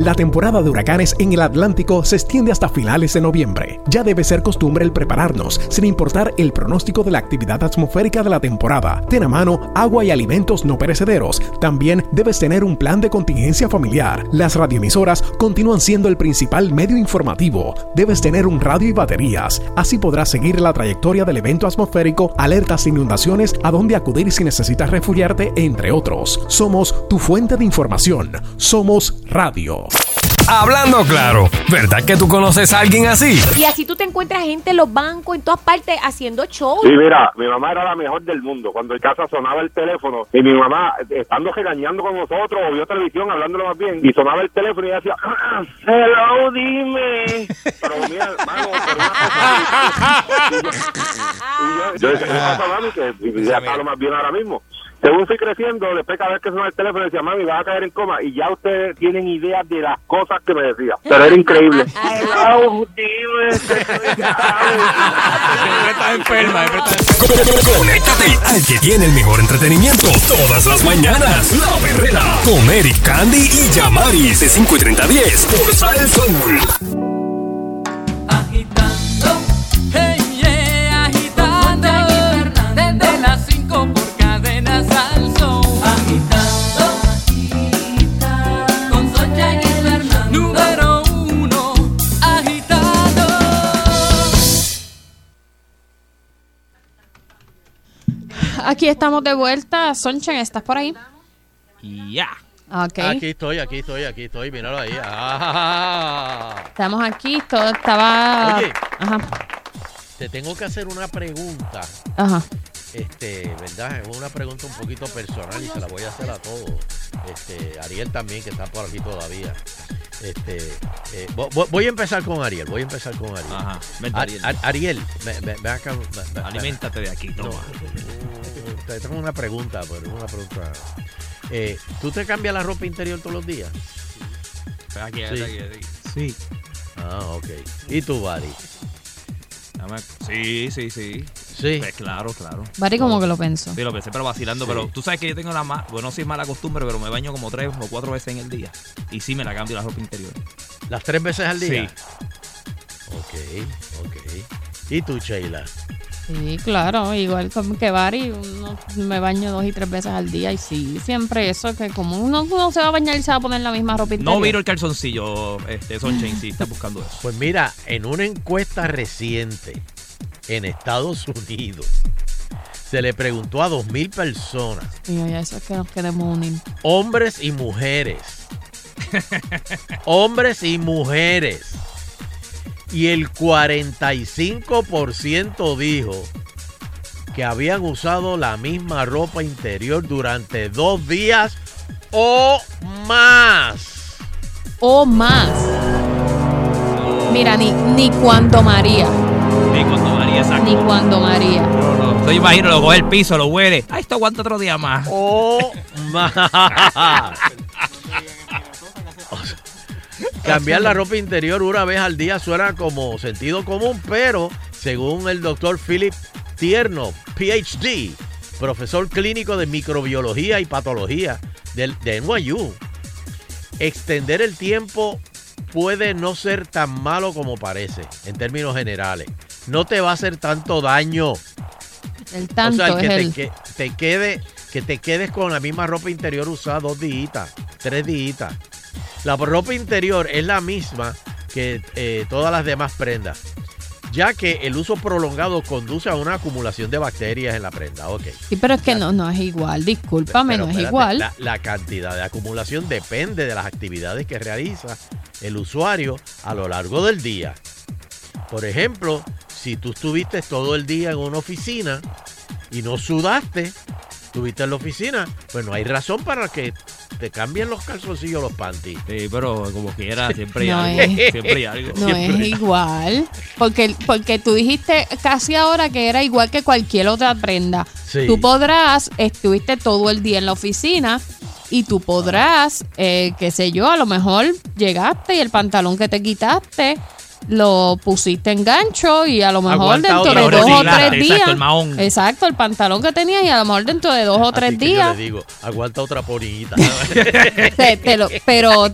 La temporada de huracanes en el Atlántico se extiende hasta finales de noviembre. Ya debe ser costumbre el prepararnos, sin importar el pronóstico de la actividad atmosférica de la temporada. Ten a mano agua y alimentos no perecederos. También debes tener un plan de contingencia familiar. Las radioemisoras continúan siendo el principal medio informativo. Debes tener un radio y baterías. Así podrás seguir la trayectoria del evento atmosférico, alertas inundaciones, a dónde acudir si necesitas refugiarte, entre otros. Somos tu fuente de información. Somos Radio. Hablando claro, ¿verdad que tú conoces a alguien así? Y así tú te encuentras gente en los bancos, en todas partes, haciendo show. Sí, mira, mi mamá era la mejor del mundo. Cuando en casa sonaba el teléfono y mi mamá, estando regañando con nosotros, o vio televisión, hablándolo más bien, y sonaba el teléfono y ella decía, "Ah, hello, dime. Pero mira, hermano, pero una cosa- y yo, yo decía, ¿qué pasa, mami? Que y ya Según fui creciendo, después cada vez que sonaba el teléfono decía, mami, vas a caer en coma. Y ya ustedes tienen idea de las cosas que me decía. Pero era increíble. Conéctate al que tiene el mejor entretenimiento todas las mañanas. La Perrera con Eric Candy y Yamaris de 5 y 30 a 10 por Sal Soul. Hey, yeah, agitando desde las 5 Aquí estamos de vuelta. Sonchen, ¿estás por ahí? Ya. Ok. Aquí estoy, aquí estoy, aquí estoy. Míralo ahí. Ah. Estamos aquí. Todo estaba. Oye. Ajá. Te tengo que hacer una pregunta. Ajá. Este, ¿verdad? Es una pregunta un poquito personal y se la voy a hacer a todos. Este, Ariel también, que está por aquí todavía. Este, eh, vo- vo- voy a empezar con Ariel, voy a empezar con Ariel. Ajá, vente, Ariel. Ar- Ariel, ve- ve- ve acá, ve- ve- Aliméntate de aquí, No, te tengo una pregunta, pero es una pregunta. Eh, ¿Tú te cambias la ropa interior todos los días? Aquí, Sí. aquí, aquí. Sí. Ah, ok. ¿Y tú, Bari? Sí, sí, sí. Sí. Pues claro, claro. Bari como que lo pensó. Sí, lo pensé, pero vacilando. Sí. Pero tú sabes que yo tengo la más, bueno, sí es mala costumbre, pero me baño como tres o cuatro veces en el día. Y sí me la cambio la ropa interior. ¿Las tres veces al día? Sí. Ok, ok. ¿Y tú, Sheila? Sí, claro. Igual como que Bari, uno me baño dos y tres veces al día. Y sí, siempre eso, que como uno, uno se va a bañar y se va a poner la misma ropa interior. No viro el calzoncillo, este, Sunshine, si estás buscando eso. Pues mira, en una encuesta reciente en Estados Unidos se le preguntó a 2.000 personas, Digo, ya eso es que nos queremos unir. hombres y mujeres, hombres y mujeres, y el 45% dijo que habían usado la misma ropa interior durante dos días o más. O más. Mira, ni, ni cuando María. Ni cuando María saca. Ni cuando María. No, no. Entonces imagino, lo coge el piso, lo huele. Ay, esto aguanta otro día más. O [LAUGHS] más. Cambiar la ropa interior una vez al día suena como sentido común, pero según el doctor Philip Tierno, PhD, profesor clínico de microbiología y patología del, de NYU, extender el tiempo puede no ser tan malo como parece, en términos generales. No te va a hacer tanto daño. El tanto o sea, el que es te, el... que- te quede, que te quedes con la misma ropa interior usada dos días, tres días. La ropa interior es la misma que eh, todas las demás prendas, ya que el uso prolongado conduce a una acumulación de bacterias en la prenda. Ok. Sí, pero es que no, no es igual. Discúlpame, Pero no es espérate, igual. La, la cantidad de acumulación depende de las actividades que realiza el usuario a lo largo del día. Por ejemplo, si tú estuviste todo el día en una oficina y no sudaste, estuviste en la oficina, pues no hay razón para que te cambien los calzoncillos los panties. Sí, pero como quiera, siempre hay No algo. es- Siempre hay algo. No Siempre es hay- igual. Porque, porque tú dijiste casi ahora que era igual que cualquier otra prenda. Sí. Tú podrás, estuviste todo el día en la oficina y tú podrás, eh, qué sé yo, a lo mejor llegaste y el pantalón que te quitaste lo pusiste en gancho y a lo mejor dentro de dos o tres exacto, días. el mahón. Exacto, el pantalón que tenías y a lo mejor dentro de dos o tres que días. Yo le digo, aguanta otra porillita. [LAUGHS] te- te lo- pero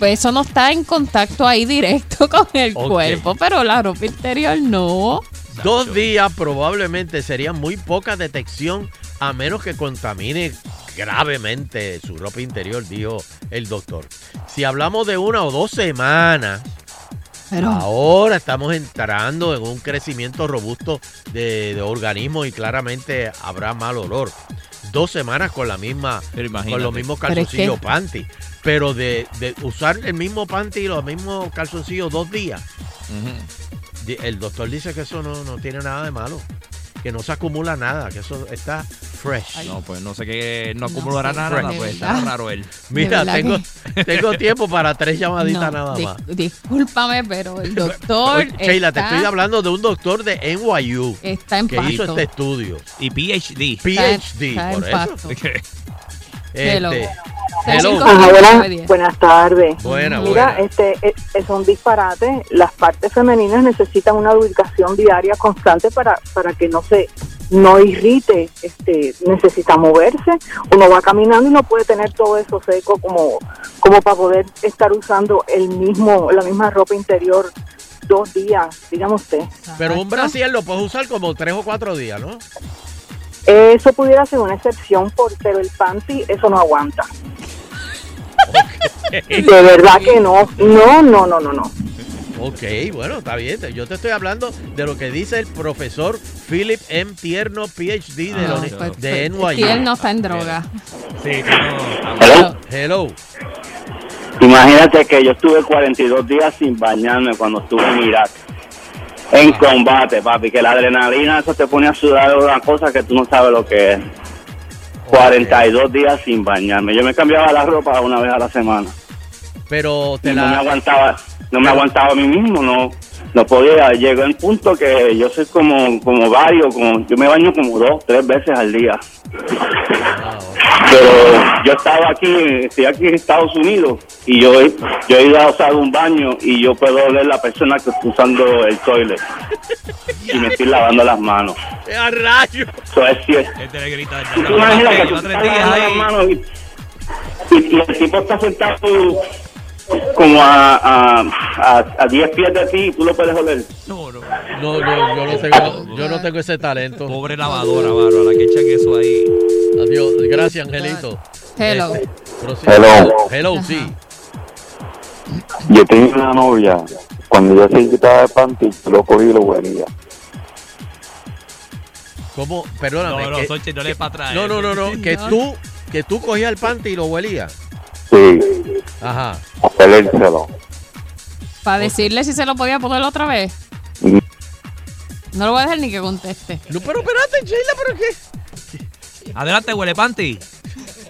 eso no está en contacto ahí directo [LAUGHS] con el cuerpo, pero la ropa interior no. Dos días probablemente sería muy poca detección a menos que contamine gravemente su ropa interior, dijo el doctor. Si hablamos de una o dos semanas, Pero- ahora estamos entrando en un crecimiento robusto de, de organismos y claramente habrá mal olor. Dos semanas con la misma, con los mismos Pero es calzoncillos que- panty. Pero de, de usar el mismo panty y los mismos calzoncillos dos días, El doctor dice que eso no, no tiene nada de malo. Que no se acumula nada, que eso está fresh. No, pues no sé qué, no acumulará nada, pues está raro él. Mira, tengo, tengo tiempo para tres llamaditas No, nada más. discúlpame, pero el [LAUGHS] doctor Oye, Sheila, te estoy hablando de un doctor de NYU Está en que hizo este estudio. Y PhD. PhD, está por eso. pasto. [LAUGHS] Este, Hello. hello. Ajá, buenas, buenas tardes. Buena, Mira, buena. este es, es un disparate. Las partes femeninas necesitan una lubricación diaria constante para, para que no se no irrite. Este necesita moverse. Uno va caminando y no puede tener todo eso seco como como para poder estar usando el mismo la misma ropa interior dos días, dígame usted. Pero un brasier lo puedes usar como tres o cuatro días, ¿no? Eso pudiera ser una excepción, por, pero el panty eso no aguanta. De verdad que no. No, no, no, no, no. Ok, bueno, está bien. Yo te estoy hablando de lo que dice el profesor Philip M. Tierno, PhD de, la Ah, uni- pues, de pues, NYU. Si él no está en droga. Sí, Hello. Hello. Imagínate que yo estuve 42 días sin bañarme cuando estuve en Irak. En combate, papi, que la adrenalina eso te pone a sudar una cosa que tú no sabes lo que es. 42 días sin bañarme. Yo me cambiaba la ropa una vez a la semana. Pero te Y no la... me aguantaba, no me aguantaba a mí mismo, no, no podía. Llegó el punto que yo soy como, como varios, como, yo me baño como dos, tres veces al día. Pero yo estaba aquí, estoy aquí en Estados Unidos y yo, he- yo he ido a usar un baño y yo puedo oler la persona que está usando el toilet y me estoy lavando las manos. ¡A rayo! Eso es cierto. ¿Tú imaginas que tú estás lavando las manos y, y- y el tipo está sentado como a, a, a, a 10 pies de ti y tú lo puedes oler? No, no. No, no, yo no tengo, yo no tengo ese talento. Pobre lavadora, bárbara, que echan eso ahí. Adiós. Gracias, Angelito. Hello. Prosigue. Hello. Hello, sí. Yo tenía una novia, cuando yo se quitaba el panty, lo cogí y lo huelía. ¿Cómo? Perdóname. No, no, que- Xochitl, no le para atrás. No, no, no, no. Que No. tú, que tú cogías el panty y lo huelías. Sí, Ajá. a pelérselo. Para decirle si se lo podía poner otra vez. No lo voy a dejar ni que conteste. No, pero espérate, Sheila, ¿pero qué? Adelante, huele panty.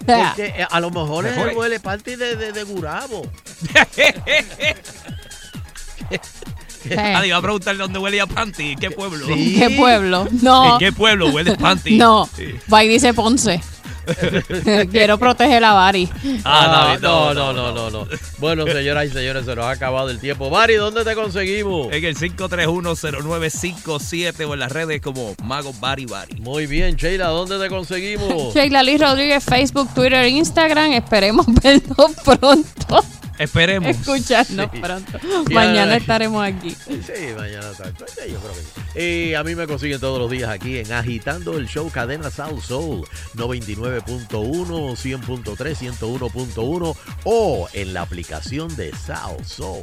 Porque eh, a lo mejor es el huele panty de, de, de Gurabo. [LAUGHS] Ah, iba a preguntarle dónde huele a panty. ¿En qué pueblo? ¿En qué pueblo? No. ¿En qué pueblo huele panty? [LAUGHS] No. Sí. Va y dice Ponce. [LAUGHS] Quiero proteger a Bari. Ah, David, no, no, no, no, no. Bueno, señoras y señores, se nos ha acabado el tiempo. Bari, ¿dónde te conseguimos? En el 5310957 o en las redes como Mago Bari Bari. Muy bien, Sheila, ¿dónde te conseguimos? [LAUGHS] Sheila Liz Rodríguez, Facebook, Twitter, Instagram. Esperemos [LAUGHS] vernos pronto. Esperemos. Escucharnos Sí. pronto. Y Mañana a- estaremos aquí. Sí, mañana está. Yo creo que sí. Y a mí me consiguen todos los días aquí en Agitando el Show Cadena South Soul 99.1, 100.3, 101.1 o en la aplicación de South Soul.